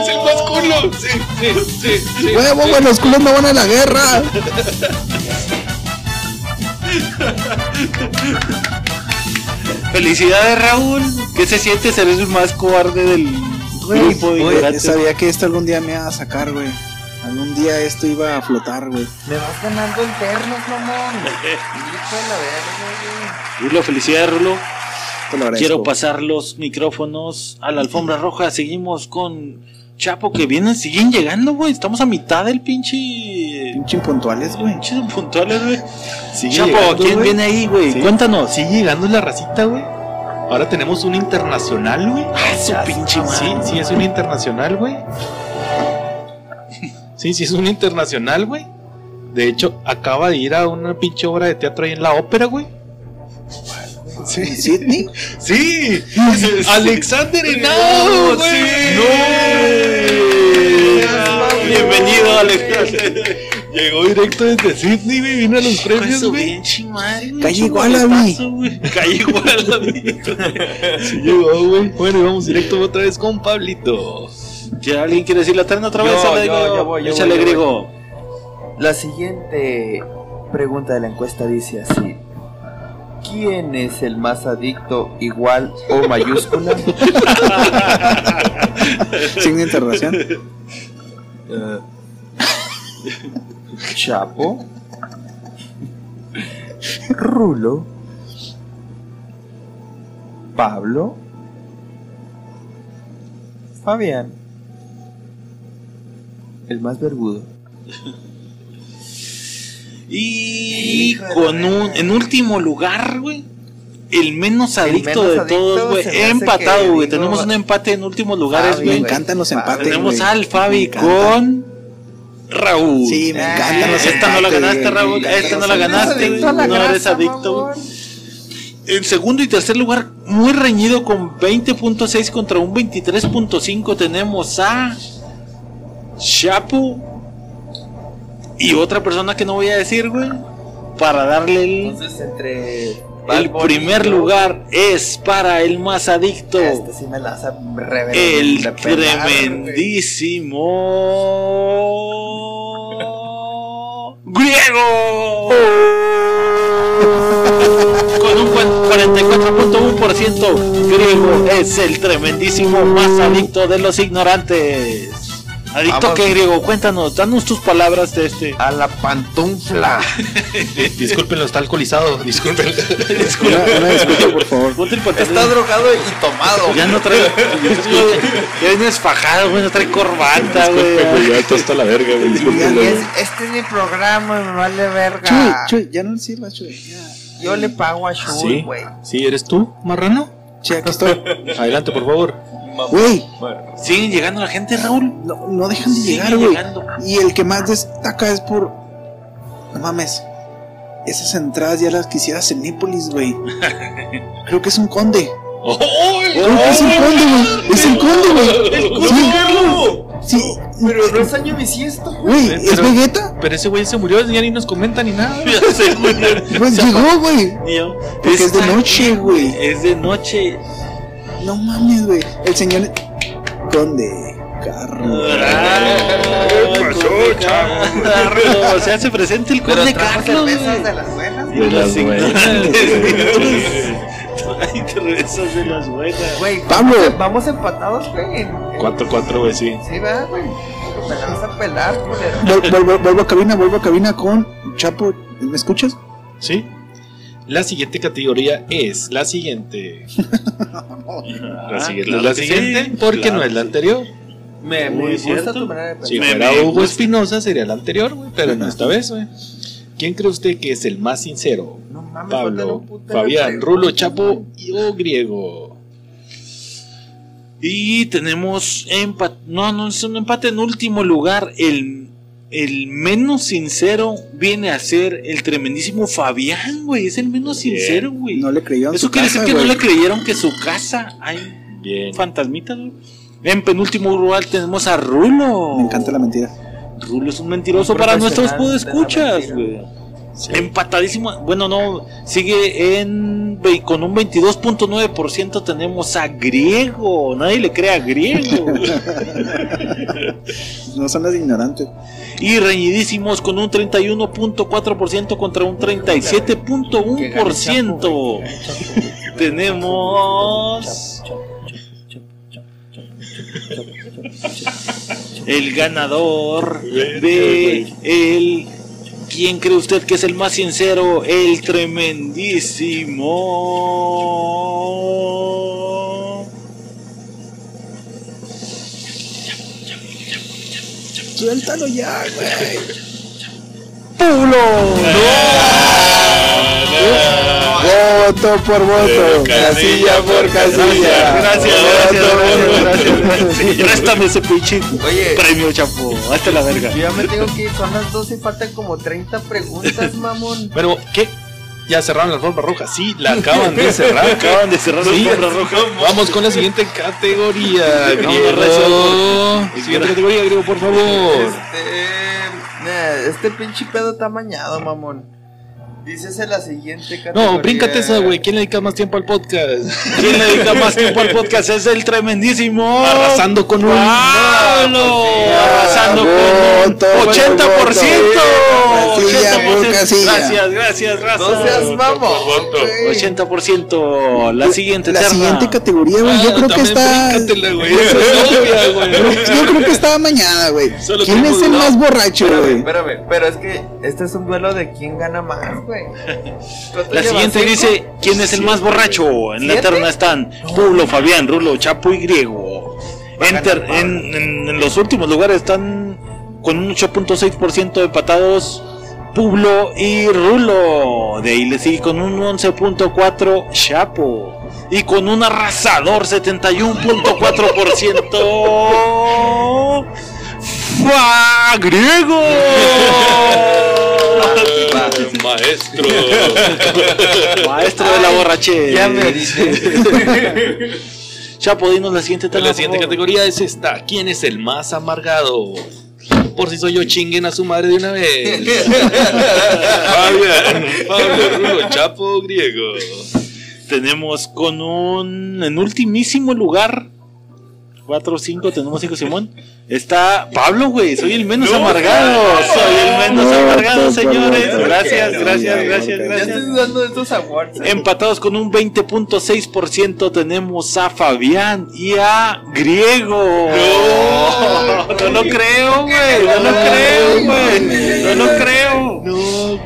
¡Es el más culo! Sí, sí, sí, sí. Huevo, güey, los culos no van a la guerra. Felicidades Raúl. ¿Qué se siente ser el más cobarde del grupo sabía que esto algún día me iba a sacar, güey. Algún día esto iba a flotar, güey. Me vas ganando internos, mamón. Rulo, felicidades Rulo. Quiero pasar los micrófonos a la alfombra roja. Seguimos con Chapo que vienen, siguen llegando, güey. Estamos a mitad del pinche. Pinche impuntuales, güey. Pinches puntuales, güey. Chapo, llegando, ¿quién viene ahí, güey? Sí. Cuéntanos. Sigue llegando la racita, güey. Ahora tenemos un internacional, güey. Ah, su pinche madre. Sí, sí, es un internacional, güey. Sí, sí, es un internacional, güey. De hecho, acaba de ir a una pinche obra de teatro ahí en la ópera, güey. Sí. ¿Sidney? Sí, Alexander Henao, güey. No. Bienvenido, Alexander. Llegó directo desde Sydney, güey. Vino a los premios, güey. Calle Wallaby. Calle Wallaby. Sí llegó, güey. Bueno, y vamos directo otra vez con Pablito. ¿Ya alguien quiere decir la terna otra vez? Yo, yo, yo voy, yo voy, yo griego. La siguiente pregunta de la encuesta dice así. ¿Quién es el más adicto igual o mayúscula? De interrogación. Eh, Chapo. Rulo. Pablo. Fabián. El más vergudo. Y con un, en último lugar, güey. El menos adicto menos de adicto todos, güey. me Empatado, güey. Tenemos un empate en últimos lugares, Me güey. güey. encantan los empates, Tenemos güey. al Fabi Me con Raúl. Sí, me encantan los esta no la ganaste, güey. Raúl, Me esta no la ganaste, la no eres adicto. En segundo y tercer lugar, muy reñido con 20.6 contra un 23.5 tenemos a Chapo y otra persona que no voy a decir, güey, para darle el, Entonces, entre. el primer lugar es para el más adicto, Este sí me la hace el pelar, tremendísimo griego. Con un cua- 44.1% griego es el tremendísimo más adicto de los ignorantes. ¿Adicto qué, griego? Cuéntanos, danos tus palabras de este. A la pantufla. Discúlpenlo, está alcoholizado. Disculpen. Una, una disculpa, por favor. Ponte el pantalón. Está drogado y tomado. Ya no trae. Ya vienes fajado, güey, no trae corbata, Disculpen, güey. ya esto está la verga, güey. Y Discúlpenlo. es- este es mi programa, me vale Chuy, verga. Chuy, ya no le sirvas, Chuy. Ya. Yo le pago a Shul, Sí, güey. sí, ¿eres tú, marrano? Sí, aquí estoy. Adelante, por favor. Güey, Siguen llegando la gente, Raúl. no, no dejan de llegar, güey. llegando. Y el que más destaca es por. No mames. Esas entradas ya las quisiera Cenépolis, güey. Creo que es un conde. ¡Oh! Creo que es el conde, güey. Es el conde, güey. Sí, sí. Pero no es año bisiesto, güey. Güey, ¿es Pero- Vegeta? Pero ese güey se murió, ya ni nos comenta ni nada. Ya sé, güey. Pues llegó, güey. Porque es de noche, güey. Es de noche. No mames, güey. El señor. Conde. Carlos. ¿Qué pasó, O sea, se presenta el conde Carlos. güey. de las buenas. De las buenas. Hay cervezas de las buenas. Güey, Pablo. vamos- vamos empatados, güey. en- en- 4-4, güey, sí. Sí, ¿verdad, güey? Me la vas a pelar, Vuelvo, vuelvo a cabina, vuelvo a cabina con Chapo. ¿Me escuchas? ¿Sí? La siguiente categoría es la siguiente. La siguiente claro es la siguiente sí, porque claro no es la sí. anterior. Me, Muy me gusta cierto. tu manera de pensar. Si Me- fuera me Hugo gusta. Espinosa sería la anterior, güey, pero no esta vez, güey. ¿Quién cree usted que es el más sincero? No mames, Pablo, Fabián, Rulo. Chapo y o Griego. Y tenemos empate. No, no es un empate en último lugar. El, el menos sincero viene a ser el tremendísimo Fabián, güey. Es el menos sincero, güey. No le creyó en Eso su quiere casa, decir que no güey. le creyeron que su casa hay Bien. fantasmitas, güey. En penúltimo lugar tenemos a Rulo. Me encanta la mentira. Rulo es un mentiroso Un para nuestros podescuchas, mentira. Empatadísimo. Bueno, no. Sigue en con un 22.9% tenemos a Griego. Nadie le cree a Griego. No son las ignorantes. y reñidísimos con un 31.4% contra un 37.1%. Tenemos el ganador de el ¿Quién cree usted que es el más sincero? El tremendísimo. Suéltalo ya, güey. ¡Pulo! Voto por voto. Casilla por casilla. Gracias, gracias, gracias, gracias. Réstame ese pinche Oye. premio, chapo. Hazte la verga. Yo ya me tengo que ir, son las 12 y faltan como 30 preguntas, mamón. Bueno, ¿qué? ¿Ya cerraron la alfombra roja? Sí, la acaban de cerrar. Acaban de cerrar Sí. la alfombra roja. Vamos con la siguiente categoría, griego. Siguiente categoría, griego, por favor. Este, este pinche pedo está mañado, mamón. Dícese la siguiente categoría. No, bríncate esa, güey. ¿Quién le dedica más tiempo al podcast? ¿Quién le dedica más tiempo al podcast? Es el tremendísimo. Arrasando con un. Pablo. Arrasando con un Voto por 80%. voto. Casilla por 80%. casilla. Gracias, gracias, No seas gracias. güey. 80%. La siguiente La terna. siguiente categoría, güey. Yo Ah, creo que también está. güey. Yo creo que estaba mañana, güey. ¿Quién es el más borracho, güey? espérame, pero es que este es un duelo de quién gana más, güey. ¿Cuánto La siguiente cinco? dice ¿Quién es el más borracho? En la terna están Pulo, Fabián, Rulo, Chapo y Griego. En, ter- en- en- en los últimos lugares están con un 8.6% empatados Publo y Rulo. De ahí le sigue con un 11.4 Chapo. Y con un arrasador 71.4% Fa Griego. Maestro. Maestro de la borrachera. Ya me dice. Chapo, dinos la siguiente terna, La siguiente categoría es esta. ¿Quién es el más amargado? Por si soy yo, chinguen a su madre de una vez. Fabián, Pablo, Rulo, Chapo, Griego. Tenemos con un. En ultimísimo lugar. 4 o 5, tenemos 5 Simón. Está Pablo, güey. Soy el menos amargado. Soy el menos No, amargado, señores. Gracias, Ya, gracias, ya, gracias, ya, Ya gracias. estoy dudando de estos awards. eh. Empatados con un 20.6% tenemos a Fabián y a Griego. No, no lo creo, güey. No lo creo, güey. No lo creo.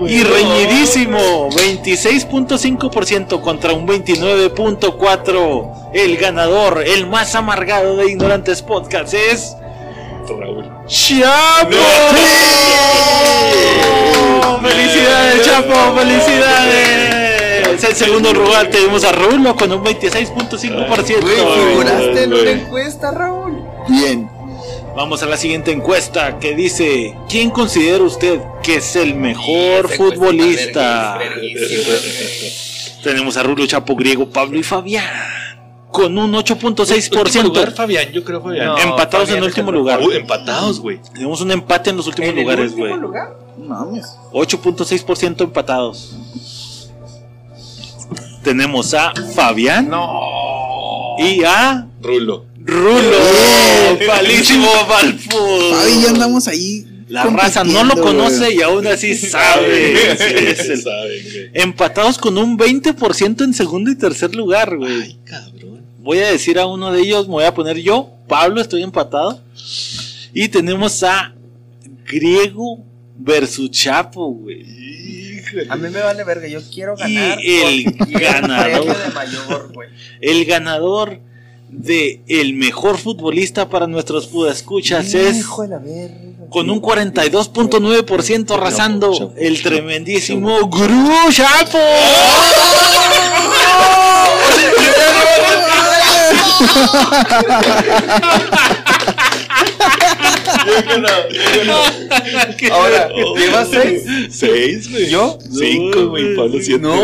Y reñidísimo, 26.5% contra un 29.4%. El ganador, el más amargado de Ignorantes Podcast es Raúl. Chapo. Felicidades, Chapo, felicidades. En segundo lugar tenemos a Rulo con un 26.5%. Güey, figuraste en una encuesta, Raúl. Bien. Vamos a la siguiente encuesta que dice, ¿quién considera usted que es el mejor futbolista? Tenemos a Rulo, Chapo, Griego, Pablo y Fabián. Con un Último lugar, 8.6%. Fabián, yo creo Fabián. No. Empatados Fabián en último lugar. Uy, empatados, güey. Tenemos un empate en los últimos ¿En el lugares, último güey. lugar? Mames. 8.6% empatados. Tenemos a Fabián No. y a Rulo. Rulo. Palísimo Valfo. Fabi, ya andamos ahí. La raza no lo conoce y aún así sabe. Es el-. Empatados con un 20% en segundo y tercer lugar, güey. Ay, cabrón. Voy a decir a uno de ellos, me voy a poner yo, Pablo, estoy empatado. Y tenemos a Griego versus Chapo, güey. A mí me vale verga, yo quiero Y ganar. el porque quiero ganador. de mayor. El ganador de el mejor futbolista para nuestros escuchas es Hijo de la verga. con un 42.9% arrasando el tremendísimo Gru Chapo. Ahora, ¿llevas seis? Seis, güey. ¿Yo? Cinco, güey. Pablo siete. No,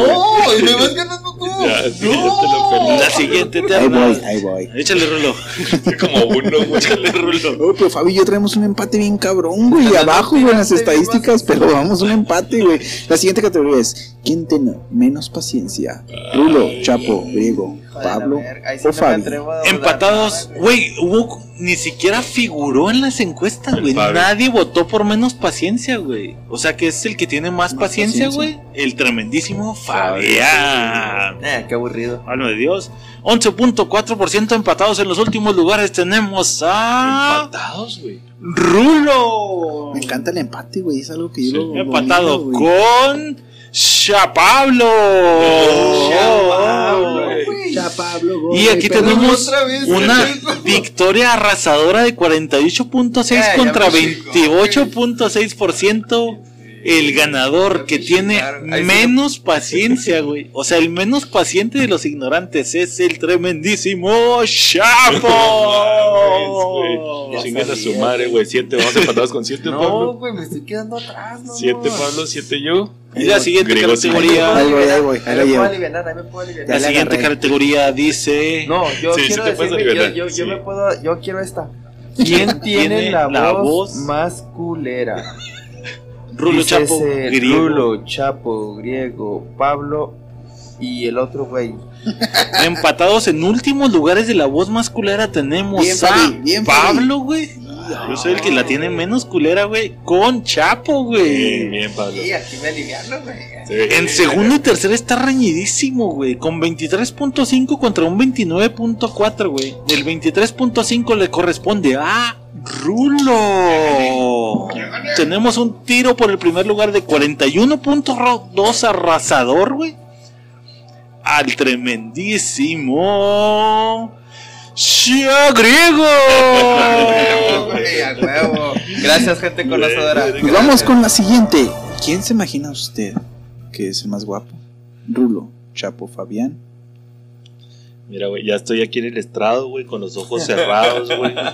y me vas ganando tú. Ya, sí, te perdí. La siguiente Ahí eterna. voy, ahí voy. Échale Rulo. Como uno, güey. Échale Rulo. Oh, pero Fabi y yo traemos un empate bien cabrón, güey. Abajo, güey, en las estadísticas, pero vamos un empate, güey. La siguiente categoría es: ¿Quién tiene menos paciencia? Rulo, Chapo, Griego, Joder, Pablo sí o Fabi. Empatados, güey, ni siquiera figuró en las encuestas, güey. Nadie votó por menos paciencia, güey. O sea que es el que tiene más, Más paciencia, güey. El tremendísimo Fabián. Eh, qué aburrido. Mano de Dios. 11.4% empatados en los últimos lugares. Tenemos a Empatados, güey. Rulo. Me encanta el empate, güey. Es algo que yo Sí, lo. Empatado bonito, con Chapablo. Chapablo. Ya, Pablo, güey, Y aquí tenemos otra vez. una victoria arrasadora de 48.6 Ya, ya contra me chingó, 28.6%. El ganador que tiene sí menos paciencia, güey. O sea, el menos paciente de los ignorantes es el tremendísimo Chapo. Güey, Chingas a su madre, güey. Siete, vamos empatados con siete, No, Pablo. güey, me estoy quedando atrás, no. Siete, Pablo, siete yo. Y la siguiente Griego, categoría. Ahí voy, ahí voy, ahí la me puedo aliviar, ahí me puedo La aliviar. le siguiente categoría dice. No, yo Sí, sí quiero te puedes decirme, yo, aliviar, yo, yo sí. me puedo, yo quiero esta. ¿Quién tiene la, voz, más culera? Rulo Dice Chapo, ese griego. Rulo, Chapo, Griego, Pablo y el otro güey. Empatados en últimos lugares de la voz más culera tenemos Bien, a Fabi, bien, Fabi. Pablo, güey. Yo soy el que la tiene menos culera, güey. Con Chapo, güey. bien, Pablo. aquí me aliviaron, güey. Sí. En segundo y tercero está reñidísimo, güey. Con 23.5 contra un 29.4, güey. El 23.5 le corresponde a Rulo. Tenemos un tiro por el primer lugar de 41.2 arrasador, güey. Al tremendísimo. ¡Shia Griego! Güey, a huevo. Gracias, gente conocedora. Pues vamos con la siguiente. ¿Quién se imagina usted que es el más guapo? Rulo, Chapo, Fabián. Mira, güey, ya estoy aquí en el estrado, güey, con los ojos cerrados, güey.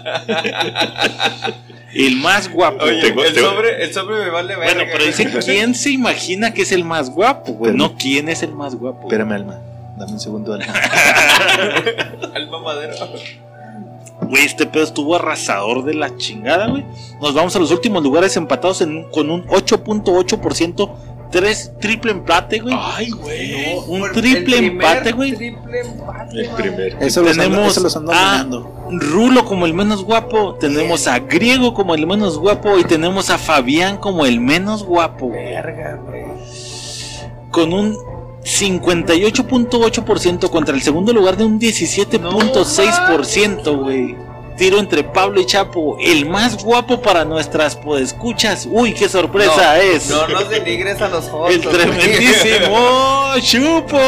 El más guapo. Oye, Tengo- el, tengo- sobre, el sobre me vale verga. Bueno, pero dice quién se imagina que es el más guapo, güey. No quién es el más guapo. Espérame, Alma. Dame un segundo, Alma. Al mamadero. Güey, este pedo estuvo arrasador de la chingada, güey. Nos vamos a los últimos lugares empatados en- con un 8.8%. Tres triple empate, güey. Ay, güey. un triple empate, güey. Triple empate, El primer. Eso los ando, Tenemos eso los ando a. Rulo como el menos guapo. Tenemos a Griego como el menos guapo. Y tenemos a Fabián como el menos guapo. Verga, güey. Con un 58.8% contra el segundo lugar de un 17.6%, güey. Tiro entre Pablo y Chapo, el más guapo para nuestras podescuchas. Uy, qué sorpresa No, es. No nos denigres a los jóvenes. el tremendísimo Chupo.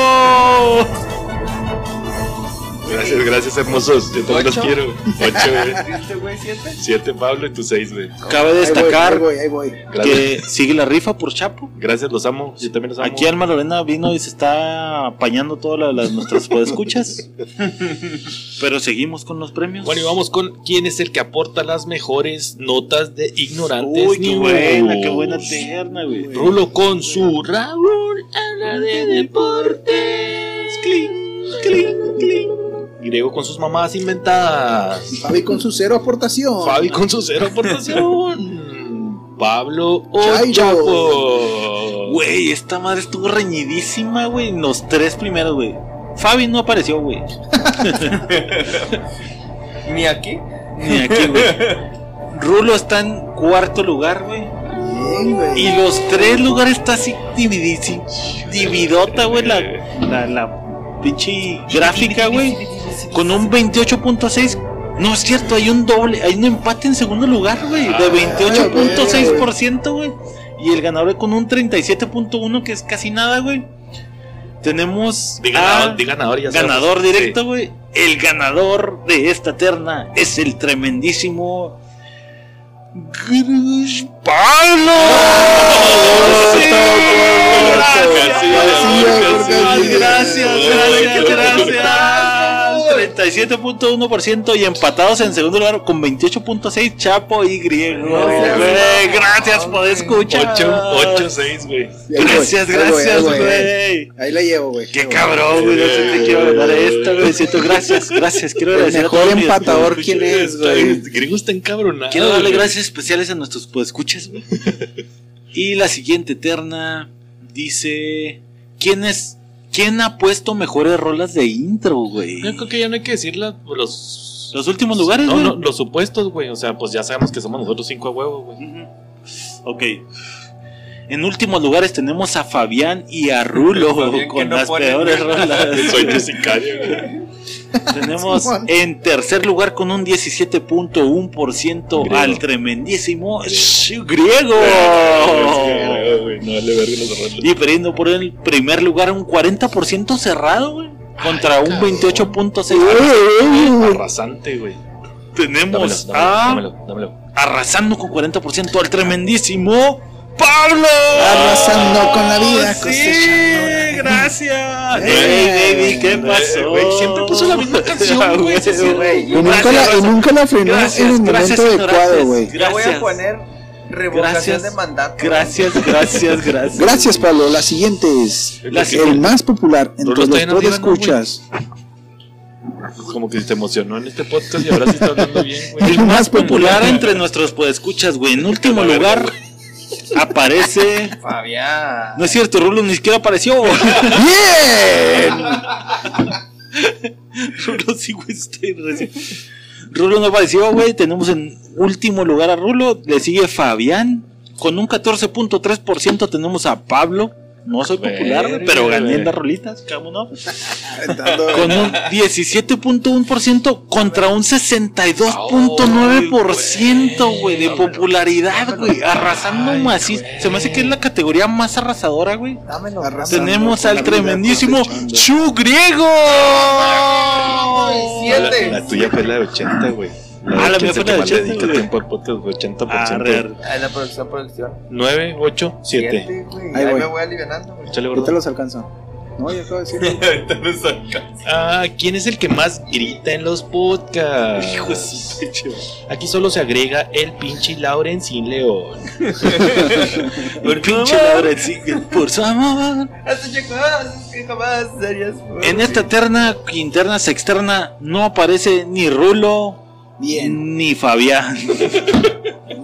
Gracias, gracias, hermosos. Yo también los quiero. Ocho, güey. ¿Siete? Siete, Pablo, y tú seis, güey. Cabe Ahí voy, destacar ahí voy, ahí voy. Gracias. que sigue la rifa por Chapo. Gracias, los amo. Yo también los amo. Aquí Alma Lorena vino y se está apañando todas las, nuestras podescuchas. Pero seguimos con los premios. Bueno, y vamos con quién es el que aporta las mejores notas de ignorantes. Uy, qué buena, qué buena terna, güey. Rulo con su Raúl habla de deportes. Clink, clink, clink. Griego con sus mamás inventadas. Fabi con su cero aportación. Fabi con su cero aportación. Pablo o. Chapo. Güey, esta madre estuvo reñidísima, güey. en Los tres primeros, güey. Fabi no apareció, güey. Ni aquí. Ni aquí, güey. Rulo está en cuarto lugar, güey. Bien, güey. Y los tres lugares está así dividisi- dividota, güey. La, la, la pinche gráfica, güey. Con un 28.6. No es cierto, hay un doble, hay un empate en segundo lugar, güey. De 28.6%, güey. Y el ganador con un 37.1, que es casi nada, güey. Tenemos a ganador, ganador, ya sabes. ganador directo, güey. El ganador de esta terna es el tremendísimo. Grush Pablo. Sí, Gracias, gracias, gracias, gracias, gracias, gracias. 47.1% y empatados en segundo lugar con 28.6 Chapo y Griego. Mamón, gracias por escuchar. 8, 6, güey. Gracias, gracias, güey. Ahí la llevo, güey. Qué cabrón, güey. No sé te quiero ganar esta, güey. Siento gracias, gracias. Quiero El agradecer a mejor empatador. ¿quién es, güey? Griego está encabronado. Quiero darle güey. gracias especiales a nuestros escuchas, güey. Y la siguiente terna dice: ¿Quién es? ¿Quién ha puesto mejores rolas de intro, güey? Yo creo que ya no hay que decir la- los. Los últimos lugares, No, güey. no, los supuestos, güey. O sea, pues ya sabemos que somos nosotros cinco a huevo, güey. Ujú. Ok. En últimos lugares tenemos a Fabián y a Rulo Fabián con no las peores rolas. Soy tu sicario, güey. Tenemos Simón. en tercer lugar con un 17.1% Griego. al tremendísimo Griego. Y perdiendo por el primer lugar un 40% cerrado, güey. Contra un cabrón. 28.6%. Arrasante, güey. Tenemos Dámelo, dámelo, a dámelo, dámelo. arrasando con 40% al tremendísimo Pablo. Arrasando con la vida, Sí, cosechando. gracias. Hey, baby, ¿qué pasó? güey, siempre puso la misma canción, güey. Y nunca, Gracias, la, y nunca la frenó Gracias, en el gracias, momento adecuado, güey. Ya voy Gracias. a poner revocación Gracias. de mandato. Gracias, gracias, gracias. Gracias, Pablo. La siguiente es La el más popular entre los ¿no, podescuchas. Como que se emocionó en este podcast y ahora sí está hablando bien, güey. El más popular entre nuestros podescuchas, güey. En último lugar aparece. Fabián. No es cierto, Rulo ni siquiera apareció. ¡Bien! Rulo sí, güey, estoy recién. Rulo no apareció, güey. Tenemos en último lugar a Rulo. Le sigue Fabián. Con un 14.3% tenemos a Pablo. No soy popular, güey, Verga, pero gané en las rolitas, ¿cómo no? Con un 17.1% contra un 62.9%, güey, de popularidad, güey. Arrasando macizo. Se me hace que es la categoría más arrasadora, güey. Tenemos al tremendísimo. Chu Griego. La, la tuya fue la de 80, güey. Ah, la mía fue la de más le 80, dedica güey. tiempo al podcast, güey, 80%. Arre, Ah, la producción, producción. 9, 8, 7. Siete, güey. Ahí Ahí voy. me voy alivianando, güey. Échale, Ahorita los alcanzo. No, ya acabo de decirlo. Ah, ¿quién es el que más grita en los podcasts? Hijo de su pecho. Aquí solo se agrega el pinche Laurencín León. Por pinche sí, por su amor. Por En esta terna, interna, sexterna, no aparece ni Rulo Bien, ni Fabián.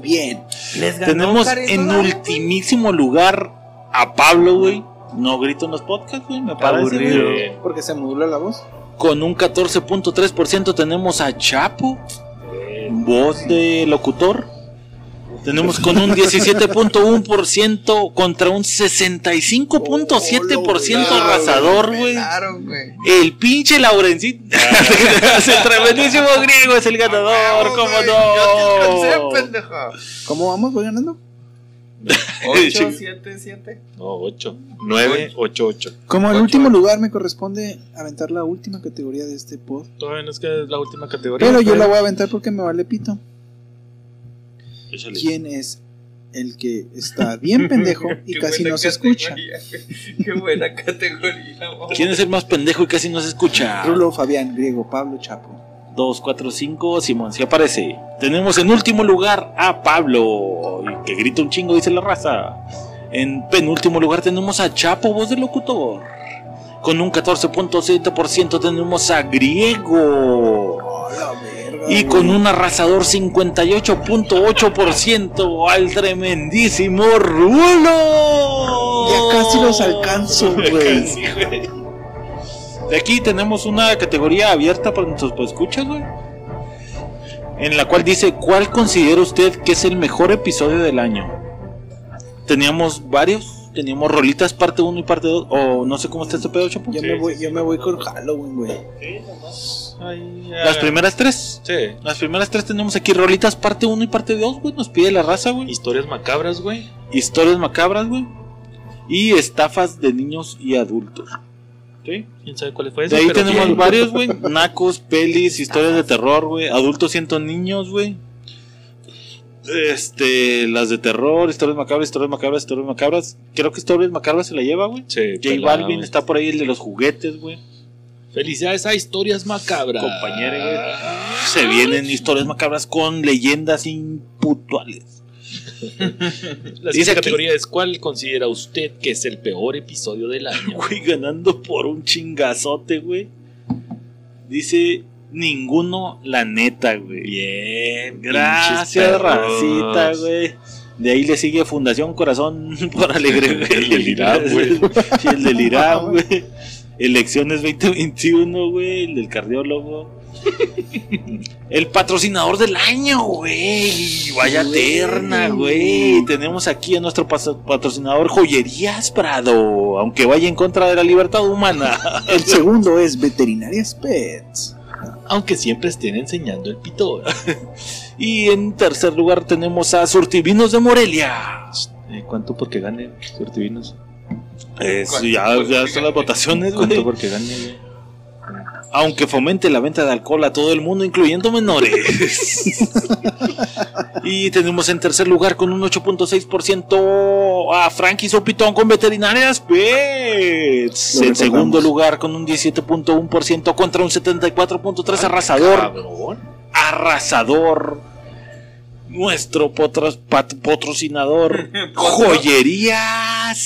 bien. Les ganó Tenemos en ultimísimo lugar a Pablo, güey. No grito en los podcasts, güey, me parece. Porque se modula la voz. Con un 14.3% tenemos a Chapo, voz de locutor. Tenemos con un 17.1% contra un 65.7% Oh, arrasador, güey. Claro, güey. El pinche Laurencito. el tremendísimo griego es el ganador, ¿cómo no? ¿Cómo vamos? ¿Voy ganando? 8, 7, 7. No, 8. 9, 8, 8. Como el último lugar me corresponde aventar la última categoría de este pod. Todavía no es que es la última categoría. Pero yo la voy a aventar porque me vale pito. Échale. ¿Quién es el que está bien pendejo y casi no se escucha? Qué buena categoría. ¿Quién es el más pendejo y casi no se escucha? Rulo, Fabián, Griego, Pablo, Chapo. 2, 4, 5, Simón, si aparece. Tenemos en último lugar a Pablo, que grita un chingo, dice la raza. En penúltimo lugar tenemos a Chapo, voz del locutor. Con un 14.7% tenemos a Griego. Y con un arrasador 58.8% al tremendísimo Rulo. Ya casi los alcanzo, güey. De aquí tenemos una categoría abierta para nuestros escuchas, güey. En la cual dice, ¿cuál considera usted que es el mejor episodio del año? Teníamos varios, teníamos rolitas parte 1 y parte 2, o no sé cómo está este pedo, Chapo. Yo, me voy, yo me voy con Halloween, güey. Las primeras tres. Sí. Las primeras tres tenemos aquí rolitas parte 1 y parte 2, güey. Nos pide la raza, güey. Historias macabras, güey. Historias macabras, güey. Y estafas de niños y adultos. ¿Sí? ¿Quién sabe cuál fue De ahí Pero tenemos bien. varios, güey. Nacos, pelis, historias de terror, güey. Adultos siento niños, güey. Este, las de terror, historias macabras, historias macabras, historias macabras. Creo que historias macabras se la lleva, güey. Sí, J pelada, Balvin güey. está por ahí, el de los juguetes, güey. Felicidades a historias macabras. Compañero, güey. Se vienen historias macabras con leyendas impuntuales. La Dice siguiente aquí- categoría es ¿cuál considera usted que es el peor episodio del año? Güey, ganando por un chingazote, güey. Dice ninguno, la neta, güey. Bien, Gracias, racita, güey. De ahí le sigue Fundación Corazón por Alegre. El del Irán, güey. El del Irán, güey. Elecciones 2021, güey. El del cardiólogo. El patrocinador del año, güey. Vaya terna, güey. Tenemos aquí a nuestro patrocinador Joyerías Prado. Aunque vaya en contra de la libertad humana. El segundo es Veterinarias Pets. Aunque siempre estén enseñando el pito. Y en tercer lugar tenemos a Surtivinos de Morelia. Eh, ¿Cuánto porque gane Surtivinos? Es, ya, ya están las votaciones, ¿Cuánto porque gane? Aunque fomente la venta de alcohol a todo el mundo, incluyendo menores. y tenemos en tercer lugar con un 8.6% a Frankie Sopitón con veterinarias Pets. En segundo lugar con un 17.1% contra un 74.3% arrasador. Cabrón. Arrasador. Nuestro potros- pat- patrocinador. Joyerías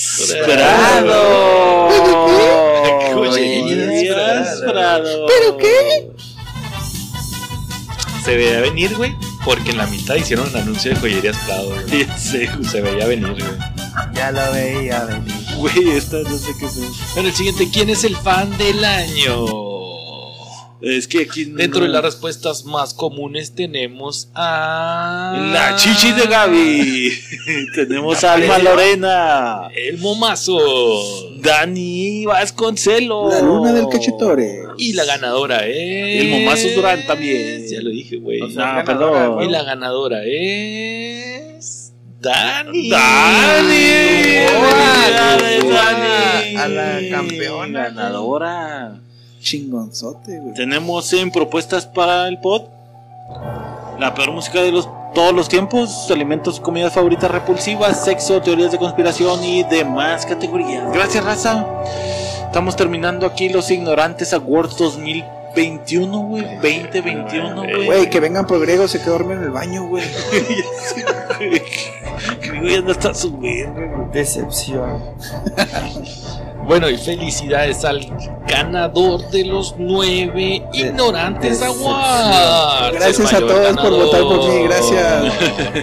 Prado. Joyerías Prado. ¿Pero qué? Se veía venir, güey, porque en la mitad hicieron un anuncio de joyerías Prado, güey. Se veía venir, güey. Ya lo veía venir. Güey, esta no sé qué es. Bueno, el siguiente, ¿quién es el fan del año? Es que aquí. no- Dentro de las respuestas más comunes tenemos a... La chichi de Gaby. Tenemos a Alma Lorena. El momazo. Dani Vasconcelos. La luna del cachetore. Y la ganadora es... El momazo Durán también. Ya lo dije, güey. O sea, No, perdón. güey. Y la ganadora es... Dani. Dani. Felicidades, Dani. A la campeona. Ganadora. Chingonzote, güey. Tenemos en propuestas para el pod la peor música de los todos los tiempos, alimentos y comidas favoritas repulsivas, sexo, teorías de conspiración y demás categorías. Gracias, raza. Estamos terminando aquí los Ignorantes Awards 2021, güey. 2021, güey. Güey, que vengan por griego, se quedó dormido en el baño, güey. Güey, no está su verga, güey. Decepción. Bueno, y felicidades al ganador de los nueve Ignorantes. Awards. Gracias a todos por votar por mí, gracias.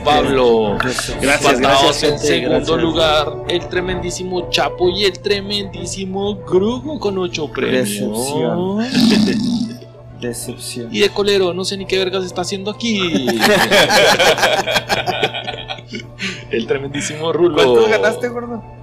Pablo. Gracias, gracias, en gente, segundo gracias. lugar el tremendísimo Chapo y el tremendísimo Grugo con ocho premios. Decepción. Decepción. Y de colero, no sé ni qué vergas está haciendo aquí. el tremendísimo Rulo. ¿Cuántos ganaste, gordo?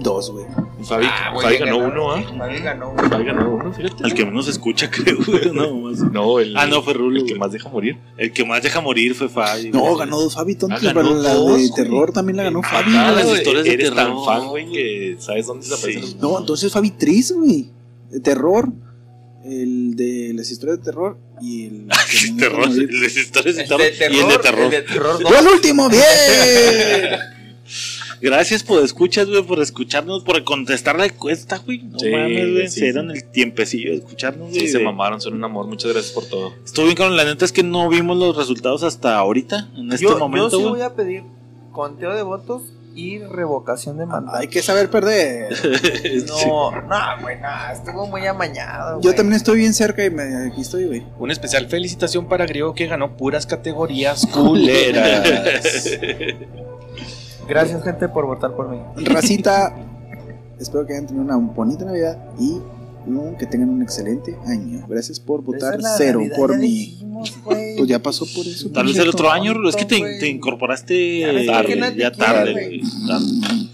Dos, güey. Fabi, Ah, güey, Fabi ganó ganó. uno, ¿ah? Fabi ganó. Fabi ganó uno, fíjate. Al que menos escucha, creo, güey. No, más. No, el, Ah, no, fue Rulo, el que más deja morir. El que más deja morir fue Fabi. No, güey. ganó dos Fabi, tonto. Ah, ganó pero la dos, de terror también la ganó Fabi. Ah, las historias de eres tan terror. fan, güey, que sabes dónde se aparecen Sí. los- No, entonces Fabi Tris, güey. De terror. El de las historias de terror y el. Terror, de historias de terror, de terror. y el de terror. El de terror dos. ¡Yo el último! ¡Bien! Gracias por escuchas, güey, por escucharnos, por contestar la encuesta, güey. No Sí, mames, güey. sí, se sí. el tiempecillo de escucharnos, güey. Sí, se mamaron, son un amor. Muchas gracias por todo. Estuvo bien con la neta, es que no vimos los resultados hasta ahorita, en este Yo, yo momento, sí voy a pedir conteo de votos y revocación de mandato. Hay que saber perder. No, no, güey, no, estuvo muy amañado. Yo güey. también estoy bien cerca y me, aquí estoy, güey. Una especial felicitación para Griego que ganó puras categorías culeras. Gracias, gente, por votar por mí. Racita, espero que hayan tenido una bonita Navidad y que tengan un excelente año. Gracias por votar cero Navidad, por mí. Pues ya pasó por eso. Tal vez el otro tonto. año, es que te, incorporaste Ya tarde, ya quiere, tarde, tarde.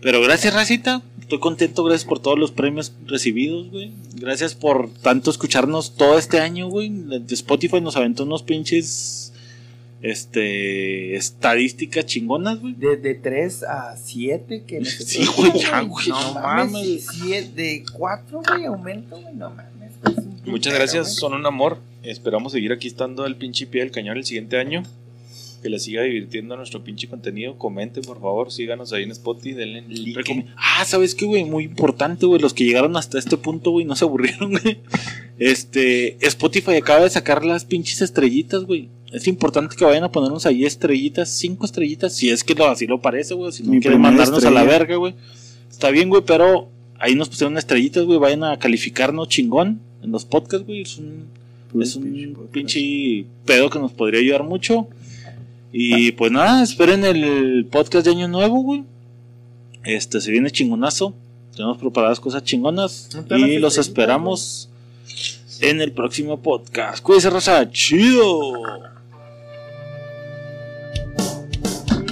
Pero gracias, Racita. Estoy contento, gracias por todos los premios recibidos, güey. Gracias por tanto escucharnos todo este año, güey. De Spotify nos aventó unos pinches este estadísticas chingonas, güey. De, de 3 a 7 que Sí, güey, ya, güey, No, no mames. de 4, güey, aumento, güey, no mames. Muchas gracias, güey. son un amor. Esperamos seguir aquí estando al pinche pie del cañón el siguiente año. que les siga divirtiendo nuestro pinche contenido. Comenten, por favor, síganos ahí en Spotify, denle like. Ah, ¿sabes qué, güey? Muy importante, güey. Los que llegaron hasta este punto, güey, no se aburrieron, güey. Este, Spotify acaba de sacar las pinches estrellitas, güey. Es importante que vayan a ponernos ahí estrellitas, cinco estrellitas, si es que lo, así lo parece, güey. Si no Mi quieren mandarnos a la verga, güey. Está bien, güey, pero ahí nos pusieron estrellitas, güey. Vayan a calificarnos chingón en los podcasts, güey. Es un, es un pinche pedo que nos podría ayudar mucho. Y pues nada, esperen el podcast de Año Nuevo, güey. Este, se viene chingonazo. Tenemos preparadas cosas chingonas. Y los esperamos en el próximo podcast. Cuídense, raza. Chido.